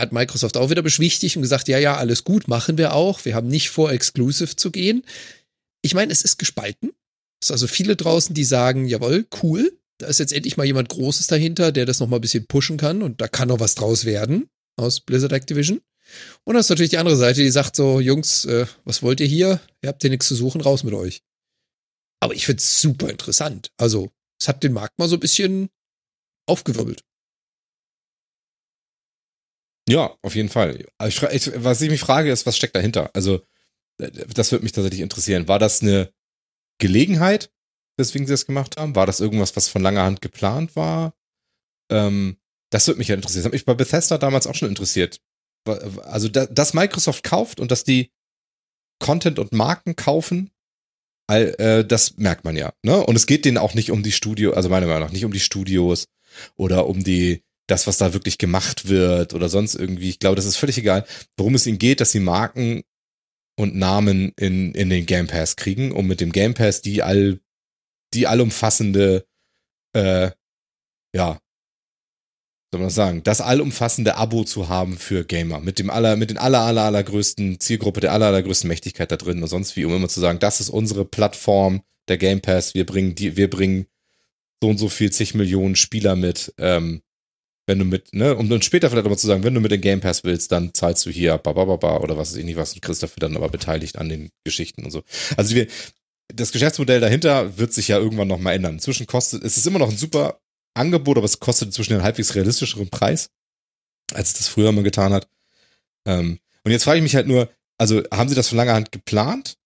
Hat Microsoft auch wieder beschwichtigt und gesagt, ja, ja, alles gut, machen wir auch. Wir haben nicht vor, exclusive zu gehen. Ich meine, es ist gespalten. Es ist also viele draußen, die sagen, jawohl, cool, da ist jetzt endlich mal jemand Großes dahinter, der das noch mal ein bisschen pushen kann und da kann noch was draus werden aus Blizzard Activision. Und das ist natürlich die andere Seite, die sagt so, Jungs, äh, was wollt ihr hier? Ihr habt hier nichts zu suchen, raus mit euch. Aber ich find's super interessant. Also, es hat den Markt mal so ein bisschen aufgewirbelt. ja, auf jeden Fall. Ich, ich, was ich mich frage, ist, was steckt dahinter? Also, äh, das würde mich tatsächlich interessieren. War das eine Gelegenheit, weswegen sie das gemacht haben? War das irgendwas, was von langer Hand geplant war? Ähm, das würde mich ja interessieren. Das hat mich bei Bethesda damals auch schon interessiert. Also, da, dass Microsoft kauft und dass die Content und Marken kaufen, all, äh, das merkt man ja. Ne? Und es geht denen auch nicht um die Studio, also meiner Meinung nach nicht um die Studios oder um die das, was da wirklich gemacht wird oder sonst irgendwie. Ich glaube, das ist völlig egal, worum es ihnen geht, dass sie Marken und Namen in, in den Game Pass kriegen, um mit dem Game Pass die all, die allumfassende, äh, ja, soll man sagen, das allumfassende Abo zu haben für Gamer, mit dem aller, mit den aller, aller, allergrößten Zielgruppe, der aller, allergrößten Mächtigkeit da drin und sonst wie, um immer zu sagen, das ist unsere Plattform, der Game Pass, wir bringen die, wir bringen so und so viel zig Millionen Spieler mit, ähm, wenn du mit, ne, um dann später vielleicht nochmal zu sagen, wenn du mit dem Game Pass willst, dann zahlst du hier babababa oder was weiß ich nicht was und kriegst dafür dann aber beteiligt an den Geschichten und so. Also wir, das Geschäftsmodell dahinter wird sich ja irgendwann nochmal ändern. Inzwischen kostet, es ist immer noch ein super Angebot, aber es kostet inzwischen einen halbwegs realistischeren Preis, als es das früher mal getan hat. Ähm, und jetzt frage ich mich halt nur, also haben sie das von langer Hand geplant,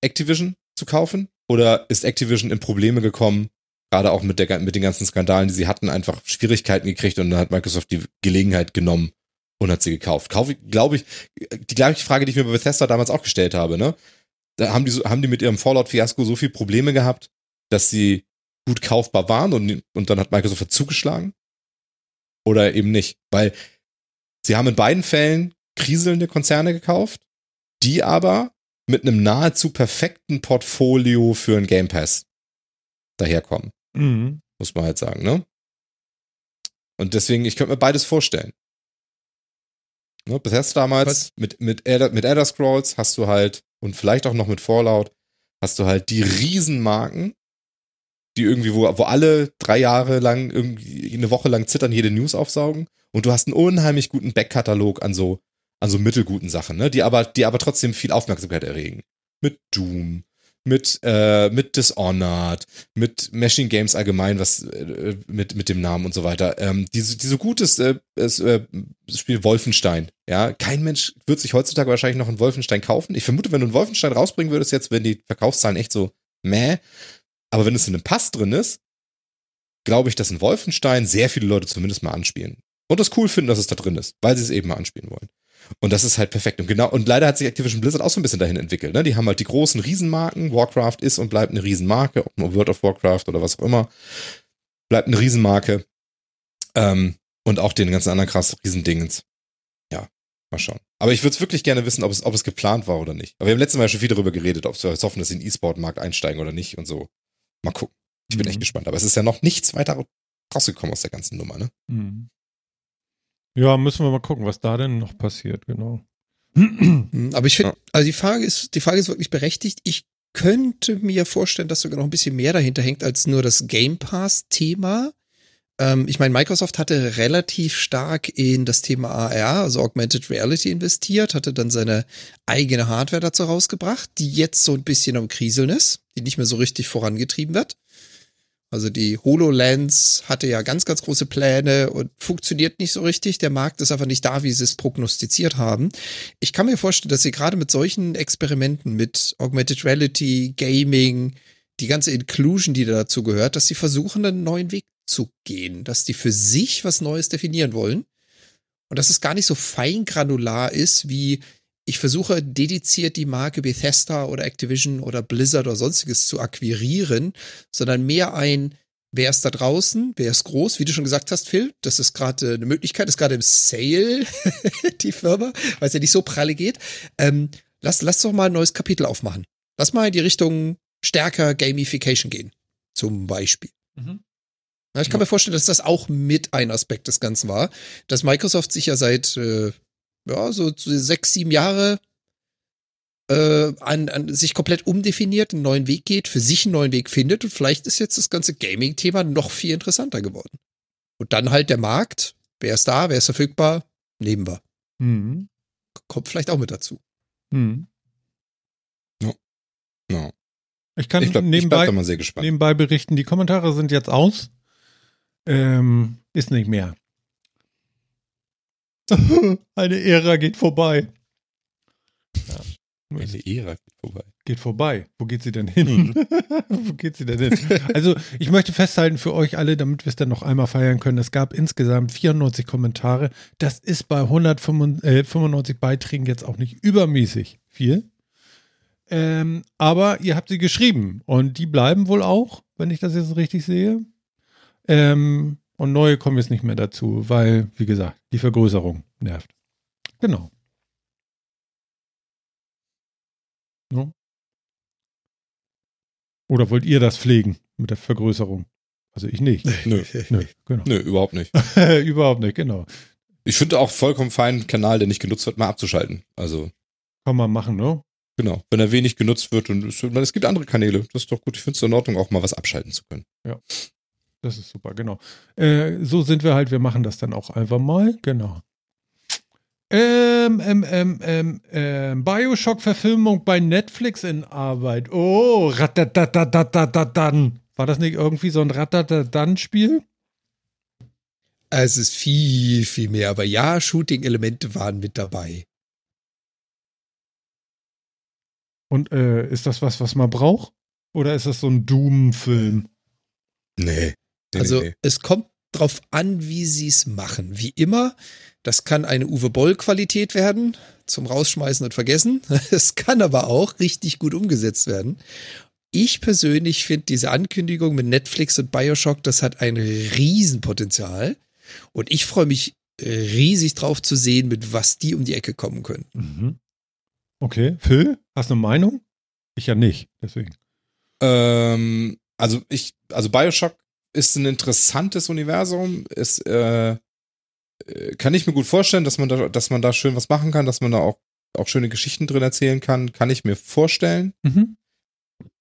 Activision zu kaufen? Oder ist Activision in Probleme gekommen, gerade auch mit, der, mit den ganzen Skandalen, die sie hatten, einfach Schwierigkeiten gekriegt und dann hat Microsoft die Gelegenheit genommen und hat sie gekauft. Kaufe, glaube ich, die gleiche Frage, die ich mir bei Bethesda damals auch gestellt habe, ne? Da haben die, haben die mit ihrem Fallout-Fiasko so viel Probleme gehabt, dass sie gut kaufbar waren und, und dann hat Microsoft halt zugeschlagen. Oder eben nicht. Weil sie haben in beiden Fällen kriselnde Konzerne gekauft, die aber mit einem nahezu perfekten Portfolio für ein Game Pass daherkommen. Mhm. Muss man halt sagen, ne? Und deswegen, ich könnte mir beides vorstellen. Ne, Bethesda damals Was? mit, mit, Elder, mit Elder Scrolls hast du halt, und vielleicht auch noch mit Fallout, hast du halt die Riesenmarken, die irgendwie, wo, wo alle drei Jahre lang irgendwie eine Woche lang zittern, jede News aufsaugen. Und du hast einen unheimlich guten Backkatalog an so, an so mittelguten Sachen, ne? Die aber, die aber trotzdem viel Aufmerksamkeit erregen. Mit Doom, mit, äh, mit Dishonored, mit Machine Games allgemein, was äh, mit, mit dem Namen und so weiter. Ähm, die, die so gut ist, äh, äh, Spiel Wolfenstein. Ja, kein Mensch wird sich heutzutage wahrscheinlich noch einen Wolfenstein kaufen. Ich vermute, wenn du einen Wolfenstein rausbringen würdest, jetzt, wenn die Verkaufszahlen echt so meh, aber wenn es in einem Pass drin ist, glaube ich, dass ein Wolfenstein sehr viele Leute zumindest mal anspielen. Und das cool finden, dass es da drin ist, weil sie es eben mal anspielen wollen. Und das ist halt perfekt. Und genau, und leider hat sich Activision Blizzard auch so ein bisschen dahin entwickelt. Ne? Die haben halt die großen Riesenmarken. Warcraft ist und bleibt eine Riesenmarke, ob nur World of Warcraft oder was auch immer. Bleibt eine Riesenmarke. Ähm, und auch den ganzen anderen krass Riesendingens. Ja, mal schauen. Aber ich würde es wirklich gerne wissen, ob es, ob es geplant war oder nicht. Aber wir haben letztes Mal schon viel darüber geredet, ob wir hoffen, dass sie in den E-Sport-Markt einsteigen oder nicht und so. Mal gucken. Ich bin Mhm. echt gespannt. Aber es ist ja noch nichts weiter rausgekommen aus der ganzen Nummer, ne? Mhm. Ja, müssen wir mal gucken, was da denn noch passiert, genau. Hm, Aber ich finde, Ja. also die Frage ist, die Frage ist wirklich berechtigt. Ich könnte mir vorstellen, dass sogar noch ein bisschen mehr dahinter hängt als nur das Game Pass-Thema. Ähm, ich meine, Microsoft hatte relativ stark in das Thema AR, also Augmented Reality, investiert, hatte dann seine eigene Hardware dazu rausgebracht, die jetzt so ein bisschen am Kriseln ist, die nicht mehr so richtig vorangetrieben wird. Also die HoloLens hatte ja ganz, ganz große Pläne und funktioniert nicht so richtig. Der Markt ist einfach nicht da, wie sie es prognostiziert haben. Ich kann mir vorstellen, dass sie gerade mit solchen Experimenten mit Augmented Reality, Gaming, die ganze Inclusion, die dazu gehört, dass sie versuchen, einen neuen Weg zu gehen, dass die für sich was Neues definieren wollen und dass es gar nicht so feingranular ist, wie ich versuche dediziert die Marke Bethesda oder Activision oder Blizzard oder sonstiges zu akquirieren, sondern mehr ein, wer ist da draußen, wer ist groß, wie du schon gesagt hast, Phil, das ist gerade eine Möglichkeit, ist gerade im Sale, die Firma, weil es ja nicht so pralle geht. Ähm, lass, lass doch mal ein neues Kapitel aufmachen. Lass mal in die Richtung stärker Gamification gehen, zum Beispiel. Mhm. Ja, ich kann mir vorstellen, dass das auch mit ein Aspekt des Ganzen war, dass Microsoft sich ja seit äh, ja, so sechs, sieben Jahre äh, an, an sich komplett umdefiniert, einen neuen Weg geht, für sich einen neuen Weg findet und vielleicht ist jetzt das ganze Gaming-Thema noch viel interessanter geworden. Und dann halt der Markt, wer ist da, wer ist verfügbar, nehmen wir. Mhm. Kommt vielleicht auch mit dazu. Mhm. Ja. Ich kann Ich, glaub, ich bleib nebenbei, da mal sehr gespannt. nebenbei berichten, die Kommentare sind jetzt aus. Ähm, ist nicht mehr. Eine Ära geht vorbei. Ja. Eine Ära geht vorbei. Geht vorbei. Wo geht sie denn hin? Wo geht sie denn hin? Also, ich möchte festhalten für euch alle, damit wir es dann noch einmal feiern können. Es gab insgesamt 94 Kommentare. Das ist bei 195 Beiträgen jetzt auch nicht übermäßig viel. Ähm, aber ihr habt sie geschrieben und die bleiben wohl auch, wenn ich das jetzt richtig sehe. Ähm, und neue kommen jetzt nicht mehr dazu, weil, wie gesagt, die Vergrößerung nervt. Genau. No? Oder wollt ihr das pflegen mit der Vergrößerung? Also ich nicht. Nö, Nö, genau. nö, überhaupt nicht. Überhaupt nicht, genau. Ich finde auch vollkommen fein, einen Kanal, der nicht genutzt wird, mal abzuschalten. Also, Kann man machen, ne? genau. Wenn er wenig genutzt wird und es, es gibt andere Kanäle, das ist doch gut. Ich finde es in Ordnung, auch mal was abschalten zu können. Das ist super, genau. Äh, so sind wir halt, wir machen das dann auch einfach mal, genau. Ähm, ähm, ähm, ähm, ähm, Bioshock-Verfilmung bei Netflix in Arbeit. Oh, ratatatatatadan. War das nicht irgendwie so ein Ratatadan-Spiel? Es ist viel, viel mehr. Aber ja, Shooting-Elemente waren mit dabei. Und äh, ist das was, was man braucht? Oder ist das so ein Doom-Film? Nee. Nee Also nee, nee. es kommt drauf an, wie sie es machen. Wie immer, das kann eine Uwe Boll-Qualität werden, zum Rausschmeißen und Vergessen. Es kann aber auch richtig gut umgesetzt werden. ich persönlich finde diese Ankündigung mit Netflix und Bioshock, das hat ein Riesenpotenzial. Und ich freue mich riesig drauf zu sehen, mit was die um die Ecke kommen können. Mhm. Okay, Phil, hast du eine Meinung? Ich ja nicht, deswegen. Ähm, also ich, also Bioshock ist ein interessantes Universum. Ist, äh, äh, kann ich mir gut vorstellen, dass man da, dass man da schön was machen kann, dass man da auch, auch schöne Geschichten drin erzählen kann. Kann ich mir vorstellen. Mhm.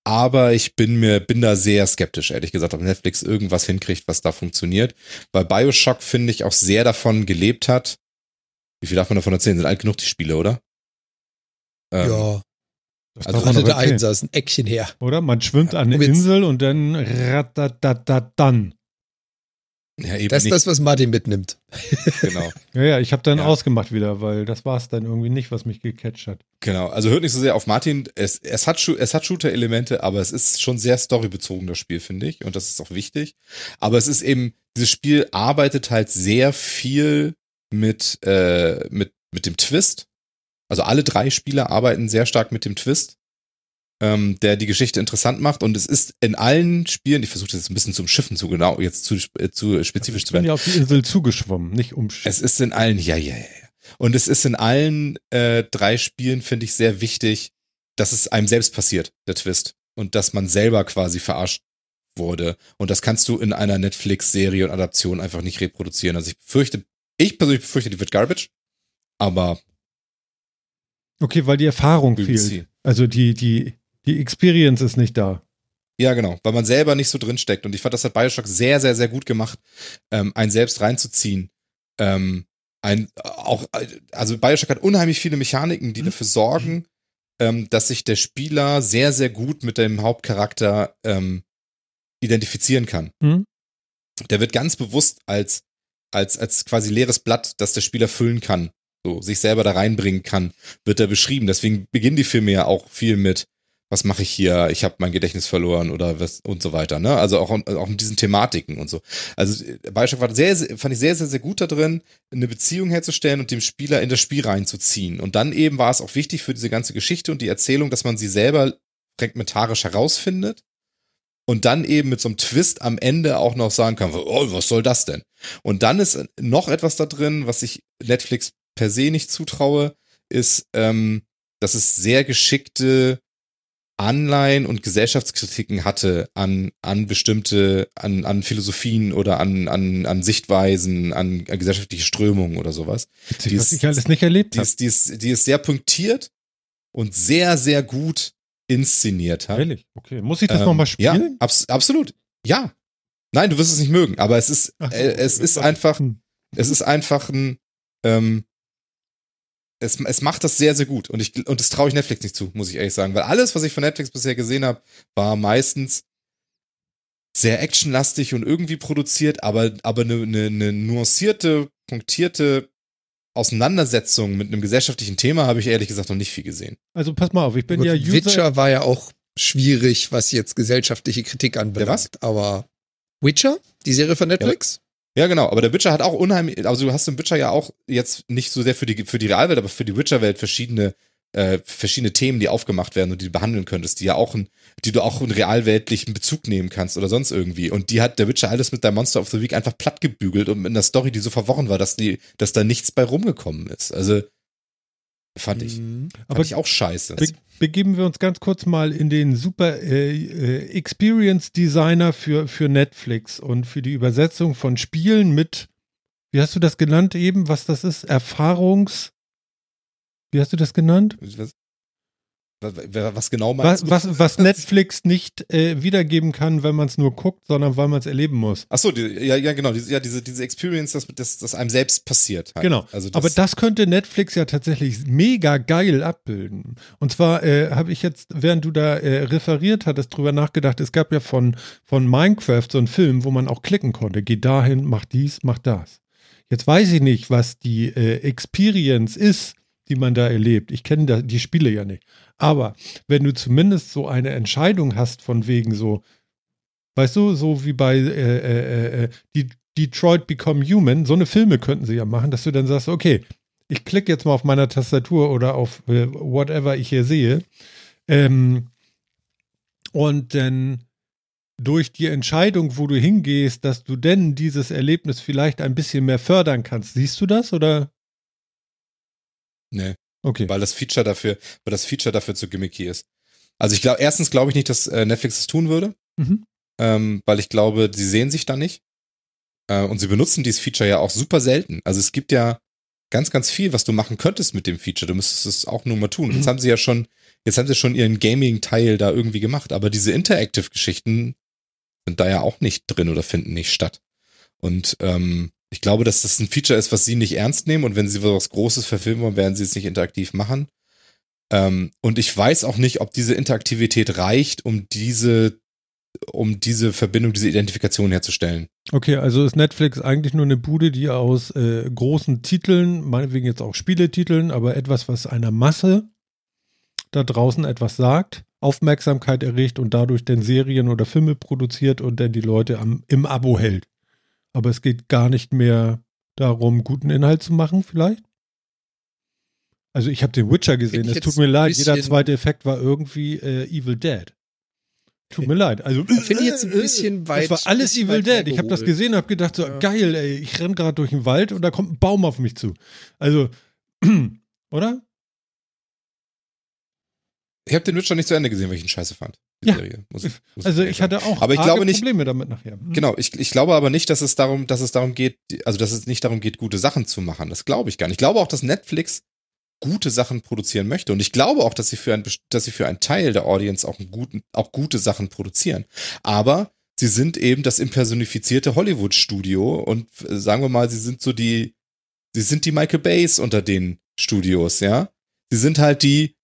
Aber ich bin mir, bin da sehr skeptisch, ehrlich gesagt, ob Netflix irgendwas hinkriegt, was da funktioniert. Weil Bioshock, finde ich, auch sehr davon gelebt hat. Wie viel darf man davon erzählen? Sind alt genug die Spiele, oder? Ähm, ja. Das Also der erzählen. Einsatz ein Eckchen her. Oder? Man schwimmt an Um eine Insel und dann ratatatatatan. Ja, eben Das ist das, was Martin mitnimmt. Genau. Ja, ja, ich habe dann Ja. ausgemacht wieder, weil das war es dann irgendwie nicht, was mich gecatcht hat. Genau, also hört nicht so sehr auf Martin. Es, es hat, es hat Shooter-Elemente, aber es ist schon sehr storybezogen, das Spiel, finde ich. Und das ist auch wichtig. Aber es ist eben, dieses Spiel arbeitet halt sehr viel mit, äh, mit, mit dem Twist. Also alle drei Spieler arbeiten sehr stark mit dem Twist, ähm, der die Geschichte interessant macht. Und es ist in allen Spielen, ich versuche das jetzt ein bisschen zum Schiffen zu genau, jetzt zu, äh, zu spezifisch Ich zu bin werden. ja auf die Insel zugeschwommen, nicht um. Es ist in allen, ja, ja, ja. ja. Und es ist in allen äh, drei Spielen, finde ich, sehr wichtig, dass es einem selbst passiert, der Twist. Und dass man selber quasi verarscht wurde. Und das kannst du in einer Netflix-Serie und Adaption einfach nicht reproduzieren. Also ich befürchte, ich persönlich befürchte, die wird Garbage. Aber Okay, weil die Erfahrung will fehlt. Also die, die, die Experience ist nicht da. Ja, genau, weil man selber nicht so drinsteckt. Und ich fand, das hat Bioshock sehr, sehr, sehr gut gemacht, ähm, einen selbst reinzuziehen. Ähm, ein, auch, also Bioshock hat unheimlich viele Mechaniken, die dafür sorgen, ähm, dass sich der Spieler sehr, sehr gut mit dem Hauptcharakter ähm, identifizieren kann. Hm? Der wird ganz bewusst als, als, als quasi leeres Blatt, das der Spieler füllen kann, so sich selber da reinbringen kann, wird er beschrieben. Deswegen beginnen die Filme ja auch viel mit, was mache ich hier? Ich habe mein Gedächtnis verloren oder was und so weiter. Ne? Also auch, auch mit diesen Thematiken und so. Also Bioshock war sehr, fand ich sehr, sehr, sehr gut da drin, eine Beziehung herzustellen und dem Spieler in das Spiel reinzuziehen. Und dann eben war es auch wichtig für diese ganze Geschichte und die Erzählung, dass man sie selber fragmentarisch herausfindet und dann eben mit so einem Twist am Ende auch noch sagen kann, oh, was soll das denn? Und dann ist noch etwas da drin, was ich Netflix per se nicht zutraue, ist, ähm, dass es sehr geschickte Anleihen und Gesellschaftskritiken hatte an, an bestimmte, an, an Philosophien oder an, an, an Sichtweisen, an, an gesellschaftliche Strömungen oder sowas. Die ist- ich alles nicht erlebt Die ist, die, ist, die ist sehr punktiert und sehr, sehr gut inszeniert hat. Ehrlich? Okay. Muss ich das Ähm, nochmal Ja, spielen? abs absolut. Ja. Nein, du wirst es nicht mögen, aber es ist, so, äh, es ist einfach, es ist einfach ein, ähm, es, es macht das sehr, sehr gut. Und ich, und das traue ich Netflix nicht zu, muss ich ehrlich sagen. Weil alles, was ich von Netflix bisher gesehen habe, war meistens sehr actionlastig und irgendwie produziert, aber, aber eine, eine, eine nuancierte, punktierte Auseinandersetzung mit einem gesellschaftlichen Thema habe ich ehrlich gesagt noch nicht viel gesehen. Also pass mal auf, ich bin Gut, ja User. Witcher war ja auch schwierig, was jetzt gesellschaftliche Kritik anbelangt. was? Aber Witcher, die Serie von Netflix? Ja, genau. Aber der Witcher hat auch unheimlich, also du hast im Witcher ja auch jetzt nicht so sehr für die, für die Realwelt, aber für die Witcher-Welt verschiedene, äh, verschiedene Themen, die aufgemacht werden und die du behandeln könntest, die ja auch, ein, die du auch in realweltlichen Bezug nehmen kannst oder sonst irgendwie. Und die hat der Witcher alles mit der Monster of the Week einfach platt gebügelt und mit einer Story, die so verworren war, dass die, dass da nichts bei rumgekommen ist. Also, fand ich, Mhm. fand aber ich auch scheiße. be begeben wir uns ganz kurz mal in den super äh, äh, Experience Designer für, für Netflix und für die Übersetzung von Spielen mit, wie hast du das genannt eben, was das ist? Erfahrungs. Wie hast du das genannt? Was, was, genau meinst Was, du? was, was Netflix nicht äh, wiedergeben kann, wenn man es nur guckt, sondern weil man es erleben muss. Ach so, die, ja, ja, genau, diese, ja, diese, diese Experience, dass das, das einem selbst passiert. Halt. Genau. Also Aber das könnte Netflix ja tatsächlich mega geil abbilden. Und zwar äh, habe ich jetzt, während du da äh, referiert hattest, drüber nachgedacht, es gab ja von, von Minecraft so einen Film, wo man auch klicken konnte. Geh dahin, mach dies, mach das. Jetzt weiß ich nicht, was die äh, Experience ist, die man da erlebt. Ich kenne die Spiele ja nicht. Aber wenn du zumindest so eine Entscheidung hast von wegen so, weißt du, so wie bei äh, äh, äh, die Detroit Become Human, so eine Filme könnten sie ja machen, dass du dann sagst, okay, ich klicke jetzt mal auf meiner Tastatur oder auf äh, whatever ich hier sehe. Ähm, Und dann durch die Entscheidung, wo du hingehst, dass du denn dieses Erlebnis vielleicht ein bisschen mehr fördern kannst. Siehst du das oder? Nee. Okay. Weil das Feature dafür, weil das Feature dafür zu gimmicky ist. Also ich glaube, erstens glaube ich nicht, dass äh, Netflix es tun würde, Mhm. ähm, weil ich glaube, sie sehen sich da nicht. Äh, und sie benutzen dieses Feature ja auch super selten. Also es gibt ja ganz, ganz viel, was du machen könntest mit dem Feature. Du müsstest es auch nur mal tun. Jetzt haben sie ja schon, jetzt haben sie schon ihren Gaming-Teil da irgendwie gemacht, aber diese Interactive-Geschichten sind da ja auch nicht drin oder finden nicht statt. Und ähm, ich glaube, dass das ein Feature ist, was sie nicht ernst nehmen und wenn sie was Großes verfilmen wollen, werden sie es nicht interaktiv machen. Ähm, und ich weiß auch nicht, ob diese Interaktivität reicht, um diese, um diese Verbindung, diese Identifikation herzustellen. Okay, also ist Netflix eigentlich nur eine Bude, die aus äh, großen Titeln, meinetwegen jetzt auch Spieletiteln, aber etwas, was einer Masse da draußen etwas sagt, Aufmerksamkeit erregt und dadurch dann Serien oder Filme produziert und dann die Leute am, im Abo hält. Aber es geht gar nicht mehr darum, guten Inhalt zu machen, vielleicht? Also ich habe den Witcher gesehen, es tut mir leid, jeder zweite Effekt war irgendwie äh, Evil Dead. Tut mir leid. Also Finde ich jetzt ein bisschen weit. das war alles Evil Dead. Ich habe das gesehen und habe gedacht, so Ja. geil, ey, ich renn gerade durch den Wald und da kommt ein Baum auf mich zu. Also, oder? Ich habe den Witcher nicht zu Ende gesehen, weil ich ihn scheiße fand. Die Ja. Serie, muss ich, muss Also ich hatte auch Aber ich glaube nicht- Probleme damit nachher. Hm. Genau, ich, ich glaube aber nicht, dass es darum, dass es darum geht, also dass es nicht darum geht, gute Sachen zu machen. Das glaube ich gar nicht. Ich glaube auch, dass Netflix gute Sachen produzieren möchte. Und ich glaube auch, dass sie für ein, dass sie für einen Teil der Audience auch, einen guten, auch gute Sachen produzieren. Aber sie sind eben das impersonifizierte Hollywood-Studio und äh, sagen wir mal, sie sind so die, sie sind die Michael Bays unter den Studios, ja. Sie sind halt die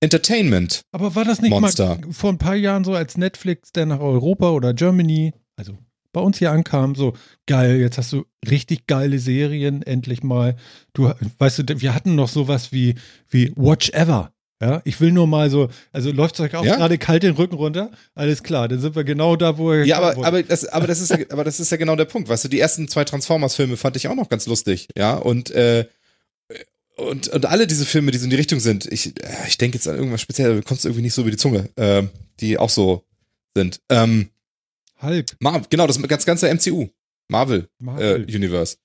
Entertainment. Aber war das nicht Monster. mal vor ein paar Jahren so, als Netflix dann nach Europa oder Germany, also bei uns hier ankam, so geil, jetzt hast du richtig geile Serien, endlich mal. Du, weißt du, wir hatten noch sowas wie, wie Watch Ever. Ja, ich will nur mal so, also läuft es euch auch Ja. gerade kalt den Rücken runter? Alles klar, dann sind wir genau da, wo wir Ja, aber, aber, das, aber, das ist ja, aber das ist ja genau der Punkt. Weißt du, die ersten zwei Transformers-Filme fand ich auch noch ganz lustig, ja. Und, äh, und, und alle diese Filme, die so in die Richtung sind, ich, äh, ich denke jetzt an irgendwas speziell, du kommst irgendwie nicht so über die Zunge, äh, die auch so sind. Ähm, Hulk, Mar genau, das ganz ganze MCU, Marvel, Marvel. Äh, Universe.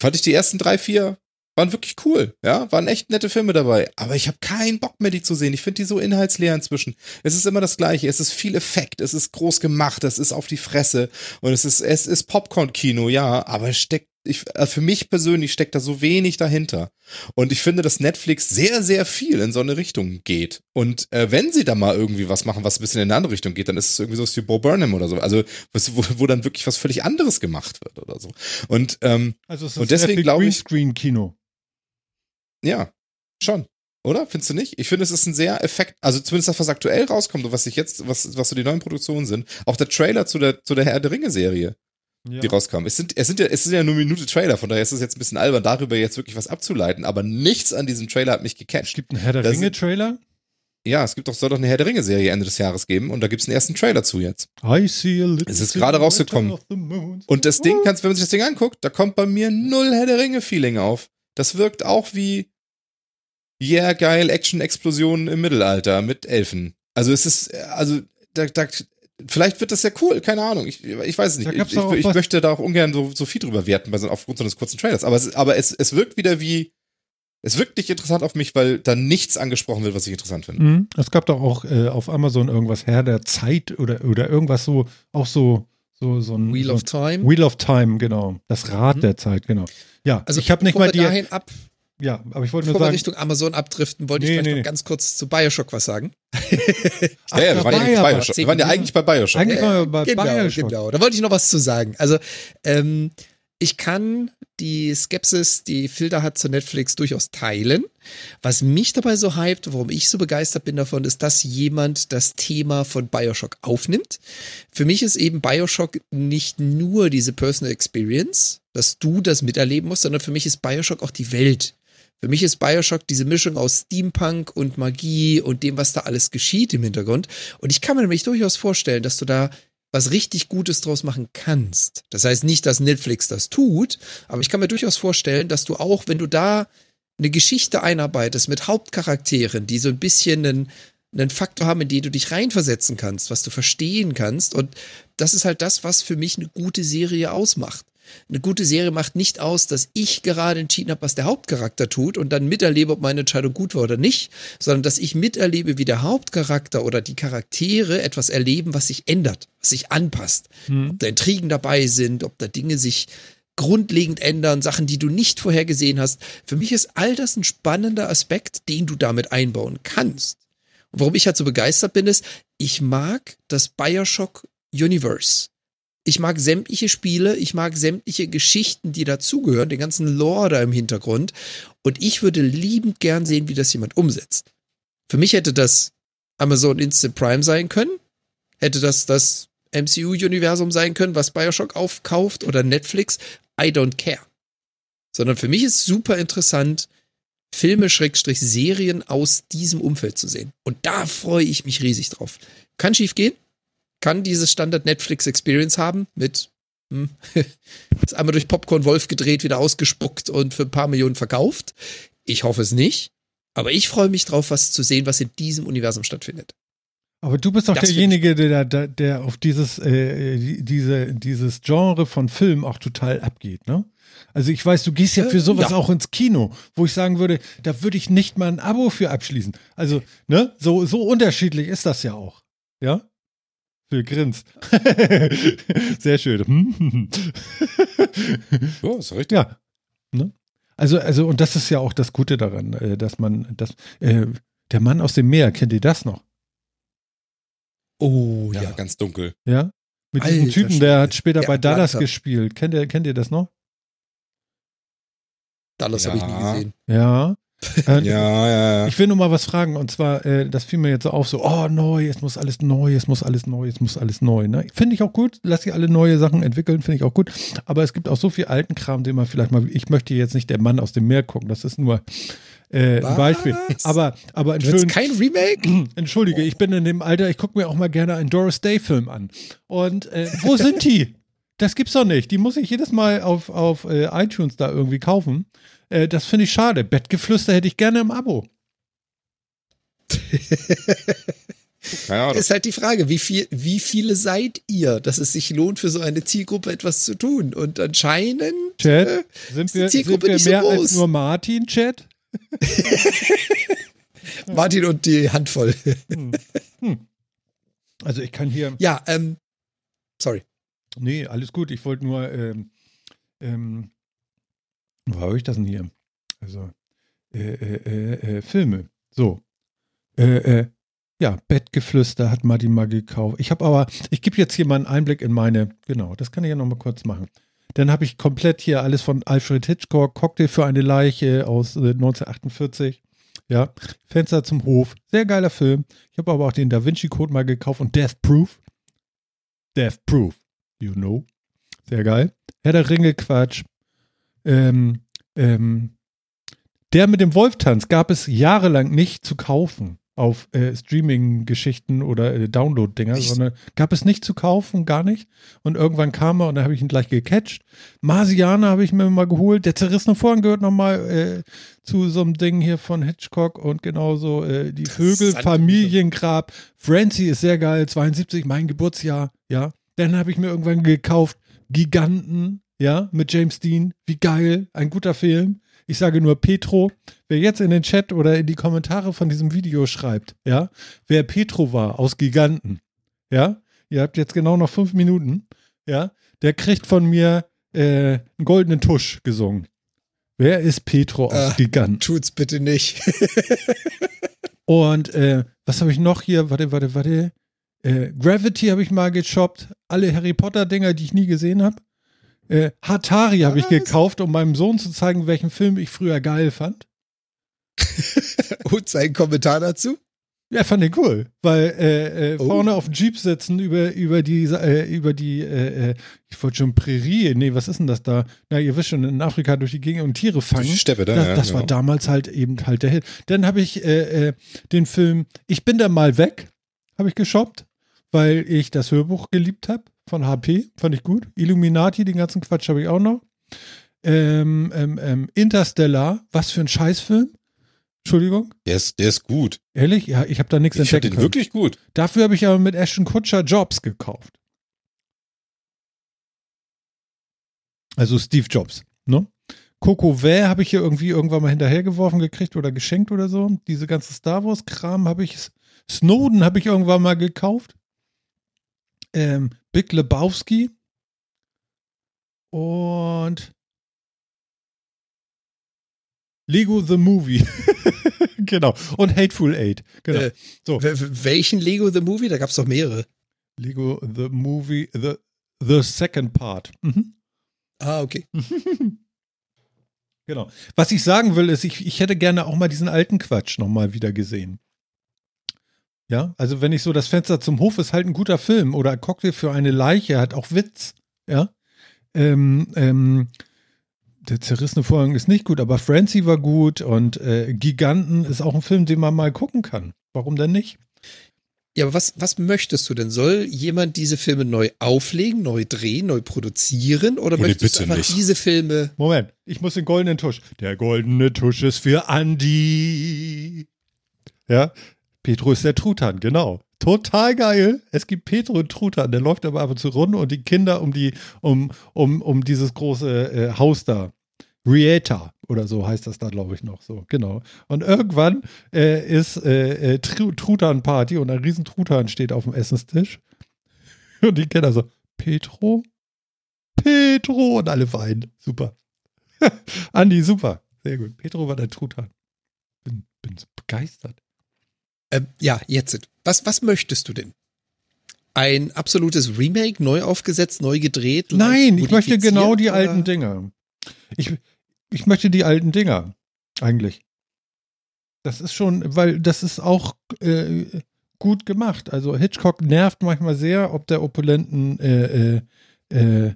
Fand ich die ersten drei, vier waren wirklich cool, ja, waren echt nette Filme dabei. Aber ich habe keinen Bock mehr, die zu sehen. Ich finde die so inhaltsleer inzwischen. Es ist immer das Gleiche. Es ist viel Effekt, es ist groß gemacht, es ist auf die Fresse und es ist es ist Popcorn-Kino, ja. Aber es steckt ich, äh, für mich persönlich steckt da so wenig dahinter. Und ich finde, dass Netflix sehr, sehr viel in so eine Richtung geht. Und äh, wenn sie da mal irgendwie was machen, was ein bisschen in eine andere Richtung geht, dann ist es irgendwie so wie Bo Burnham oder so. Also, wo, wo dann wirklich was völlig anderes gemacht wird oder so. Und ähm, also es ist und deswegen glaube ich- Greenscreen-Kino. ja, schon. Oder? Findest du nicht? Ich finde, es ist ein sehr effekt, also zumindest das, was aktuell rauskommt und was ich jetzt, was, was so die neuen Produktionen sind. Auch der Trailer zu der, zu der Herr der Ringe-Serie, Ja. die rauskam. Es sind, es sind ja, es sind ja nur Minute Trailer, von daher ist es jetzt ein bisschen albern, darüber jetzt wirklich was abzuleiten, aber nichts an diesem Trailer hat mich Es gecatcht. gibt einen Herr der Ringe-Trailer. Ja, es gibt doch, soll doch eine Herr der Ringe-Serie Ende des Jahres geben und da gibt es einen ersten Trailer zu jetzt. I see a little Es ist gerade rausgekommen. Und das Ding, kannst, wenn man sich das Ding anguckt, da kommt bei mir null Herr der Ringe-Feeling auf. Das wirkt auch wie, yeah, geil, Action-Explosionen im Mittelalter mit Elfen. Also es ist, also, da, da, vielleicht wird das ja cool, keine Ahnung. Ich, ich weiß es nicht. Ich, ich, ich möchte da auch ungern so, so viel drüber werten, bei so, aufgrund so eines kurzen Trailers. Aber es, aber es, es wirkt wieder wie, es wirkt nicht interessant auf mich, weil da nichts angesprochen wird, was ich interessant finde. Mhm. Es gab doch auch äh, auf Amazon irgendwas Herr der Zeit oder, oder irgendwas so, auch so, so, so ein Wheel so of Time. Wheel of Time, genau. Das Rad Mhm. der Zeit, genau. Ja, Also ich habe nicht mal die. dahin ab, Ja, aber ich wollte nur bevor wir sagen. Richtung Amazon abdriften, wollte Nee, ich vielleicht nee, noch nee. ganz kurz zu Bioshock was sagen. Ach, ja, ja, wir waren ja, was. Bioshock. Wir waren ja eigentlich bei Bioshock. Eigentlich waren wir bei genau, Bioshock. genau. Da wollte ich noch was zu sagen. Also, ähm, ich kann die Skepsis, die Filter hat zu Netflix durchaus teilen. Was mich dabei so hypt, warum ich so begeistert bin davon, ist, dass jemand das Thema von Bioshock aufnimmt. Für mich ist eben Bioshock nicht nur diese Personal Experience, dass du das miterleben musst, sondern für mich ist Bioshock auch die Welt. Für mich ist Bioshock diese Mischung aus Steampunk und Magie und dem, was da alles geschieht im Hintergrund. Und ich kann mir nämlich durchaus vorstellen, dass du da was richtig Gutes draus machen kannst. Das heißt nicht, dass Netflix das tut, aber ich kann mir durchaus vorstellen, dass du auch, wenn du da eine Geschichte einarbeitest mit Hauptcharakteren, die so ein bisschen einen, einen Faktor haben, in den du dich reinversetzen kannst, was du verstehen kannst. Und das ist halt das, was für mich eine gute Serie ausmacht. Eine gute Serie macht nicht aus, dass ich gerade entschieden habe, was der Hauptcharakter tut und dann miterlebe, ob meine Entscheidung gut war oder nicht, sondern dass ich miterlebe, wie der Hauptcharakter oder die Charaktere etwas erleben, was sich ändert, was sich anpasst. Hm. Ob da Intrigen dabei sind, ob da Dinge sich grundlegend ändern, Sachen, die du nicht vorhergesehen hast. Für mich ist all das ein spannender Aspekt, den du damit einbauen kannst. Und warum ich halt so begeistert bin, ist, ich mag das Bioshock Universe. Ich mag sämtliche Spiele, ich mag sämtliche Geschichten, die dazugehören, den ganzen Lore da im Hintergrund. Und ich würde liebend gern sehen, wie das jemand umsetzt. Für mich hätte das Amazon Instant Prime sein können. Hätte das das MCU-Universum sein können, was Bioshock aufkauft oder Netflix. I don't care. Sondern für mich ist super interessant, Filme, Schrägstrich, Serien aus diesem Umfeld zu sehen. Und da freue ich mich riesig drauf. Kann schief gehen, kann dieses Standard Netflix Experience haben mit hm, ist einmal durch Popcorn Wolf gedreht, wieder ausgespuckt und für ein paar Millionen verkauft. Ich hoffe es nicht. Aber ich freue mich drauf, was zu sehen, was in diesem Universum stattfindet. Aber du bist doch das derjenige, der, der, der auf dieses, äh, diese, dieses Genre von Film auch total abgeht, ne? Also ich weiß, du gehst ja für äh, sowas ja. auch ins Kino, wo ich sagen würde, da würde ich nicht mal ein Abo für abschließen. Also, ne, so, so unterschiedlich ist das ja auch. Ja? Phil grinst. Sehr schön. ja, ist richtig. Ja. Ne? Also, also, und das ist ja auch das Gute daran, äh, dass man, dass, äh, der Mann aus dem Meer, kennt ihr das noch? Oh, ja, ja ganz dunkel. Ja? Mit Alter, diesem Typen, der hat später der bei Dallas gespielt. Kennt ihr, kennt ihr das noch? Dallas ja. habe ich nie gesehen. Ja. Äh, ja, ja, ja. Ich will nur mal was fragen und zwar, äh, das fiel mir jetzt so auf, so, oh, neu, es muss alles neu, es muss alles neu, es muss alles neu. Ne? Finde ich auch gut, lass sie alle neue Sachen entwickeln, finde ich auch gut. Aber es gibt auch so viel alten Kram, den man vielleicht mal, ich möchte jetzt nicht der Mann aus dem Meer gucken, das ist nur äh, ein Beispiel. Aber, aber entschuldige, kein Remake? Entschuldige, ich bin in dem Alter, ich gucke mir auch mal gerne einen Doris Day-Film an. Und äh, wo sind die? Das gibt's doch nicht. Die muss ich jedes Mal auf, auf äh, iTunes da irgendwie kaufen. Äh, das finde ich schade. Bettgeflüster hätte ich gerne im Abo. Ja, ist halt die Frage, wie, viel, wie viele seid ihr, dass es sich lohnt, für so eine Zielgruppe etwas zu tun? Und anscheinend Chat, äh, sind wir, sind wir mehr so als nur Martin, Chat? Martin und die Handvoll. Hm. Hm. Also ich kann hier. Ja, ähm, sorry. Nee, alles gut. Ich wollte nur, ähm, ähm, wo habe ich das denn hier? Also, äh, äh, äh, äh Filme. So. Äh, äh, ja, Bettgeflüster hat Martin mal gekauft. Ich habe aber, ich gebe jetzt hier mal einen Einblick in meine, genau, das kann ich ja nochmal kurz machen. Dann habe ich komplett hier alles von Alfred Hitchcock, Cocktail für eine Leiche aus 1948. Ja, Fenster zum Hof. Sehr geiler Film. Ich habe aber auch den Da Vinci Code mal gekauft und Death Proof. Death Proof. You know. Sehr geil. Herr der Ringe Quatsch. Ähm, ähm, der mit dem Wolftanz gab es jahrelang nicht zu kaufen auf äh, Streaming-Geschichten oder äh, Download-Dinger, sondern gab es nicht zu kaufen, gar nicht. Und irgendwann kam er und da habe ich ihn gleich gecatcht. Marsianer habe ich mir mal geholt. Der zerrissene Vorhang gehört nochmal äh, zu so einem Ding hier von Hitchcock und genauso äh, die Vögel, Familiengrab. Francie ist sehr geil, 72, mein Geburtsjahr, ja. Dann habe ich mir irgendwann gekauft Giganten, ja, mit James Dean. Wie geil, ein guter Film. Ich sage nur Petro. Wer jetzt in den Chat oder in die Kommentare von diesem Video schreibt, ja, wer Petro war aus Giganten, ja, ihr habt jetzt genau noch fünf Minuten, ja, der kriegt von mir äh, einen goldenen Tusch gesungen. Wer ist Petro aus äh, Giganten? Tut's bitte nicht. Und äh, was habe ich noch hier? Warte, warte, warte. Äh, Gravity habe ich mal geshoppt. Alle Harry Potter-Dinger, die ich nie gesehen habe. Äh, Hatari habe ich gekauft, um meinem Sohn zu zeigen, welchen Film ich früher geil fand. Und sein Kommentar dazu? Ja, fand ich cool, weil äh, äh, oh. vorne auf dem Jeep sitzen über über die äh, über die äh, äh, ich wollte schon Prärie, nee, was ist denn das da? Na, ihr wisst schon, in Afrika durch die Gegend und Tiere fangen. Die Steppe da, das, ja, das genau. war damals halt eben halt der Hit. Dann habe ich äh, den Film Ich bin da mal weg, habe ich geshoppt, weil ich das Hörbuch geliebt habe von HP, fand ich gut. Illuminati, den ganzen Quatsch habe ich auch noch. Ähm, ähm, ähm, Interstellar, was für ein Scheißfilm. Entschuldigung? Der ist, der ist gut. Ehrlich? Ja, ich habe da nichts Ich finde den können. wirklich gut. Dafür habe ich aber mit Ashton Kutscher Jobs gekauft. Also Steve Jobs, ne? Coco Vä habe ich hier irgendwie irgendwann mal hinterhergeworfen gekriegt oder geschenkt oder so. Diese ganze Star Wars Kram habe ich Snowden habe ich irgendwann mal gekauft. Ähm, Big Lebowski und Lego the Movie. genau. Und Hateful Eight. Genau. Äh, so. Welchen Lego The Movie? Da gab es doch mehrere. Lego the Movie, the, the second part. Mhm. Ah, okay. Genau. Was ich sagen will, ist, ich, ich hätte gerne auch mal diesen alten Quatsch nochmal wieder gesehen. Ja, also wenn ich so das Fenster zum Hof ist halt ein guter Film oder Cocktail für eine Leiche hat auch Witz. Ja. Ähm, ähm, der zerrissene Vorhang ist nicht gut, aber Francie war gut und äh, Giganten ist auch ein Film, den man mal gucken kann. Warum denn nicht? Ja, aber was, was möchtest du denn? Soll jemand diese Filme neu auflegen, neu drehen, neu produzieren? Oder Uli, möchtest du bitte einfach nicht. diese Filme Moment, ich muss den goldenen Tusch. Der goldene Tusch ist für Andi. Ja, Petro ist der Truthahn, genau. Total geil. Es gibt Petro und Truthahn, der läuft aber ab und zu rum und die Kinder um die, um, um, um dieses große äh, Haus da. Rieta oder so heißt das da, glaube ich, noch so. Genau. Und irgendwann äh, ist äh, äh, Tru- Truthahn-Party und ein riesen Truthahn steht auf dem Essenstisch. Und die Kinder so, Petro? Petro! Und alle weinen. Super. Andi, super. Sehr gut. Petro war der Truthahn. Bin, bin so begeistert. Ähm, ja, jetzt. Was, was möchtest du denn? Ein absolutes Remake, neu aufgesetzt, neu gedreht? Nein, ich möchte genau die oder? alten Dinger. Ich, ich möchte die alten Dinger. Eigentlich. Das ist schon, weil das ist auch äh, gut gemacht. Also Hitchcock nervt manchmal sehr, ob der opulenten äh, äh, äh,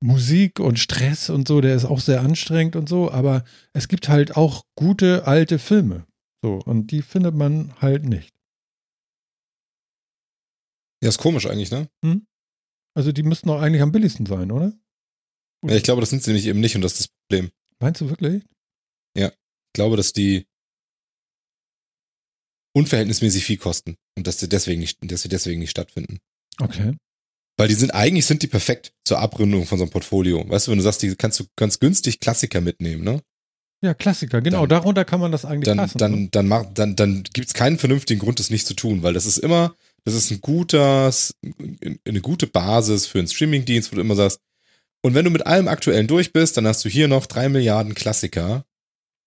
Musik und Stress und so, der ist auch sehr anstrengend und so, aber es gibt halt auch gute alte Filme. So, und die findet man halt nicht. Ja, ist komisch eigentlich, ne? Also die müssten auch eigentlich am billigsten sein, oder? Ja, ich glaube, das sind sie nämlich eben nicht und das ist das Problem. Meinst du wirklich? Ich glaube, dass die unverhältnismäßig viel kosten und dass sie deswegen nicht, dass sie deswegen nicht stattfinden. Okay. Weil die sind, eigentlich sind die perfekt zur Abrundung von so einem Portfolio. Weißt du, wenn du sagst, die kannst du ganz günstig Klassiker mitnehmen, ne? Ja, Klassiker, genau. Dann- darunter kann man das eigentlich Dann, fassen. dann, ne? dann, mach, dann, dann gibt's keinen vernünftigen Grund, das nicht zu tun, weil das ist immer, das ist ein guter, eine gute Basis für einen Streamingdienst, wo du immer sagst, und wenn du mit allem Aktuellen durch bist, dann hast du hier noch drei Milliarden Klassiker,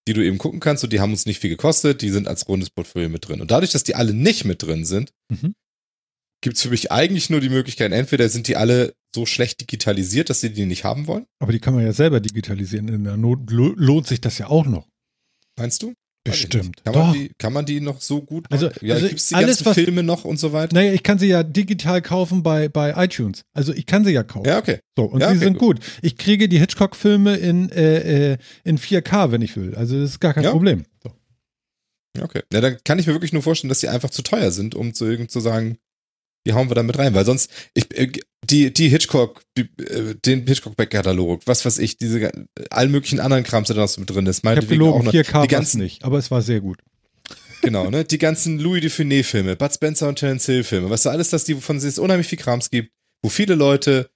die du eben gucken kannst und die haben uns nicht viel gekostet, die sind als rundes Portfolio mit drin. Und dadurch, dass die alle nicht mit drin sind, Mhm. gibt's für mich eigentlich nur die Möglichkeit, entweder sind die alle so schlecht digitalisiert, dass sie die nicht haben wollen. Aber die kann man ja selber digitalisieren. In der Not lo- lohnt sich das ja auch noch. Meinst du? Bestimmt. Kann man, die, kann man die noch so gut Also- machen? ja, also gibt's die alles, ganzen was- Filme noch und so weiter? Naja, ich kann sie ja digital kaufen bei, bei iTunes. Also ich kann sie ja kaufen. Ja, okay. So, und Ja, sie okay, sind gut. Ich kriege die Hitchcock-Filme in, äh, äh, in 4K, wenn ich will. Also das ist gar kein Ja. Problem. So. Ja, okay. Ja, dann kann ich mir wirklich nur vorstellen, dass die einfach zu teuer sind, um zu irgend zu sagen, die hauen wir da mit rein, weil sonst ich, äh, die die Hitchcock die, äh, den Hitchcock Back-Katalog, was weiß ich, diese allen möglichen anderen Krams, der da noch so mit drin ist, Ich habe meinetwegen gelogen, noch 4K die ganzen nicht, aber es war sehr gut. genau, ne, die ganzen Louis Dufiné Filme, Bud Spencer und Terence Hill Filme, weißt du, alles, dass die von es unheimlich viel Krams gibt, wo viele Leute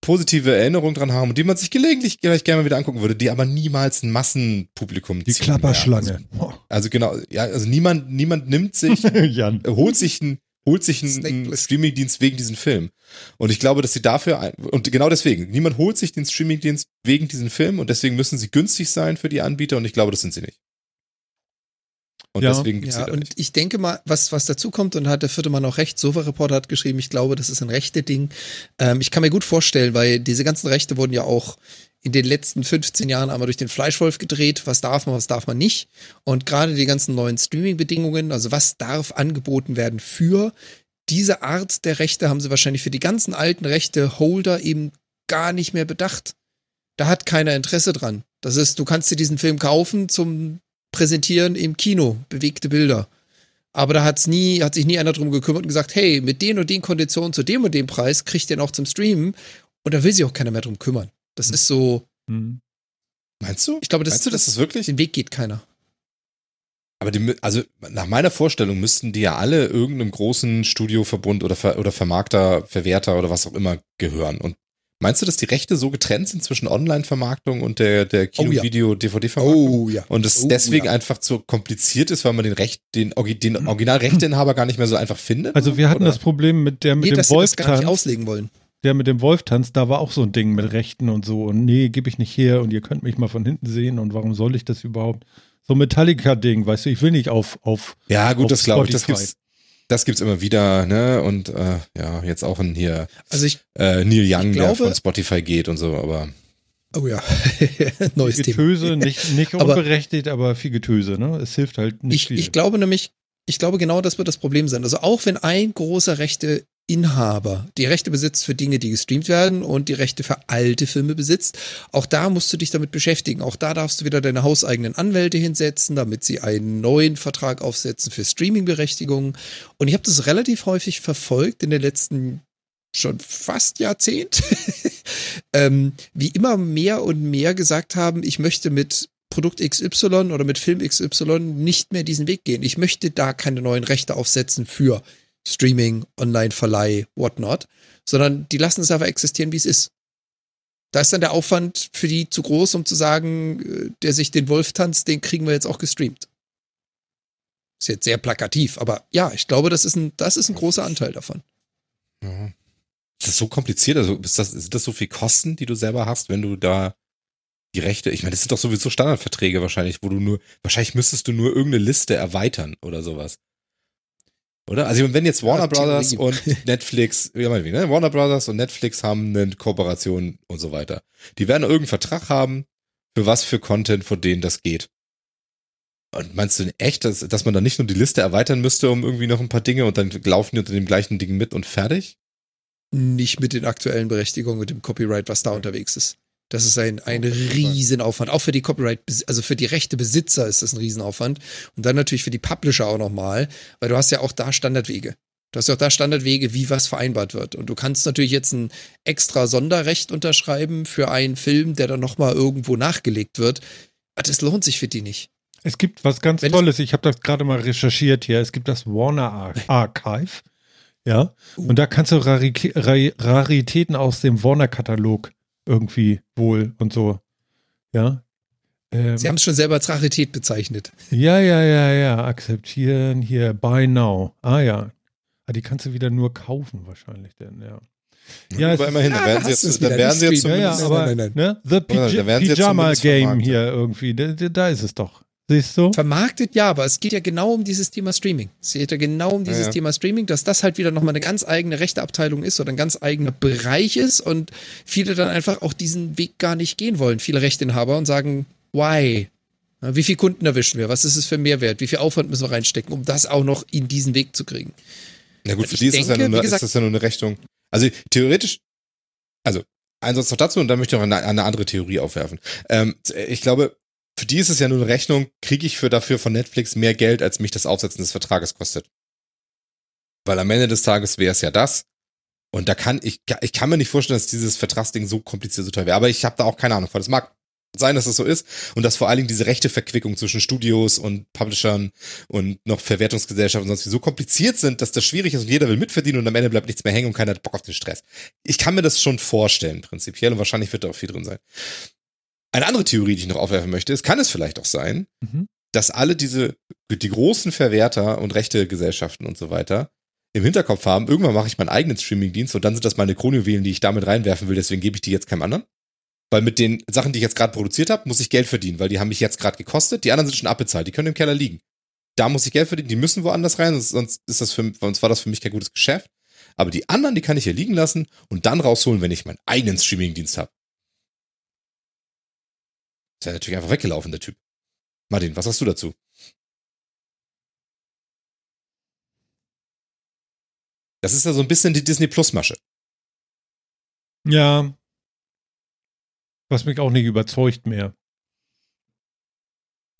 positive Erinnerungen dran haben und die man sich gelegentlich vielleicht gerne mal wieder angucken würde, die aber niemals ein Massenpublikum Die ziehen Klapperschlange. werden. Also, also genau, ja, also niemand niemand nimmt sich holt sich ein holt sich einen. Streamingdienst wegen diesem Film. Und ich glaube, dass sie dafür ein, und genau deswegen, niemand holt sich den Streamingdienst wegen diesen Film und deswegen müssen sie günstig sein für die Anbieter und ich glaube, das sind sie nicht. Und Ja. deswegen gibt's Ja, sie da und nicht. ich denke mal, was, was dazu kommt, und da hat der vierte Mann auch recht, Sofa Reporter hat geschrieben, ich glaube, das ist ein rechte Ding. Ähm, ich kann mir gut vorstellen, weil diese ganzen Rechte wurden ja auch in den letzten 15 Jahren einmal durch den Fleischwolf gedreht. Was darf man, was darf man nicht? Und gerade die ganzen neuen Streaming-Bedingungen, also was darf angeboten werden für diese Art der Rechte, haben sie wahrscheinlich für die ganzen alten Rechte-Holder eben gar nicht mehr bedacht. Da hat keiner Interesse dran. Das ist, du kannst dir diesen Film kaufen zum Präsentieren im Kino, bewegte Bilder. Aber da hat's nie, hat sich nie einer drum gekümmert und gesagt, hey, mit den und den Konditionen zu dem und dem Preis kriegt ihr noch zum Streamen. Und da will sich auch keiner mehr drum kümmern. Das Hm. ist so, Hm. Meinst du? ich glaube, das, Meinst du, dass das das wirklich? den Weg geht keiner. Aber die, also nach meiner Vorstellung müssten die ja alle irgendeinem großen Studioverbund oder, Ver, oder Vermarkter, Verwerter oder was auch immer gehören. Und meinst du, dass die Rechte so getrennt sind zwischen Online-Vermarktung und der, der Kino-Video-DVD-Vermarktung? Oh ja. Und es Oh, deswegen ja. einfach zu kompliziert ist, weil man den Recht, den, den Originalrechteinhaber gar nicht mehr so einfach findet? Also wir hatten Oder? das Problem mit der mit Nee, dem dass sie das gar nicht Wolftanz. auslegen wollen. Der mit dem Wolftanz, da war auch so ein Ding mit Rechten und so. Und nee, gebe ich nicht her und ihr könnt mich mal von hinten sehen und warum soll ich das überhaupt? So ein Metallica-Ding, weißt du, ich will nicht auf, auf Ja, gut, auf das glaube ich. Das gibt's, das gibt's immer wieder, ne? Und äh, ja, jetzt auch ein hier Also ich, äh, Neil Young, Ich der glaube- von Spotify geht und so, aber oh ja, neues viel Thema. Getöse, nicht, nicht Aber- unberechtigt, aber viel Getöse, ne? Es hilft halt nicht Ich, viel. ich glaube nämlich, ich glaube genau, das wird das Problem sein. Also auch wenn ein großer Rechteinhaber die Rechte besitzt für Dinge, die gestreamt werden und die Rechte für alte Filme besitzt, auch da musst du dich damit beschäftigen. Auch da darfst du wieder deine hauseigenen Anwälte hinsetzen, damit sie einen neuen Vertrag aufsetzen für Streamingberechtigungen. Und ich habe das relativ häufig verfolgt in den letzten schon fast Jahrzehnt, ähm, wie immer mehr und mehr gesagt haben, ich möchte mit Produkt XY oder mit Film XY nicht mehr diesen Weg gehen. Ich möchte da keine neuen Rechte aufsetzen für Streaming, Online-Verleih, whatnot, sondern die lassen es einfach existieren, wie es ist. Da ist dann der Aufwand für die zu groß, um zu sagen, äh, der sich den Wolf tanzt, den kriegen wir jetzt auch gestreamt. Ist jetzt sehr plakativ, aber ja, ich glaube, das ist ein, das ist ein großer Anteil davon. ja. ist das so kompliziert? Also ist das, sind das so viel Kosten, die du selber hast, wenn du da die Rechte, ich meine, das sind doch sowieso Standardverträge wahrscheinlich, wo du nur, wahrscheinlich müsstest du nur irgendeine Liste erweitern oder sowas. Oder? Also wenn jetzt Warner Ja, Brothers und Netflix, ja meinetwegen, ne? Warner Brothers und Netflix haben eine Kooperation und so weiter. Die werden irgendeinen Vertrag haben, für was für Content, von denen das geht. Und meinst du echt, dass, dass man dann nicht nur die Liste erweitern müsste um irgendwie noch ein paar Dinge und dann laufen die unter dem gleichen Ding mit und fertig? Nicht mit den aktuellen Berechtigungen, mit dem Copyright, was da unterwegs ist. Das ist ein, ein Riesenaufwand. Auch für die Copyright, also für die Rechtebesitzer ist das ein Riesenaufwand. Und dann natürlich für die Publisher auch nochmal, weil du hast ja auch da Standardwege. Du hast ja auch da Standardwege, wie was vereinbart wird. Und du kannst natürlich jetzt ein extra Sonderrecht unterschreiben für einen Film, der dann nochmal irgendwo nachgelegt wird. Aber das lohnt sich für die nicht. Es gibt was ganz Wenn es- Tolles. Ich habe das gerade mal recherchiert hier. Es gibt das Warner Ar Archive. Ja. Und da kannst du Rari Ra Raritäten aus dem Warner-Katalog irgendwie wohl und so. Ja. Ähm, Sie haben es schon selber als Rarität bezeichnet. ja, ja, ja, ja. Akzeptieren hier. Buy now. Ah ja. Ah, die kannst du wieder nur kaufen wahrscheinlich denn, ja. Ja, aber immerhin, Ah, da werden sie jetzt, dann wieder, werden sie jetzt Ja, ja, zumindest, aber nein, nein, Ne? The Ja, da Pyjama zumindest Game hier irgendwie. Da, da da ist es doch. Siehst du? Vermarktet ja, aber es geht ja genau um dieses Thema Streaming. Es geht ja genau um dieses Ja, ja. Thema Streaming, dass das halt wieder nochmal eine ganz eigene Rechteabteilung ist oder ein ganz eigener Bereich ist und viele dann einfach auch diesen Weg gar nicht gehen wollen. Viele Rechteinhaber und sagen, why? Wie viele Kunden erwischen wir? Was ist es für Mehrwert? Wie viel Aufwand müssen wir reinstecken, um das auch noch in diesen Weg zu kriegen? Na gut, für Ich die ist, das ja denke, nur, gesagt- ist das ja nur eine Rechnung. Also theoretisch, also ein Satz noch dazu und dann möchte ich noch eine, eine andere Theorie aufwerfen. Ähm, ich glaube, für die ist es ja nur eine Rechnung, kriege ich für dafür von Netflix mehr Geld, als mich das Aufsetzen des Vertrages kostet. Weil am Ende des Tages wäre es ja das. Und da kann ich, ich kann mir nicht vorstellen, dass dieses Vertragsding so kompliziert so teuer wäre. Aber ich habe da auch keine Ahnung von. Das mag sein, dass es so ist und dass vor allen Dingen diese rechte Verquickung zwischen Studios und Publishern und noch Verwertungsgesellschaften und sonst wie so kompliziert sind, dass das schwierig ist und jeder will mitverdienen und am Ende bleibt nichts mehr hängen und keiner hat Bock auf den Stress. Ich kann mir das schon vorstellen, prinzipiell, und wahrscheinlich wird da auch viel drin sein. Eine andere Theorie, die ich noch aufwerfen möchte, ist, kann es vielleicht auch sein, Mhm. dass alle diese, die großen Verwerter und rechte Gesellschaften und so weiter im Hinterkopf haben, irgendwann mache ich meinen eigenen Streamingdienst und dann sind das meine Kronjuwelen, die ich damit reinwerfen will, deswegen gebe ich die jetzt keinem anderen. Weil mit den Sachen, die ich jetzt gerade produziert habe, muss ich Geld verdienen, weil die haben mich jetzt gerade gekostet. Die anderen sind schon abbezahlt, die können im Keller liegen. Da muss ich Geld verdienen, die müssen woanders rein, sonst- sonst ist das für, sonst war das für mich kein gutes Geschäft. Aber die anderen, die kann ich hier liegen lassen und dann rausholen, wenn ich meinen eigenen Streamingdienst habe. Ist ja natürlich einfach weggelaufen, der Typ. Martin, was hast du dazu? Das ist ja so ein bisschen die Disney Plus Masche. Ja. Was mich auch nicht überzeugt mehr.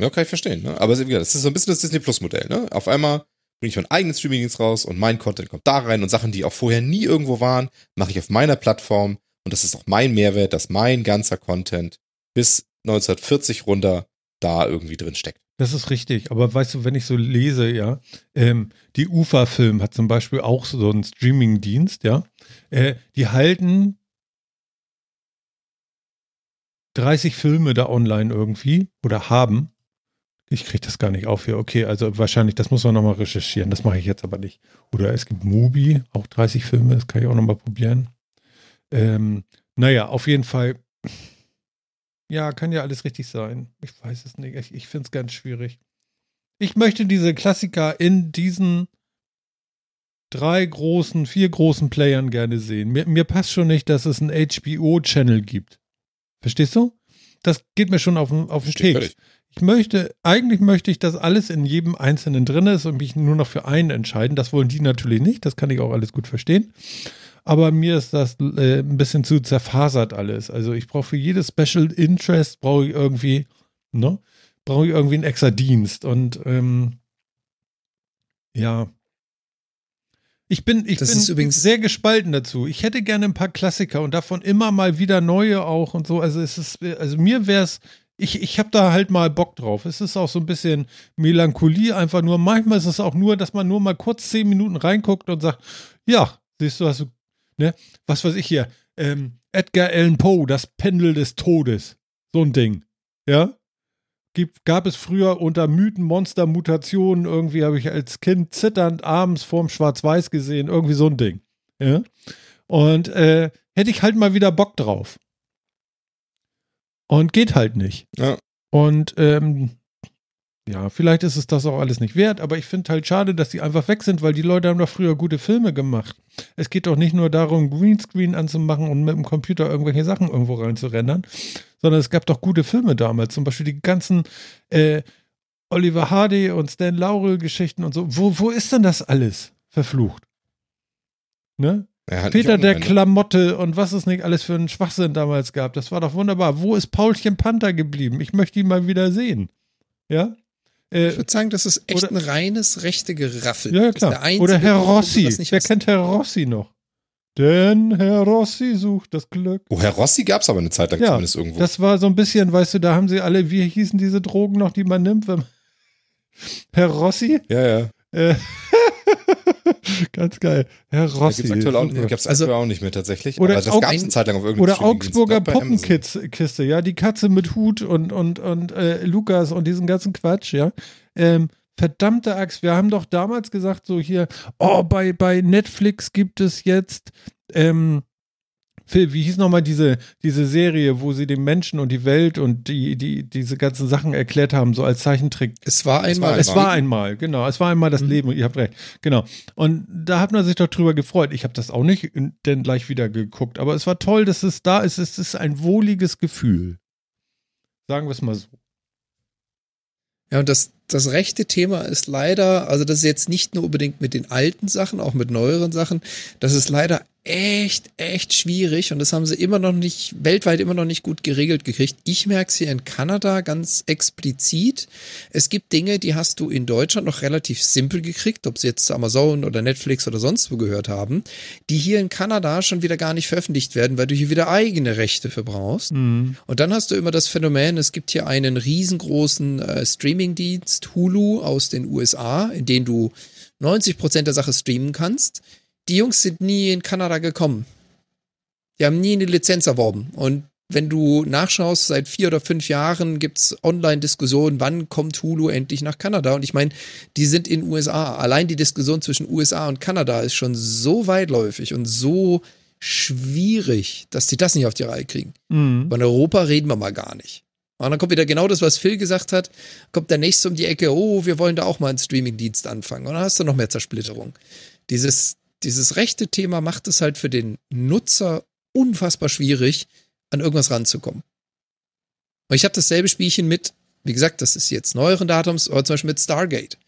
Ja, kann ich verstehen. Ne? Aber wie gesagt, das ist so ein bisschen das Disney Plus Modell. Ne? Auf einmal bringe ich meinen eigenen Streamingdienst raus und mein Content kommt da rein und Sachen, die auch vorher nie irgendwo waren, mache ich auf meiner Plattform und das ist auch mein Mehrwert, dass mein ganzer Content bis 1940 runter da irgendwie drin steckt. Das ist richtig, aber weißt du, wenn ich so lese, ja, ähm, die UFA-Film hat zum Beispiel auch so einen Streaming-Dienst, ja, äh, die halten 30 Filme da online irgendwie oder haben. Ich kriege das gar nicht auf hier. Okay, also wahrscheinlich, das muss man nochmal recherchieren. Das mache ich jetzt aber nicht. Oder es gibt Mubi, auch 30 Filme, das kann ich auch nochmal probieren. Ähm, naja, auf jeden Fall ja, kann ja alles richtig sein. Ich weiß es nicht. Ich, ich finde es ganz schwierig. Ich möchte diese Klassiker in diesen drei großen, vier großen Playern gerne sehen. Mir, mir passt schon nicht, dass es einen HBO-Channel gibt. Verstehst du? Das geht mir schon auf, auf den Keks. Ich möchte, eigentlich möchte ich, dass alles in jedem Einzelnen drin ist und mich nur noch für einen entscheiden. Das wollen die natürlich nicht. Das kann ich auch alles gut verstehen aber mir ist das äh, ein bisschen zu zerfasert alles. Also ich brauche für jedes Special Interest brauche ich irgendwie, ne? Brauche ich irgendwie einen extra Dienst und ähm, ja. Ich bin, ich das bin sehr gespalten dazu. Ich hätte gerne ein paar Klassiker und davon immer mal wieder neue auch und so. Also es ist, also mir wäre es, ich, ich habe da halt mal Bock drauf. Es ist auch so ein bisschen Melancholie einfach nur. Manchmal ist es auch nur, dass man nur mal kurz zehn Minuten reinguckt und sagt, ja, siehst du, hast du ne? Was weiß ich hier, ähm, Edgar Allan Poe, das Pendel des Todes. So ein Ding. Ja? Gibt, gab es früher unter Mythen, Monster, Mutationen, irgendwie habe ich als Kind zitternd abends vorm Schwarz-Weiß gesehen, irgendwie so ein Ding. Ja? Und äh, hätte ich halt mal wieder Bock drauf. Und geht halt nicht. Ja. Und ähm, ja, vielleicht ist es das auch alles nicht wert, aber ich finde halt schade, dass die einfach weg sind, weil die Leute haben doch früher gute Filme gemacht. Es geht doch nicht nur darum, Greenscreen anzumachen und mit dem Computer irgendwelche Sachen irgendwo reinzurendern, sondern es gab doch gute Filme damals. Zum Beispiel die ganzen äh, Oliver Hardy und Stan Laurel Geschichten und so. Wo, wo ist denn das alles verflucht? Ne? Peter der Klamotte und was es nicht alles für einen Schwachsinn damals gab. Das war doch wunderbar. Wo ist Paulchen Panther geblieben? Ich möchte ihn mal wieder sehen. Ja? Äh, ich würde sagen, das ist echt oder, ein reines rechte Geraffel. Ja, klar. Oder Herr Rossi. Wer kennt Herr Rossi noch? Denn Herr Rossi sucht das Glück. Oh, Herr Rossi gab es aber eine Zeit lang ja, zumindest irgendwo. Das war so ein bisschen, weißt du, da haben sie alle, wie hießen diese Drogen noch, die man nimmt? Wenn, Herr Rossi? Ja, ja. Äh, Ganz geil. Herr Rossi. Gibt's aktuell auch, gab's also, aktuell auch nicht mehr tatsächlich. Oder, aber das gab es eine Zeit lang auf irgendeinem Oder Augsburger Poppenkiste, ja, die Katze mit Hut und, und, und äh, Lukas und diesen ganzen Quatsch, ja. Ähm, verdammte Axt, wir haben doch damals gesagt, so hier, oh, bei, bei Netflix gibt es jetzt ähm, Phil, wie hieß nochmal diese, diese Serie, wo sie den Menschen und die Welt und die, die, diese ganzen Sachen erklärt haben, so als Zeichentrick? Es war einmal. Es war einmal, genau. Es war einmal das mhm. Leben, ihr habt recht. Genau. Und da hat man sich doch drüber gefreut. Ich habe das auch nicht denn gleich wieder geguckt, aber es war toll, dass es da ist. Es ist ein wohliges Gefühl. Sagen wir es mal so. Ja, und das, das rechte Thema ist leider, also das ist jetzt nicht nur unbedingt mit den alten Sachen, auch mit neueren Sachen, das ist leider echt, echt schwierig und das haben sie immer noch nicht, weltweit immer noch nicht gut geregelt gekriegt. Ich merke es hier in Kanada ganz explizit. Es gibt Dinge, die hast du in Deutschland noch relativ simpel gekriegt, ob sie jetzt Amazon oder Netflix oder sonst wo gehört haben, die hier in Kanada schon wieder gar nicht veröffentlicht werden, weil du hier wieder eigene Rechte für brauchst. Mhm. Und dann hast du immer das Phänomen, es gibt hier einen riesengroßen äh, Streamingdienst Hulu aus den USA, in den du 90 Prozent der Sache streamen kannst die Jungs sind nie in Kanada gekommen. Die haben nie eine Lizenz erworben. Und wenn du nachschaust, seit vier oder fünf Jahren gibt es Online-Diskussionen, wann kommt Hulu endlich nach Kanada? Und ich meine, die sind in USA. Allein die Diskussion zwischen USA und Kanada ist schon so weitläufig und so schwierig, dass die das nicht auf die Reihe kriegen. Mhm. Von Europa reden wir mal gar nicht. Und dann kommt wieder genau das, was Phil gesagt hat, kommt der nächste um die Ecke, oh, wir wollen da auch mal einen Streaming-Dienst anfangen. Und dann hast du noch mehr Zersplitterung. Dieses, dieses rechte Thema macht es halt für den Nutzer unfassbar schwierig, an irgendwas ranzukommen. Und ich habe dasselbe Spielchen mit, wie gesagt, das ist jetzt neueren Datums, aber zum Beispiel mit Stargate.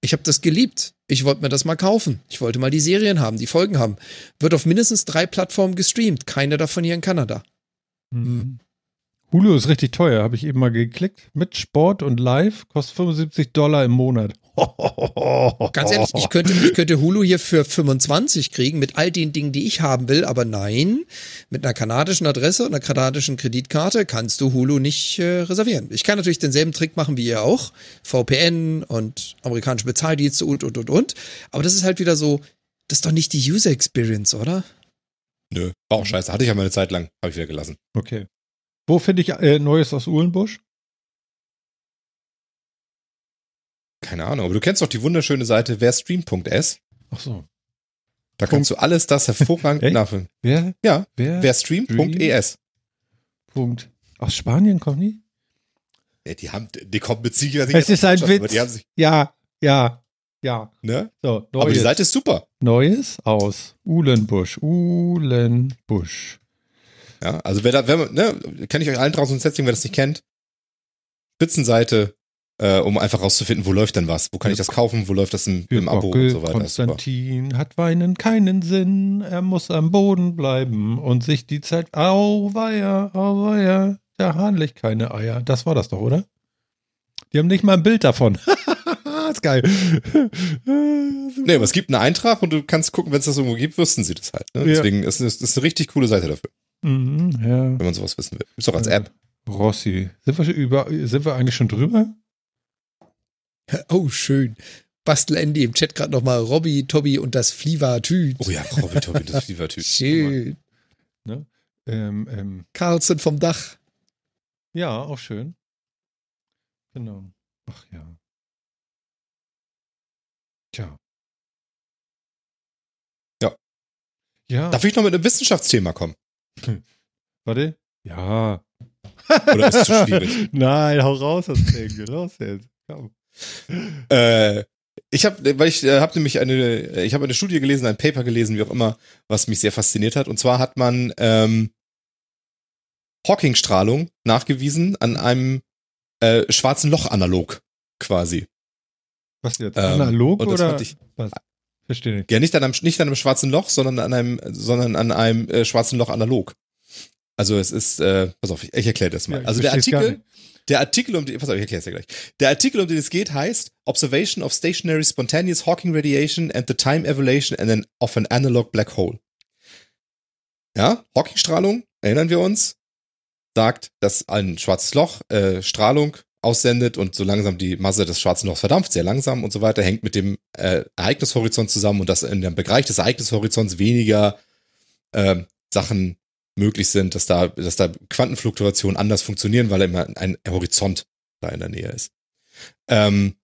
Ich habe das geliebt. Ich wollte mir das mal kaufen. Ich wollte mal die Serien haben, die Folgen haben. Wird auf mindestens drei Plattformen gestreamt. Keine davon hier in Kanada. Mhm. Hulu ist richtig teuer, habe ich eben mal geklickt. Mit Sport und Live kostet 75 Dollar im Monat. Ganz ehrlich, ich könnte, ich könnte Hulu hier für 25 kriegen mit all den Dingen, die ich haben will, aber nein, mit einer kanadischen Adresse und einer kanadischen Kreditkarte kannst du Hulu nicht äh, reservieren. Ich kann natürlich denselben Trick machen wie ihr auch, VPN und amerikanische Bezahldienste und und und und, aber das ist halt wieder so, das ist doch nicht die User Experience, oder? Nö, war auch scheiße. Hatte ich ja mal eine Zeit lang, habe ich wieder gelassen. Okay. Wo finde ich äh, Neues aus Uhlenbusch? Keine Ahnung, aber du kennst doch die wunderschöne Seite werstream.s. Ach so. Da kannst du alles das hervorragend nachfüllen. Wer? Ja, Wer? werstream.es. Punkt. Aus Spanien kommen die? Ja, die haben, die kommen mit Sicherheit Es ist ein Witz. Die haben sich, Ja, ja, ja. ne? So, Aber die Neues. Seite ist super. Neues aus Uhlenbusch. Uhlenbusch. Ja, also wer da, wenn man, ne, kann ich euch allen draußen ins Setting, wer das nicht kennt. Spitzenseite, äh, um einfach rauszufinden, wo läuft denn was? Wo kann ich das kaufen? Wo läuft das im, im Abo Gockel, und so weiter? Super. Konstantin hat Weinen keinen Sinn. Er muss am Boden bleiben und sich die Zeit. Auweia, auweia. Der Hahn legt keine Eier. Das war das doch, oder? Die haben nicht mal ein Bild davon. ist geil. Nee, aber es gibt einen Eintrag und du kannst gucken, wenn es das irgendwo gibt, wüssten sie das halt. Ne? Ja. Deswegen ist es eine richtig coole Seite dafür, Mhm, ja. wenn man sowas wissen will. Ist auch als. App. Rossi. Sind wir, schon über, sind wir eigentlich schon drüber? Oh, schön. Bastel Andy im Chat gerade nochmal Robby, Tobi und das Flievertüt. Oh ja, Robin Tobin, das Typ. Schön. Ähm, ähm, Carlson vom Dach. ja, auch schön. Genau. Ach ja. Tja. Ja. Ja. Darf ich noch mit einem Wissenschaftsthema kommen? Warte. Ja. Oder ist es zu schwierig? Nein, hau raus das Ding. Raus jetzt. Komm. Äh, ich habe, weil ich äh, habe nämlich eine, ich habe eine Studie gelesen, ein Paper gelesen, wie auch immer, was mich sehr fasziniert hat. Und zwar hat man ähm, Hawking-Strahlung nachgewiesen an einem äh, schwarzen Loch-Analog quasi. Was jetzt? Ähm, Analog oder? ich- was? Verstehe nicht. Ja, nicht an einem, nicht an einem schwarzen Loch, sondern an einem, sondern an einem äh, schwarzen Loch analog. Also es ist, äh, pass auf, ich, ich erkläre das mal. Ja, also der Artikel, der Artikel, um den, pass auf, ich erkläre es ja gleich. Der Artikel, um den es geht, heißt Observation of Stationary Spontaneous Hawking Radiation and the Time Evolution and an, of an Analog Black Hole. Ja, Hawking-Strahlung, erinnern wir uns, sagt, dass ein schwarzes Loch äh, Strahlung aussendet und so langsam die Masse des schwarzen Lochs verdampft, sehr langsam und so weiter, hängt mit dem äh, Ereignishorizont zusammen und dass in dem Bereich des Ereignishorizonts weniger ähm, Sachen möglich sind, dass da, dass da Quantenfluktuationen anders funktionieren, weil immer ein Horizont da in der Nähe ist. Ähm,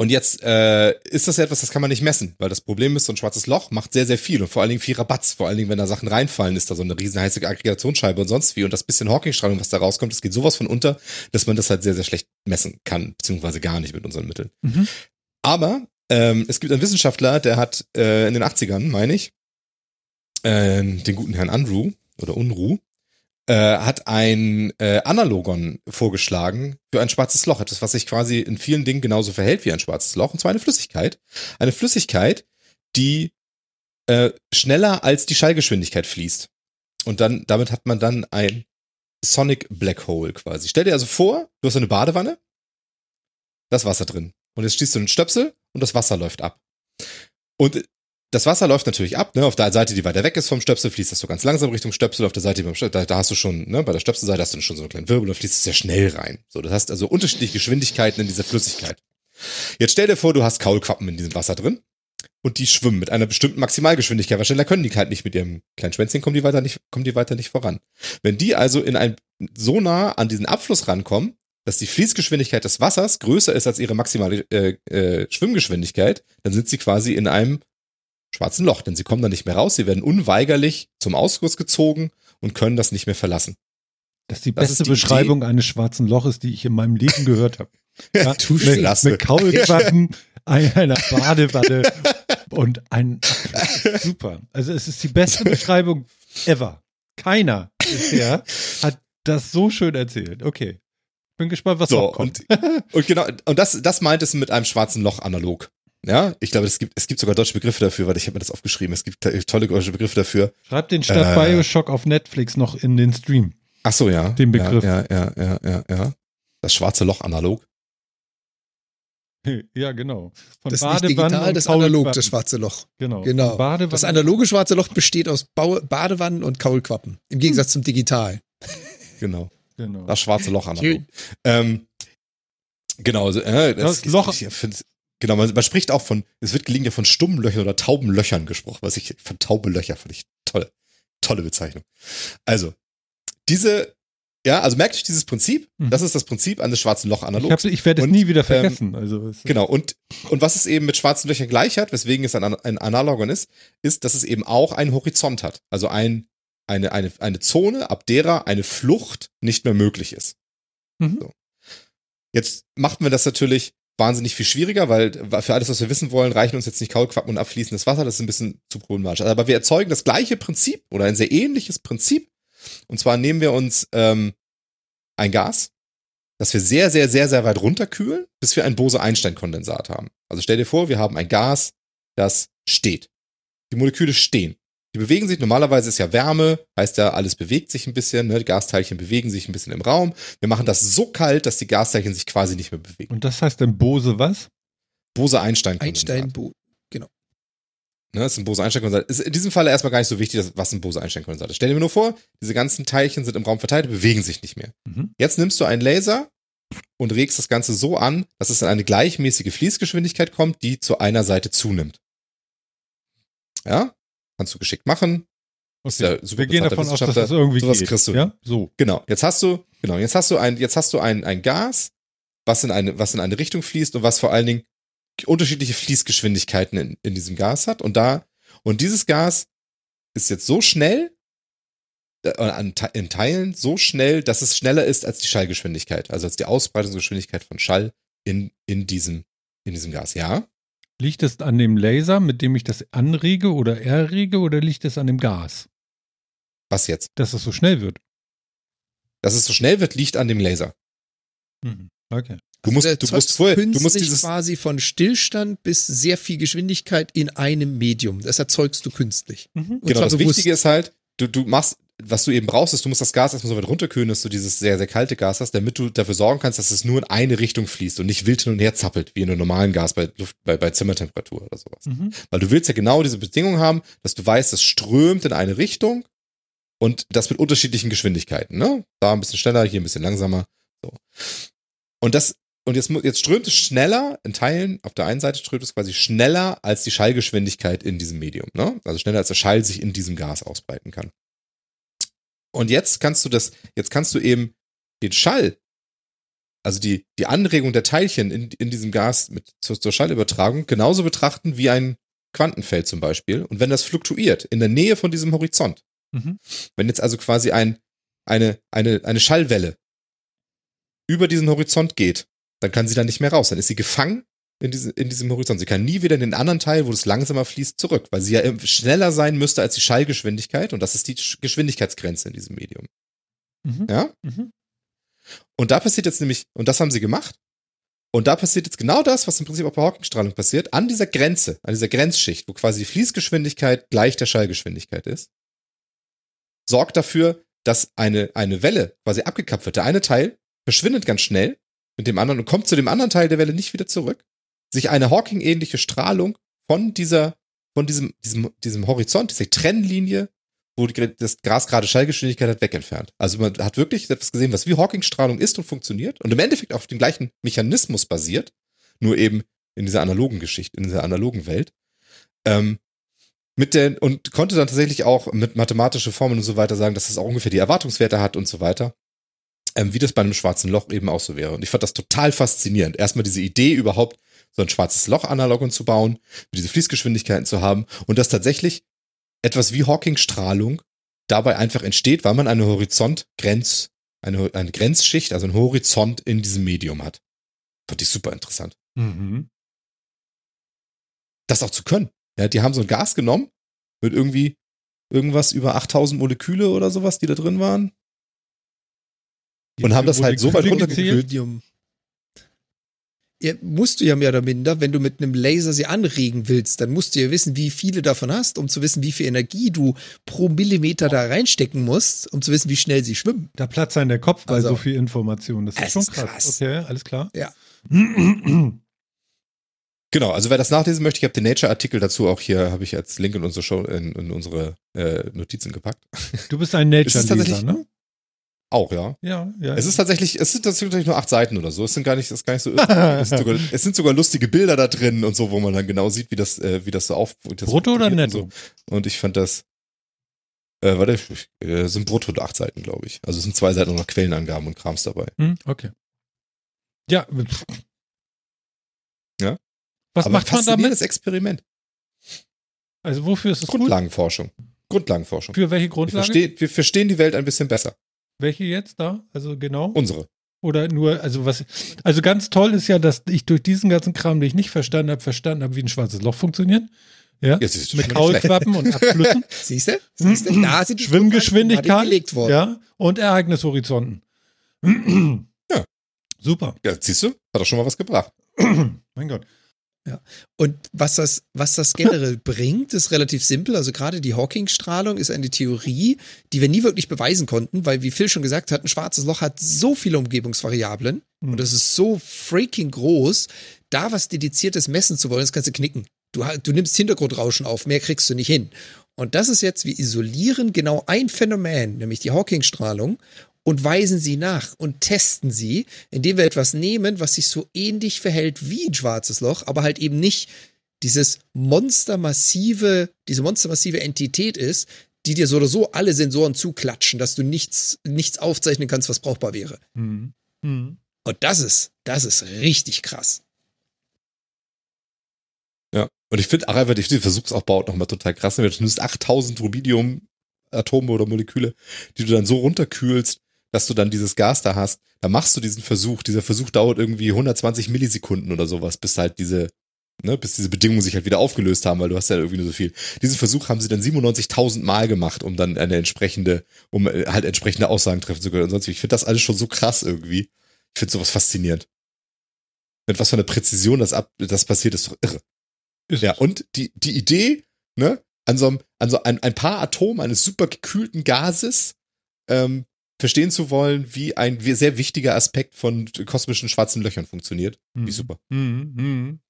und jetzt äh, ist das ja etwas, das kann man nicht messen, weil das Problem ist, so ein schwarzes Loch macht sehr, sehr viel und vor allen Dingen viel Rabatz. Vor allen Dingen, wenn da Sachen reinfallen, ist da so eine riesen heiße Aggregationsscheibe und sonst wie. Und das bisschen Hawking-Strahlung, was da rauskommt, das geht sowas von unter, dass man das halt sehr, sehr schlecht messen kann, beziehungsweise gar nicht mit unseren Mitteln. Mhm. Aber ähm, es gibt einen Wissenschaftler, der hat äh, in den 80ern, meine ich, äh, den guten Herrn Andrew oder Unruh, äh, hat ein äh, Analogon vorgeschlagen für ein schwarzes Loch. Etwas, was sich quasi in vielen Dingen genauso verhält wie ein schwarzes Loch. Und zwar eine Flüssigkeit. Eine Flüssigkeit, die äh, schneller als die Schallgeschwindigkeit fließt. Und dann, damit hat man dann ein Sonic Black Hole quasi. Stell dir also vor, du hast eine Badewanne, das Wasser drin. Und jetzt schließt du einen Stöpsel und das Wasser läuft ab. Und das Wasser läuft natürlich ab, ne? Auf der Seite, die weiter weg ist vom Stöpsel, fließt das so ganz langsam Richtung Stöpsel. Auf der Seite, da, da hast du schon, ne? Bei der Stöpselseite hast du schon so einen kleinen Wirbel, da fließt es sehr schnell rein. So, das heißt also unterschiedliche Geschwindigkeiten in dieser Flüssigkeit. Jetzt stell dir vor, du hast Kaulquappen in diesem Wasser drin und die schwimmen mit einer bestimmten Maximalgeschwindigkeit, weil schneller können die halt nicht mit ihrem kleinen Schwänzchen, kommen die weiter nicht, kommen die weiter nicht voran. Wenn die also in ein, so nah an diesen Abfluss rankommen, dass die Fließgeschwindigkeit des Wassers größer ist als ihre maximale äh, äh, Schwimmgeschwindigkeit, dann sind sie quasi in einem schwarzen Loch, denn sie kommen dann nicht mehr raus, sie werden unweigerlich zum Ausguss gezogen und können das nicht mehr verlassen. Das ist die Das beste ist die Beschreibung eines schwarzen Loches, die ich in meinem Leben gehört habe. Ja, Du mit, Schlasse. mit Kaulquappen, einer Badewanne und ein super. Also es ist die beste Beschreibung ever. Keiner bisher hat das so schön erzählt. Okay. Bin gespannt, was So, noch kommt. und, und genau, und das, das meint es mit einem schwarzen Loch analog. Ja, ich glaube, es gibt, es gibt sogar deutsche Begriffe dafür, weil ich habe mir das aufgeschrieben. Es gibt tolle deutsche Begriffe dafür. Schreib den statt Äh. Bioshock auf Netflix noch in den Stream. Ach so, ja. Den Begriff. Ja, ja, ja, ja, ja. Das schwarze Loch analog. Ja, genau. Von das ist nicht digital, das analog, das schwarze Loch. Genau. genau. Das analoge schwarze Loch besteht aus Badewannen und Kaulquappen. Im Gegensatz hm. zum digital. Genau. genau. Das schwarze Loch analog. Ähm, genau. Also, äh, das, das Loch. Ich genau, man, man, spricht auch von, es wird gelegentlich von stummen Löchern oder tauben Löchern gesprochen, was ich von taube Löcher finde ich toll. Tolle Bezeichnung. Also, diese ja, also merkt euch dieses Prinzip. Mhm. Das ist das Prinzip eines schwarzen Loch analog. Ich, ich werde es nie wieder ähm, vergessen. Ähm, also, genau. Und, und was es eben mit schwarzen Löchern gleich hat, weswegen es ein, ein Analogon ist, ist, dass es eben auch einen Horizont hat. Also ein, eine, eine, eine Zone, ab derer eine Flucht nicht mehr möglich ist. Mhm. So. Jetzt macht man das natürlich wahnsinnig viel schwieriger, weil für alles, was wir wissen wollen, reichen uns jetzt nicht Kaulquappen und abfließendes Wasser. Das ist ein bisschen zu problematisch. Aber wir erzeugen das gleiche Prinzip oder ein sehr ähnliches Prinzip und zwar nehmen wir uns ähm, ein Gas, das wir sehr, sehr, sehr, sehr weit runterkühlen, bis wir ein Bose-Einstein-Kondensat haben. Also stell dir vor, wir haben ein Gas, das steht. Die Moleküle stehen. Die bewegen sich, normalerweise ist ja Wärme, heißt ja, alles bewegt sich ein bisschen, ne? die Gasteilchen bewegen sich ein bisschen im Raum. Wir machen das so kalt, dass die Gasteilchen sich quasi nicht mehr bewegen. Und das heißt dann Bose was? Bose-Einstein-Kondensat. Einstein, Bo genau. Ne, das ist ein Bose-Einstein-Kondensat. Ist in diesem Fall erstmal gar nicht so wichtig, was ein Bose-Einstein-Kondensat ist. Stell dir mir nur vor, diese ganzen Teilchen sind im Raum verteilt, bewegen sich nicht mehr. Mhm. Jetzt nimmst du einen Laser und regst das Ganze so an, dass es in eine gleichmäßige Fließgeschwindigkeit kommt, die zu einer Seite zunimmt. Ja? Kannst du geschickt machen. Okay. Ja Wir gehen davon aus, dass das irgendwie sowas geht. kriegst du. Ja? So. Genau. Jetzt hast du, genau, jetzt hast du ein, jetzt hast du ein, ein Gas, was in eine, was in eine Richtung fließt und was vor allen Dingen unterschiedliche Fließgeschwindigkeiten in, in diesem Gas hat. Und da, und dieses Gas ist jetzt so schnell, äh, in Teilen so schnell, dass es schneller ist als die Schallgeschwindigkeit, also als die Ausbreitungsgeschwindigkeit von Schall in, in, diesem, in diesem Gas. Ja? Liegt es an dem Laser, mit dem ich das anrege oder errege, oder liegt es an dem Gas? Was jetzt? Dass es so schnell wird. Dass es so schnell wird, liegt an dem Laser. Mhm. Okay. Du musst, also du musst vorher, du musst dieses quasi von Stillstand bis sehr viel Geschwindigkeit in einem Medium. Das erzeugst du künstlich. Mhm. Genau, das bewusst. Wichtige ist halt, du, du machst, was du eben brauchst, ist, du musst das Gas erstmal so weit runterkühlen, dass du dieses sehr, sehr kalte Gas hast, damit du dafür sorgen kannst, dass es nur in eine Richtung fließt und nicht wild hin und her zappelt, wie in einem normalen Gas bei Luft, bei, bei Zimmertemperatur oder sowas. Mhm. Weil du willst ja genau diese Bedingung haben, dass du weißt, es strömt in eine Richtung und das mit unterschiedlichen Geschwindigkeiten, ne? Da ein bisschen schneller, hier ein bisschen langsamer. So. Und das und jetzt, jetzt strömt es schneller, in Teilen, auf der einen Seite strömt es quasi schneller als die Schallgeschwindigkeit in diesem Medium. Ne? Also schneller als der Schall sich in diesem Gas ausbreiten kann. Und jetzt kannst du das, jetzt kannst du eben den Schall, also die, die Anregung der Teilchen in, in diesem Gas mit, zur, zur Schallübertragung genauso betrachten wie ein Quantenfeld zum Beispiel. Und wenn das fluktuiert in der Nähe von diesem Horizont, mhm. wenn jetzt also quasi ein, eine, eine, eine Schallwelle über diesen Horizont geht, dann kann sie da nicht mehr raus. Dann ist sie gefangen in, diese, in diesem Horizont. Sie kann nie wieder in den anderen Teil, wo es langsamer fließt, zurück, weil sie ja schneller sein müsste als die Schallgeschwindigkeit und das ist die Geschwindigkeitsgrenze in diesem Medium. Mhm. Ja? Mhm. Und da passiert jetzt nämlich, und das haben sie gemacht, und da passiert jetzt genau das, was im Prinzip auch bei Hawking-Strahlung passiert, an dieser Grenze, an dieser Grenzschicht, wo quasi die Fließgeschwindigkeit gleich der Schallgeschwindigkeit ist, sorgt dafür, dass eine, eine Welle quasi abgekappt wird. Der eine Teil verschwindet ganz schnell mit dem anderen und kommt zu dem anderen Teil der Welle nicht wieder zurück, sich eine Hawking-ähnliche Strahlung von dieser, von diesem, diesem, diesem Horizont, dieser Trennlinie, wo das Gras gerade Schallgeschwindigkeit hat, wegentfernt. Also man hat wirklich etwas gesehen, was wie Hawking-Strahlung ist und funktioniert und im Endeffekt auf dem gleichen Mechanismus basiert, nur eben in dieser analogen Geschichte, in dieser analogen Welt. Ähm, mit der, und konnte dann tatsächlich auch mit mathematische Formeln und so weiter sagen, dass das auch ungefähr die Erwartungswerte hat und so weiter ähm, wie das bei einem schwarzen Loch eben auch so wäre. Und ich fand das total faszinierend. Erstmal diese Idee überhaupt, so ein schwarzes Loch-Analogon zu bauen, diese Fließgeschwindigkeiten zu haben und dass tatsächlich etwas wie Hawking-Strahlung dabei einfach entsteht, weil man eine Horizontgrenz, eine, eine Grenzschicht, also einen Horizont in diesem Medium hat. Fand ich super interessant. Mhm. Das auch zu können. Ja, die haben so ein Gas genommen mit irgendwie irgendwas über 8000 Moleküle oder sowas, die da drin waren und haben das halt so weit runtergekühlt. Musst du ja mehr oder minder, wenn du mit einem Laser sie anregen willst, dann musst du ja wissen, wie viele davon hast, um zu wissen, wie viel Energie du pro Millimeter da reinstecken musst, um zu wissen, wie schnell sie schwimmen. Da platzt in der Kopf bei also, so viel Information. Das ist schon krass. krass. Okay, alles klar. Ja. Genau, also wer das nachlesen möchte, ich habe den Nature-Artikel dazu auch hier, habe ich als Link in unsere Show, in, in unsere äh, Notizen gepackt. Du bist ein Nature-Leser, ne? Auch, ja. Ja, ja. Es ist tatsächlich, es sind tatsächlich nur acht Seiten oder so. Es sind gar nicht, es ist gar nicht so. es, sind sogar, es sind sogar lustige Bilder da drin und so, wo man dann genau sieht, wie das, äh, wie das so auf. das Brutto oder netto? Und, so. und ich fand das. Äh, warte, äh, sind brutto acht Seiten, glaube ich. Also es sind zwei Seiten noch Quellenangaben und Krams dabei. Hm, okay. Ja. Ja. Was Aber macht man damit? faszinierendes Experiment. Also wofür ist es gut? Grundlagenforschung. Grundlagenforschung. Für welche Wir Grundlage? verstehen, wir verstehen die Welt ein bisschen besser. Welche jetzt da? Also genau? Unsere. Oder nur, also was, also ganz toll ist ja, dass ich durch diesen ganzen Kram, den ich nicht verstanden habe, verstanden habe, wie ein schwarzes Loch funktioniert. Ja. Jetzt Mit. Kaulquappen und Abflüssen. Siehst du? Siehst du? Da sind die Schwimmgeschwindigkeit. Gelegt worden. Ja. Und Ereignishorizonten. Ja. Super. Ja, siehst du? Hat doch schon mal was gebracht. mein Gott. Und was das, was das generell bringt, ist relativ simpel. Also gerade die Hawking-Strahlung ist eine Theorie, die wir nie wirklich beweisen konnten, weil, wie Phil schon gesagt hat, ein schwarzes Loch hat so viele Umgebungsvariablen Hm. und es ist so freaking groß, da was Dediziertes messen zu wollen, das kannst du knicken. Du, du nimmst Hintergrundrauschen auf, mehr kriegst du nicht hin. Und das ist jetzt, wir isolieren genau ein Phänomen, nämlich die Hawking-Strahlung, und weisen sie nach und testen sie, indem wir etwas nehmen, was sich so ähnlich verhält wie ein schwarzes Loch, aber halt eben nicht dieses monstermassive, diese monstermassive Entität ist, die dir so oder so alle Sensoren zuklatschen, dass du nichts, nichts aufzeichnen kannst, was brauchbar wäre. Hm. Hm. Und das ist, das ist richtig krass. Ja. Und ich finde auch einfach die die Versuchsaufbau nochmal total krass. Du nimmst 8000 Rubidium-Atome oder Moleküle, die du dann so runterkühlst, dass du dann dieses Gas da hast. Da machst du diesen Versuch. Dieser Versuch dauert irgendwie 120 Millisekunden oder sowas, bis halt diese, ne, bis diese Bedingungen sich halt wieder aufgelöst haben, weil du hast ja irgendwie nur so viel. Diesen Versuch haben sie dann 97.000 Mal gemacht, um dann eine entsprechende, um äh, halt entsprechende Aussagen treffen zu können. Und sonst, ich finde das alles schon so krass irgendwie. Ich finde sowas faszinierend. Mit was für einer Präzision das ab, das passiert, ist doch irre. Ist Ja, und die, die Idee, ne, an so, einem, an so ein, ein paar Atomen eines super gekühlten Gases ähm, verstehen zu wollen, wie ein sehr wichtiger Aspekt von kosmischen schwarzen Löchern funktioniert. Hm. Wie super. Hm, hm.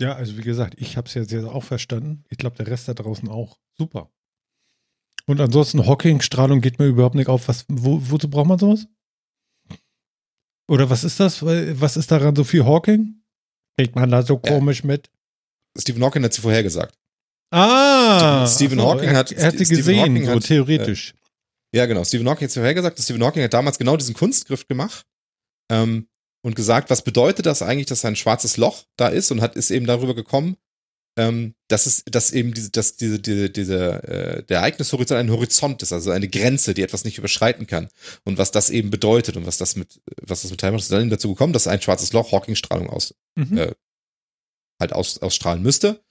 Ja, also wie gesagt, ich habe es jetzt, jetzt auch verstanden. Ich glaube, der Rest da draußen auch. Super. Und ansonsten Hawking-Strahlung geht mir überhaupt nicht auf. Was, wo, wozu braucht man sowas? Oder was ist das? Was ist daran so viel Hawking? Kriegt man da so Ja. komisch mit? Stephen Hawking hat sie vorhergesagt. Ah! Stephen ach so, Hawking hat- Er hat sie Stephen gesehen, Hawking so hat- theoretisch. Ja, genau. Stephen Hawking hat es vorhergesagt. Stephen Hawking hat damals genau diesen Kunstgriff gemacht ähm, und gesagt, was bedeutet das eigentlich, dass ein schwarzes Loch da ist und hat ist eben darüber gekommen, ähm, dass es, dass eben diese, dass diese, diese, diese, äh, der Ereignishorizont ein Horizont ist, also eine Grenze, die etwas nicht überschreiten kann. Und was das eben bedeutet und was das mit, was das mit Time ist dann eben dazu gekommen, dass ein schwarzes Loch Hawking-Strahlung aus, Mhm. äh, halt aus, ausstrahlen müsste.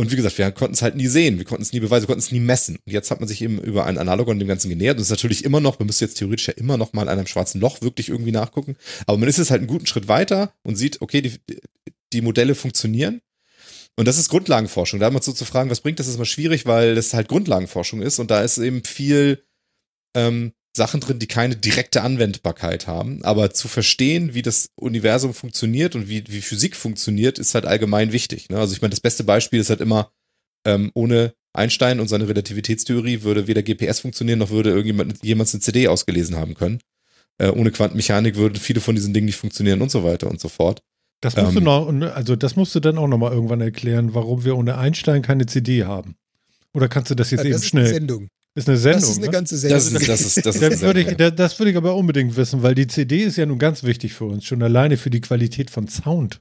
Und wie gesagt, wir konnten es halt nie sehen, wir konnten es nie beweisen, wir konnten es nie messen. Und jetzt hat man sich eben über ein Analogon dem Ganzen genähert. Und es ist natürlich immer noch, man müsste jetzt theoretisch ja immer noch mal an einem schwarzen Loch wirklich irgendwie nachgucken. Aber man ist jetzt halt einen guten Schritt weiter und sieht, okay, die, die Modelle funktionieren. Und das ist Grundlagenforschung. Da mal so zu fragen, was bringt das, ist immer schwierig, weil das halt Grundlagenforschung ist und da ist eben viel ähm, Sachen drin, die keine direkte Anwendbarkeit haben. Aber zu verstehen, wie das Universum funktioniert und wie, wie Physik funktioniert, ist halt allgemein wichtig. Ne? Also ich meine, das beste Beispiel ist halt immer, ähm, ohne Einstein und seine Relativitätstheorie würde weder GPS funktionieren, noch würde irgendjemand jemals eine CD ausgelesen haben können. Äh, ohne Quantenmechanik würden viele von diesen Dingen nicht funktionieren und so weiter und so fort. Das musst du ähm, noch, also das musst du dann auch noch mal irgendwann erklären, warum wir ohne Einstein keine CD haben. Oder kannst du das jetzt Ja, eben das ist schnell? Sendung. Ist eine Sendung. Das ist eine ne? ganze Sendung. Das ist, das ist, das ist würde, ich, das, das würde ich aber unbedingt wissen, weil die CD ist ja nun ganz wichtig für uns, schon alleine für die Qualität von Sound.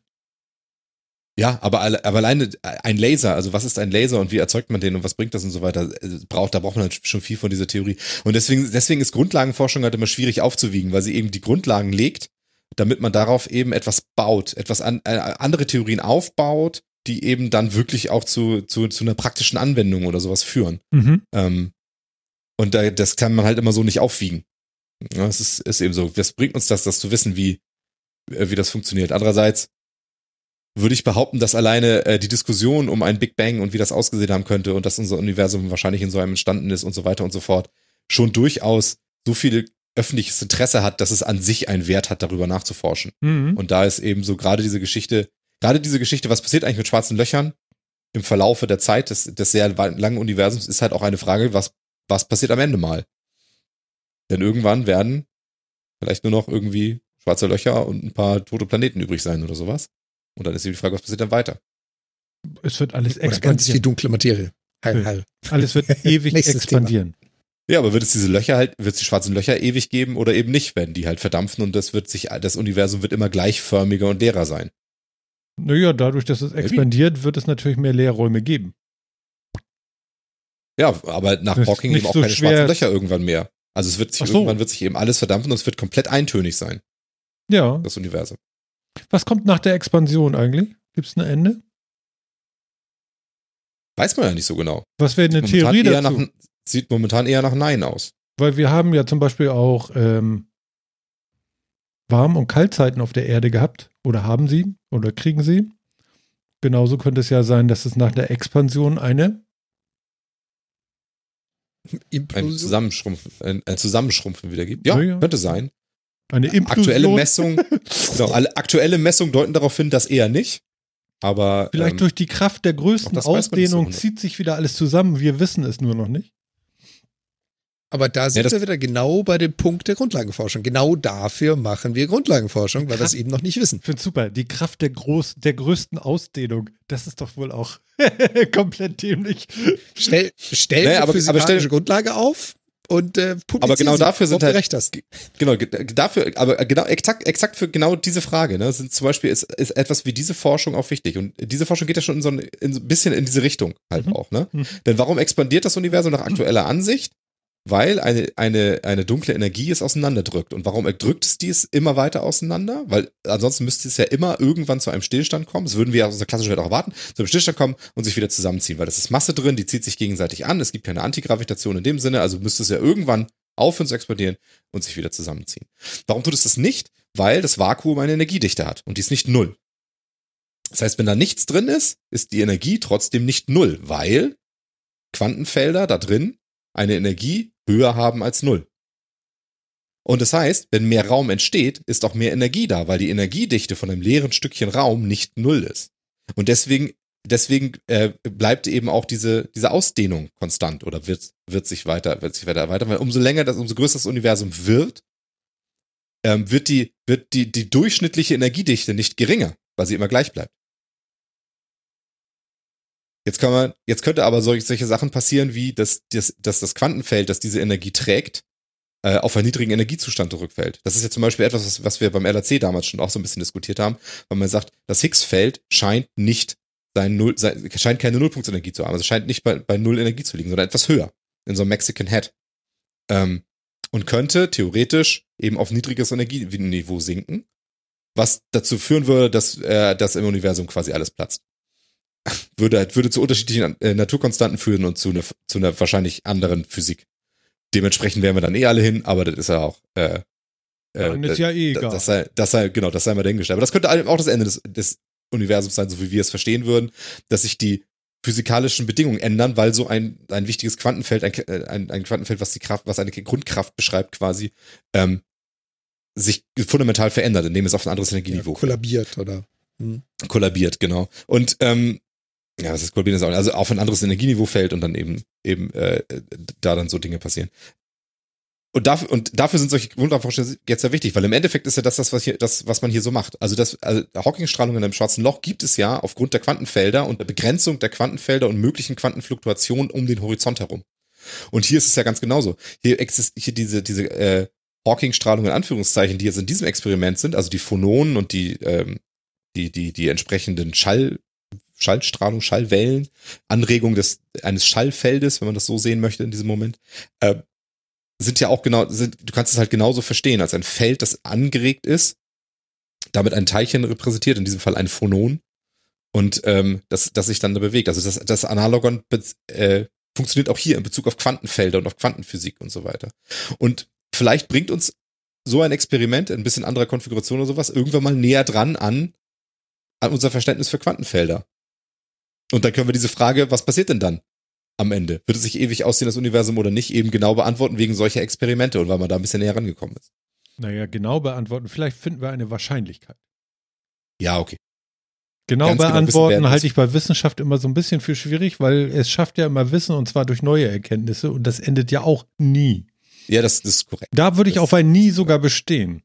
Ja, aber, alle- aber alleine ein Laser, also was ist ein Laser und wie erzeugt man den und was bringt das und so weiter, äh, braucht, da braucht man halt schon viel von dieser Theorie. Und deswegen, deswegen ist Grundlagenforschung halt immer schwierig aufzuwiegen, weil sie eben die Grundlagen legt, damit man darauf eben etwas baut, etwas an, äh, andere Theorien aufbaut, die eben dann wirklich auch zu, zu, zu einer praktischen Anwendung oder sowas führen. Mhm. Ähm, und da, das kann man halt immer so nicht aufwiegen. Ja, es ist, ist eben so. Was bringt uns das, das zu wissen, wie, äh, wie das funktioniert? Andererseits würde ich behaupten, dass alleine äh, die Diskussion um einen Big Bang und wie das ausgesehen haben könnte und dass unser Universum wahrscheinlich in so einem entstanden ist und so weiter und so fort, schon durchaus so viel öffentliches Interesse hat, dass es an sich einen Wert hat, darüber nachzuforschen. Mhm. Und da ist eben so gerade diese Geschichte, gerade diese Geschichte, was passiert eigentlich mit schwarzen Löchern im Verlaufe der Zeit des, des sehr langen Universums, ist halt auch eine Frage, was, was passiert am Ende mal? Denn irgendwann werden vielleicht nur noch irgendwie schwarze Löcher und ein paar tote Planeten übrig sein oder sowas. Und dann ist die Frage, was passiert dann weiter? Es wird alles Oder ganz expandieren. viel dunkle Materie. Heil, heil. Alles wird ewig Nächstes expandieren. Ja, aber wird es diese Löcher halt, wird es die schwarzen Löcher ewig geben oder eben nicht, wenn die halt verdampfen und das wird sich, das Universum wird immer gleichförmiger und leerer sein. Naja, dadurch, dass es expandiert, wird es natürlich mehr Leerräume geben. Ja, aber nach Hawking eben auch so keine schwer. schwarzen Löcher irgendwann mehr. Also es wird sich so. irgendwann wird sich eben alles verdampfen und es wird komplett eintönig sein, Ja. das Universum. Was kommt nach der Expansion eigentlich? Gibt es ein Ende? Weiß man ja nicht so genau. Was wäre eine Momentan Theorie dazu? nach, sieht momentan eher nach Nein aus. Weil wir haben ja zum Beispiel auch ähm, Warm- und Kaltzeiten auf der Erde gehabt. Oder haben sie? Oder kriegen sie? Genauso könnte es ja sein, dass es nach der Expansion eine. Ein Implosion. Zusammenschrumpfen, ein, ein Zusammenschrumpfen wieder gibt. Ja, Ja, könnte sein. Eine Implosion. Aktuelle Messungen, genau, alle aktuelle Messungen deuten darauf hin, dass eher nicht. Aber Vielleicht ähm, durch die Kraft der größten so Ausdehnung zieht sich wieder alles zusammen. Wir wissen es nur noch nicht. Aber da sind das- wir wieder genau bei dem Punkt der Grundlagenforschung. Genau dafür machen wir Grundlagenforschung, weil wir es eben noch nicht wissen. Ich finde super. Die Kraft der, groß, der größten Ausdehnung. Das ist doch wohl auch komplett dämlich. Stell, stell Naja, aber- aber stell- Grundlage auf und äh, Aber genau dafür sind halt- recht hast. Genau, ge- dafür, aber genau, exakt, exakt für genau diese Frage, ne, sind zum Beispiel ist, ist etwas wie diese Forschung auch wichtig. Und diese Forschung geht ja schon in so ein, in bisschen in diese Richtung halt Mhm. auch, ne? Mhm. Denn warum expandiert das Universum nach aktueller Ansicht? Weil eine, eine, eine dunkle Energie es auseinanderdrückt. Und warum drückt es dies immer weiter auseinander? Weil ansonsten müsste es ja immer irgendwann zu einem Stillstand kommen. Das würden wir aus unserer klassischen Welt auch erwarten. Zu einem Stillstand kommen und sich wieder zusammenziehen. Weil das ist Masse drin, die zieht sich gegenseitig an. Es gibt keine Antigravitation in dem Sinne. Also müsste es ja irgendwann aufhören zu explodieren und sich wieder zusammenziehen. Warum tut es das nicht? Weil das Vakuum eine Energiedichte hat und die ist nicht null. Das heißt, wenn da nichts drin ist, ist die Energie trotzdem nicht null, weil Quantenfelder da drin eine Energie höher haben als null. Und das heißt, wenn mehr Raum entsteht, ist auch mehr Energie da, weil die Energiedichte von einem leeren Stückchen Raum nicht null ist. Und deswegen, deswegen äh, bleibt eben auch diese, diese Ausdehnung konstant oder wird, wird sich weiter, wird sich weiter erweitern, weil umso länger das, umso größer das Universum wird, ähm, wird die, wird die, die durchschnittliche Energiedichte nicht geringer, weil sie immer gleich bleibt. Jetzt kann man, jetzt könnte aber solche, solche Sachen passieren, wie dass, dass, dass das Quantenfeld, das diese Energie trägt, äh, auf einen niedrigen Energiezustand zurückfällt. Das ist ja zum Beispiel etwas, was, was wir beim LHC damals schon auch so ein bisschen diskutiert haben, weil man sagt, das Higgs-Feld scheint nicht sein Null, sein, scheint keine Nullpunktsenergie zu haben. Also scheint nicht bei, bei Null Energie zu liegen, sondern etwas höher. In so einem Mexican Head. Ähm, und könnte theoretisch eben auf niedriges Energieniveau sinken, was dazu führen würde, dass, äh, dass im Universum quasi alles platzt. Würde, halt- würde zu unterschiedlichen äh, Naturkonstanten führen und zu einer, zu einer wahrscheinlich anderen Physik. Dementsprechend wären wir dann eh alle hin, aber das ist ja auch, äh, äh, Dann ist ja eh das, egal. das sei, das sei, genau, das sei mal dahingestellt. Aber das könnte auch das Ende des, des Universums sein, so wie wir es verstehen würden, dass sich die physikalischen Bedingungen ändern, weil so ein, ein wichtiges Quantenfeld, ein, äh, ein, ein Quantenfeld, was die Kraft, was eine Grundkraft beschreibt quasi, ähm, sich fundamental verändert, indem es auf ein anderes Ja, Energieniveau fällt kollabiert oder. Hm. kollabiert, genau. Und ähm, ja, das ist kollabieren ist auch, also auf ein anderes Energieniveau fällt und dann eben eben äh, da dann so Dinge passieren. Und dafür, und dafür sind solche Grundlagenforschungen jetzt sehr wichtig, weil im Endeffekt ist ja das, das was hier, das, was man hier so macht. Also das, also Hawking-Strahlung in einem schwarzen Loch gibt es ja aufgrund der Quantenfelder und der Begrenzung der Quantenfelder und möglichen Quantenfluktuationen um den Horizont herum. Und hier ist es ja ganz genauso. Hier existiert hier diese, diese äh, Hawking-Strahlung in Anführungszeichen, die jetzt in diesem Experiment sind, also die Phononen und die, ähm, die, die, die entsprechenden Schall, Schallstrahlung, Schallwellen, Anregung des, eines Schallfeldes, wenn man das so sehen möchte in diesem Moment, äh, sind ja auch genau, sind, du kannst es halt genauso verstehen, als ein Feld, das angeregt ist, damit ein Teilchen repräsentiert, in diesem Fall ein Phonon, und ähm, das, das sich dann da bewegt. Also das, das Analogon äh, funktioniert auch hier in Bezug auf Quantenfelder und auf Quantenphysik und so weiter. Und vielleicht bringt uns so ein Experiment in ein bisschen anderer Konfiguration oder sowas irgendwann mal näher dran an, an unser Verständnis für Quantenfelder. Und dann können wir diese Frage, was passiert denn dann am Ende? Wird es sich ewig aussehen, das Universum oder nicht, eben genau beantworten wegen solcher Experimente und weil man da ein bisschen näher rangekommen ist. Naja, genau beantworten. Vielleicht finden wir eine Wahrscheinlichkeit. Ja, okay. Genau ganz genau beantworten werden, halte ich bei Wissenschaft immer so ein bisschen für schwierig, weil es schafft ja immer Wissen und zwar durch neue Erkenntnisse und das endet ja auch nie. Ja, das, das ist korrekt. Da würde ich Das- auf ein Nie sogar bestehen.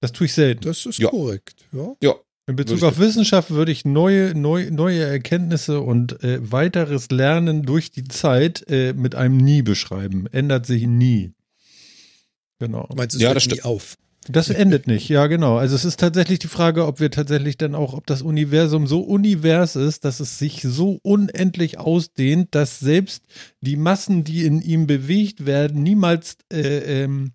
Das tue ich selten. Das ist Ja. korrekt. Ja. Ja, In Bezug auf Wissenschaft würde ich neue, neu, neue Erkenntnisse und äh, weiteres Lernen durch die Zeit äh, mit einem Nie beschreiben. Ändert sich nie. Genau. Meinst du, es Ja, hört das nie stimmt. auf? Das endet nicht, ja genau. Also es ist tatsächlich die Frage, ob wir tatsächlich dann auch, ob das Universum so univers ist, dass es sich so unendlich ausdehnt, dass selbst die Massen, die in ihm bewegt werden, niemals äh, ähm,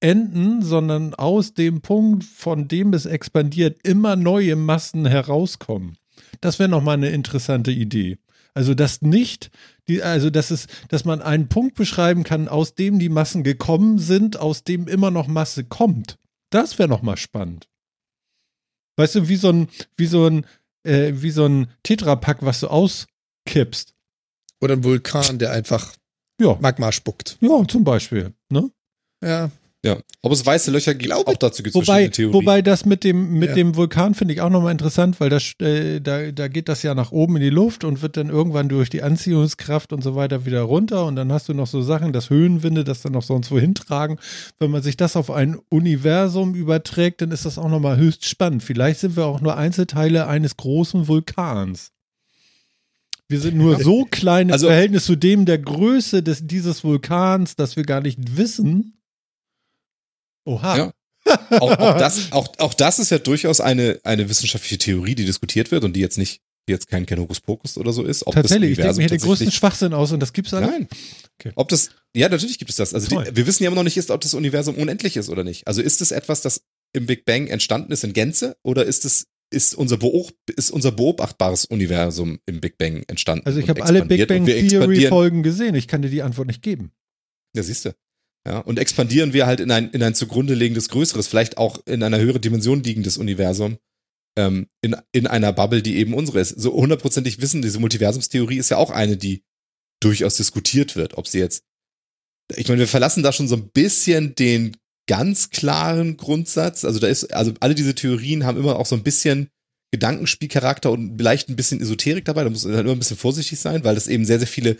enden, sondern aus dem Punkt, von dem es expandiert, immer neue Massen herauskommen. Das wäre nochmal eine interessante Idee. Also dass nicht, die, also dass es, dass man einen Punkt beschreiben kann, aus dem die Massen gekommen sind, aus dem immer noch Masse kommt. Das wäre nochmal spannend. Weißt du, wie so ein, wie so ein, äh, wie so ein Tetrapack, was du auskippst. Oder ein Vulkan, der einfach Ja, Magma spuckt. ja, zum Beispiel. Ne? Ja. Ja. Ob es weiße Löcher gibt, Glaube- auch dazu gibt es Wobei, verschiedene Theorien. wobei das mit dem, mit Ja. dem Vulkan finde ich auch nochmal interessant, weil das, äh, da, da geht das ja nach oben in die Luft und wird dann irgendwann durch die Anziehungskraft und so weiter wieder runter. Und dann hast du noch so Sachen, das Höhenwinde, das dann noch sonst wohin tragen. Wenn man sich das auf ein Universum überträgt, dann ist das auch nochmal höchst spannend. Vielleicht sind wir auch nur Einzelteile eines großen Vulkans. Wir sind nur so klein im Also- Verhältnis zu dem der Größe des, dieses Vulkans, dass wir gar nicht wissen. Oha. Ja. auch, auch, das, auch, auch das ist ja durchaus eine, eine wissenschaftliche Theorie, die diskutiert wird und die jetzt nicht, die jetzt kein, kein Hokuspokus oder so ist. Ob Tatsächlich, ich denke mir hier den größten Schwachsinn aus und das gibt's alles. Nein. Okay. Ob das, ja, natürlich gibt es das. Also die, wir wissen ja immer noch nicht, ist, ob das Universum unendlich ist oder nicht. Also ist es etwas, das im Big Bang entstanden ist in Gänze oder ist es ist unser, beob ist unser beobachtbares Universum im Big Bang entstanden? Also ich habe alle Big Bang Theory Folgen gesehen. Ich kann dir die Antwort nicht geben. Ja, siehst du. Ja, und expandieren wir halt in ein, in ein zugrunde liegendes Größeres, vielleicht auch in einer höheren Dimension liegendes Universum, ähm, in, in einer Bubble, die eben unsere ist. So hundertprozentig wissen, diese Multiversumstheorie ist ja auch eine, die durchaus diskutiert wird, ob sie jetzt, ich meine, wir verlassen da schon so ein bisschen den ganz klaren Grundsatz. Also da ist, also alle diese Theorien haben immer auch so ein bisschen Gedankenspielcharakter und vielleicht ein bisschen Esoterik dabei. Da muss man dann immer ein bisschen vorsichtig sein, weil das eben sehr, sehr viele.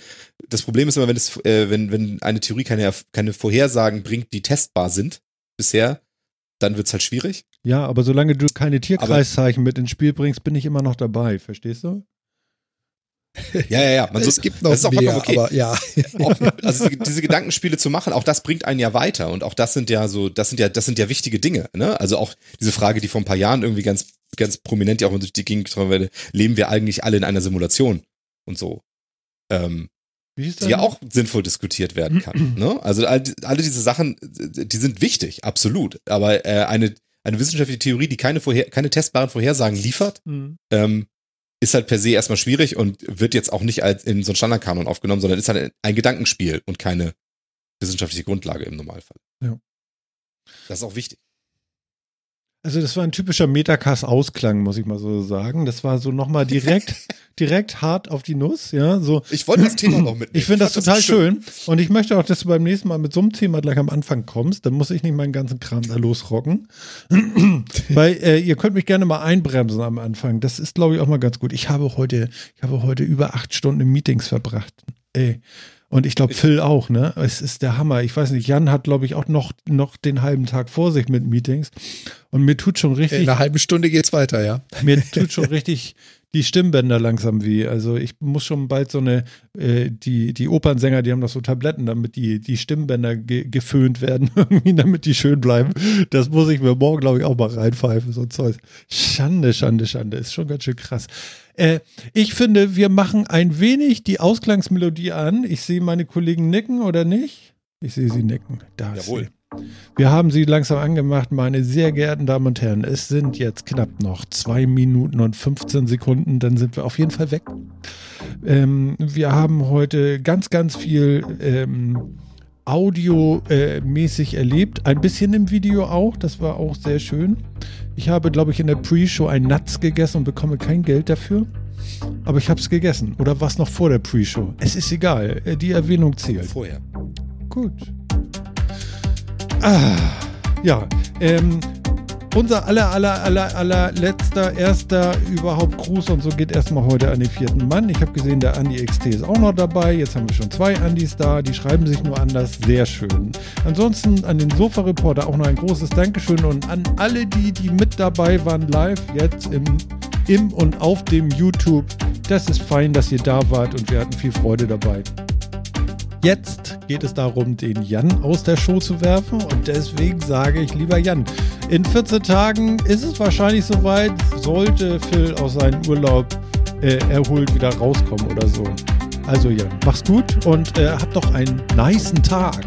Das Problem ist immer, wenn es, äh, wenn, wenn eine Theorie keine, keine Vorhersagen bringt, die testbar sind bisher, dann wird's halt schwierig. Ja, aber solange du keine Tierkreiszeichen mit ins Spiel bringst, bin ich immer noch dabei. Verstehst du? Ja, ja, ja. Man es so- gibt noch das ist auch mehr, vollkommen okay. aber ja. auch, also die- diese Gedankenspiele zu machen, auch das bringt einen ja weiter und auch das sind ja so, das sind ja, das sind ja wichtige Dinge, ne? Also auch diese Frage, die vor ein paar Jahren irgendwie ganz, ganz prominent ja auch durch die Gegend getragen werde, leben wir eigentlich alle in einer Simulation und so. Ähm, die ja auch sinnvoll diskutiert werden kann. Ne? Also all, alle diese Sachen, die sind wichtig, absolut. Aber äh, eine, eine wissenschaftliche Theorie, die keine, vorher, keine testbaren Vorhersagen liefert, Mhm. ähm, ist halt per se erstmal schwierig und wird jetzt auch nicht als in so einen Standardkanon aufgenommen, sondern ist halt ein Gedankenspiel und keine wissenschaftliche Grundlage im Normalfall. Ja. Das ist auch wichtig. Also das war ein typischer Metacast-Ausklang, muss ich mal so sagen. Das war so nochmal direkt, direkt hart auf die Nuss, ja. So, Ich wollte das Thema noch mitnehmen. ich finde das fand total schön. Und ich möchte auch, dass du beim nächsten Mal mit so einem Thema gleich am Anfang kommst. Dann muss ich nicht meinen ganzen Kram da losrocken. Weil äh, ihr könnt mich gerne mal einbremsen am Anfang. Das ist, glaube ich, auch mal ganz gut. Ich habe heute, ich habe heute über acht Stunden in Meetings verbracht. Ey. Und ich glaube, Phil auch, ne? Es ist der Hammer. Ich weiß nicht, Jan hat, glaube ich, auch noch, noch den halben Tag vor sich mit Meetings. Und mir tut schon richtig, In einer halben Stunde geht's weiter, ja. mir tut schon richtig die Stimmbänder langsam weh. Also ich muss schon bald so eine, äh, die, die Opernsänger, die haben doch so Tabletten, damit die, die Stimmbänder ge geföhnt werden, irgendwie, damit die schön bleiben. Das muss ich mir morgen, glaube ich, auch mal reinpfeifen, so ein Zeug. Schande, Schande, Schande. Ist schon ganz schön krass. Äh, ich finde, wir machen ein wenig die Ausklangsmelodie an. Ich sehe meine Kollegen nicken oder nicht? Ich sehe sie nicken. Da ist Jawohl. Wir haben sie langsam angemacht, meine sehr geehrten Damen und Herren. Es sind jetzt knapp noch zwei Minuten und 15 Sekunden, dann sind wir auf jeden Fall weg. Ähm, wir haben heute ganz, ganz viel ähm, audiomäßig erlebt, ein bisschen im Video auch, das war auch sehr schön. Ich habe, glaube ich, in der Pre-Show ein Nuts gegessen und bekomme kein Geld dafür. Aber ich habe es gegessen. Oder war es noch vor der Pre-Show? Es ist egal. äh, Die Erwähnung zählt. Vorher. Gut. Ah, ja. Ähm, unser aller, aller, aller, aller letzter, erster überhaupt Gruß und so geht erstmal heute an den vierten Mann. Ich habe gesehen, der Andi XT ist auch noch dabei. Jetzt haben wir schon zwei Andis da. Die schreiben sich nur anders. Sehr schön. Ansonsten an den Sofa-Reporter auch noch ein großes Dankeschön und an alle die, die mit dabei waren live jetzt im, im und auf dem YouTube. Das ist fein, dass ihr da wart und wir hatten viel Freude dabei. Jetzt geht es darum, den Jan aus der Show zu werfen und deswegen sage ich, lieber Jan, in 14 Tagen ist es wahrscheinlich soweit, sollte Phil aus seinem Urlaub äh, erholt wieder rauskommen oder so. Also Jan, mach's gut und äh, hab doch einen niceen Tag.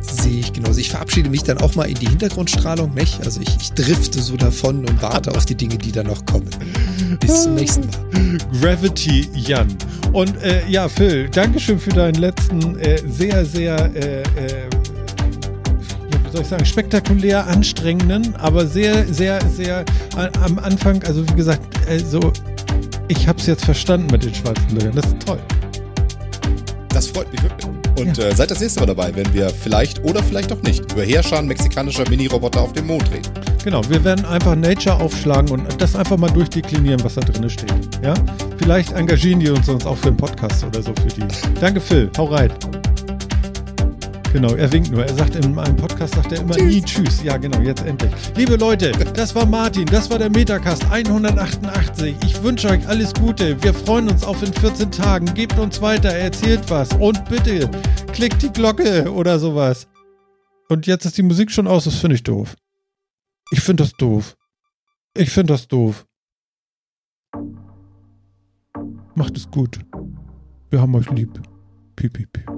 Sehe ich genauso. Ich verabschiede mich dann auch mal in die Hintergrundstrahlung, nicht? Also ich, ich drifte so davon und warte auf die Dinge, die dann noch kommen. Bis zum nächsten Mal. Gravity Jan. Und äh, ja, Phil, Dankeschön für deinen letzten äh, sehr, sehr, äh, äh, ja, wie soll ich sagen, spektakulär anstrengenden, aber sehr, sehr, sehr am Anfang, also wie gesagt, äh, so, ich hab's jetzt verstanden mit den schwarzen Löchern. Das ist toll. Das freut mich wirklich. Und äh, seid das nächste Mal dabei, wenn wir vielleicht oder vielleicht auch nicht über Herrscher mexikanischer Mini-Roboter auf dem Mond reden. Genau, wir werden einfach Nature aufschlagen und das einfach mal durchdeklinieren, was da drin steht. Ja? Vielleicht engagieren die uns sonst auch für einen Podcast oder so für die. Danke, Phil. Hau rein. Genau, er winkt nur. Er sagt in einem Podcast, sagt er immer nie Tschüss. Ja, genau, jetzt endlich. Liebe Leute, das war Martin, das war der Metacast 188. Ich wünsche euch alles Gute. Wir freuen uns auf in 14 Tagen. Gebt uns weiter, erzählt was und bitte klickt die Glocke oder sowas. Und jetzt ist die Musik schon aus, das finde ich doof. Ich finde das doof. Ich finde das doof. Macht es gut. Wir haben euch lieb. Piep, piep, piep.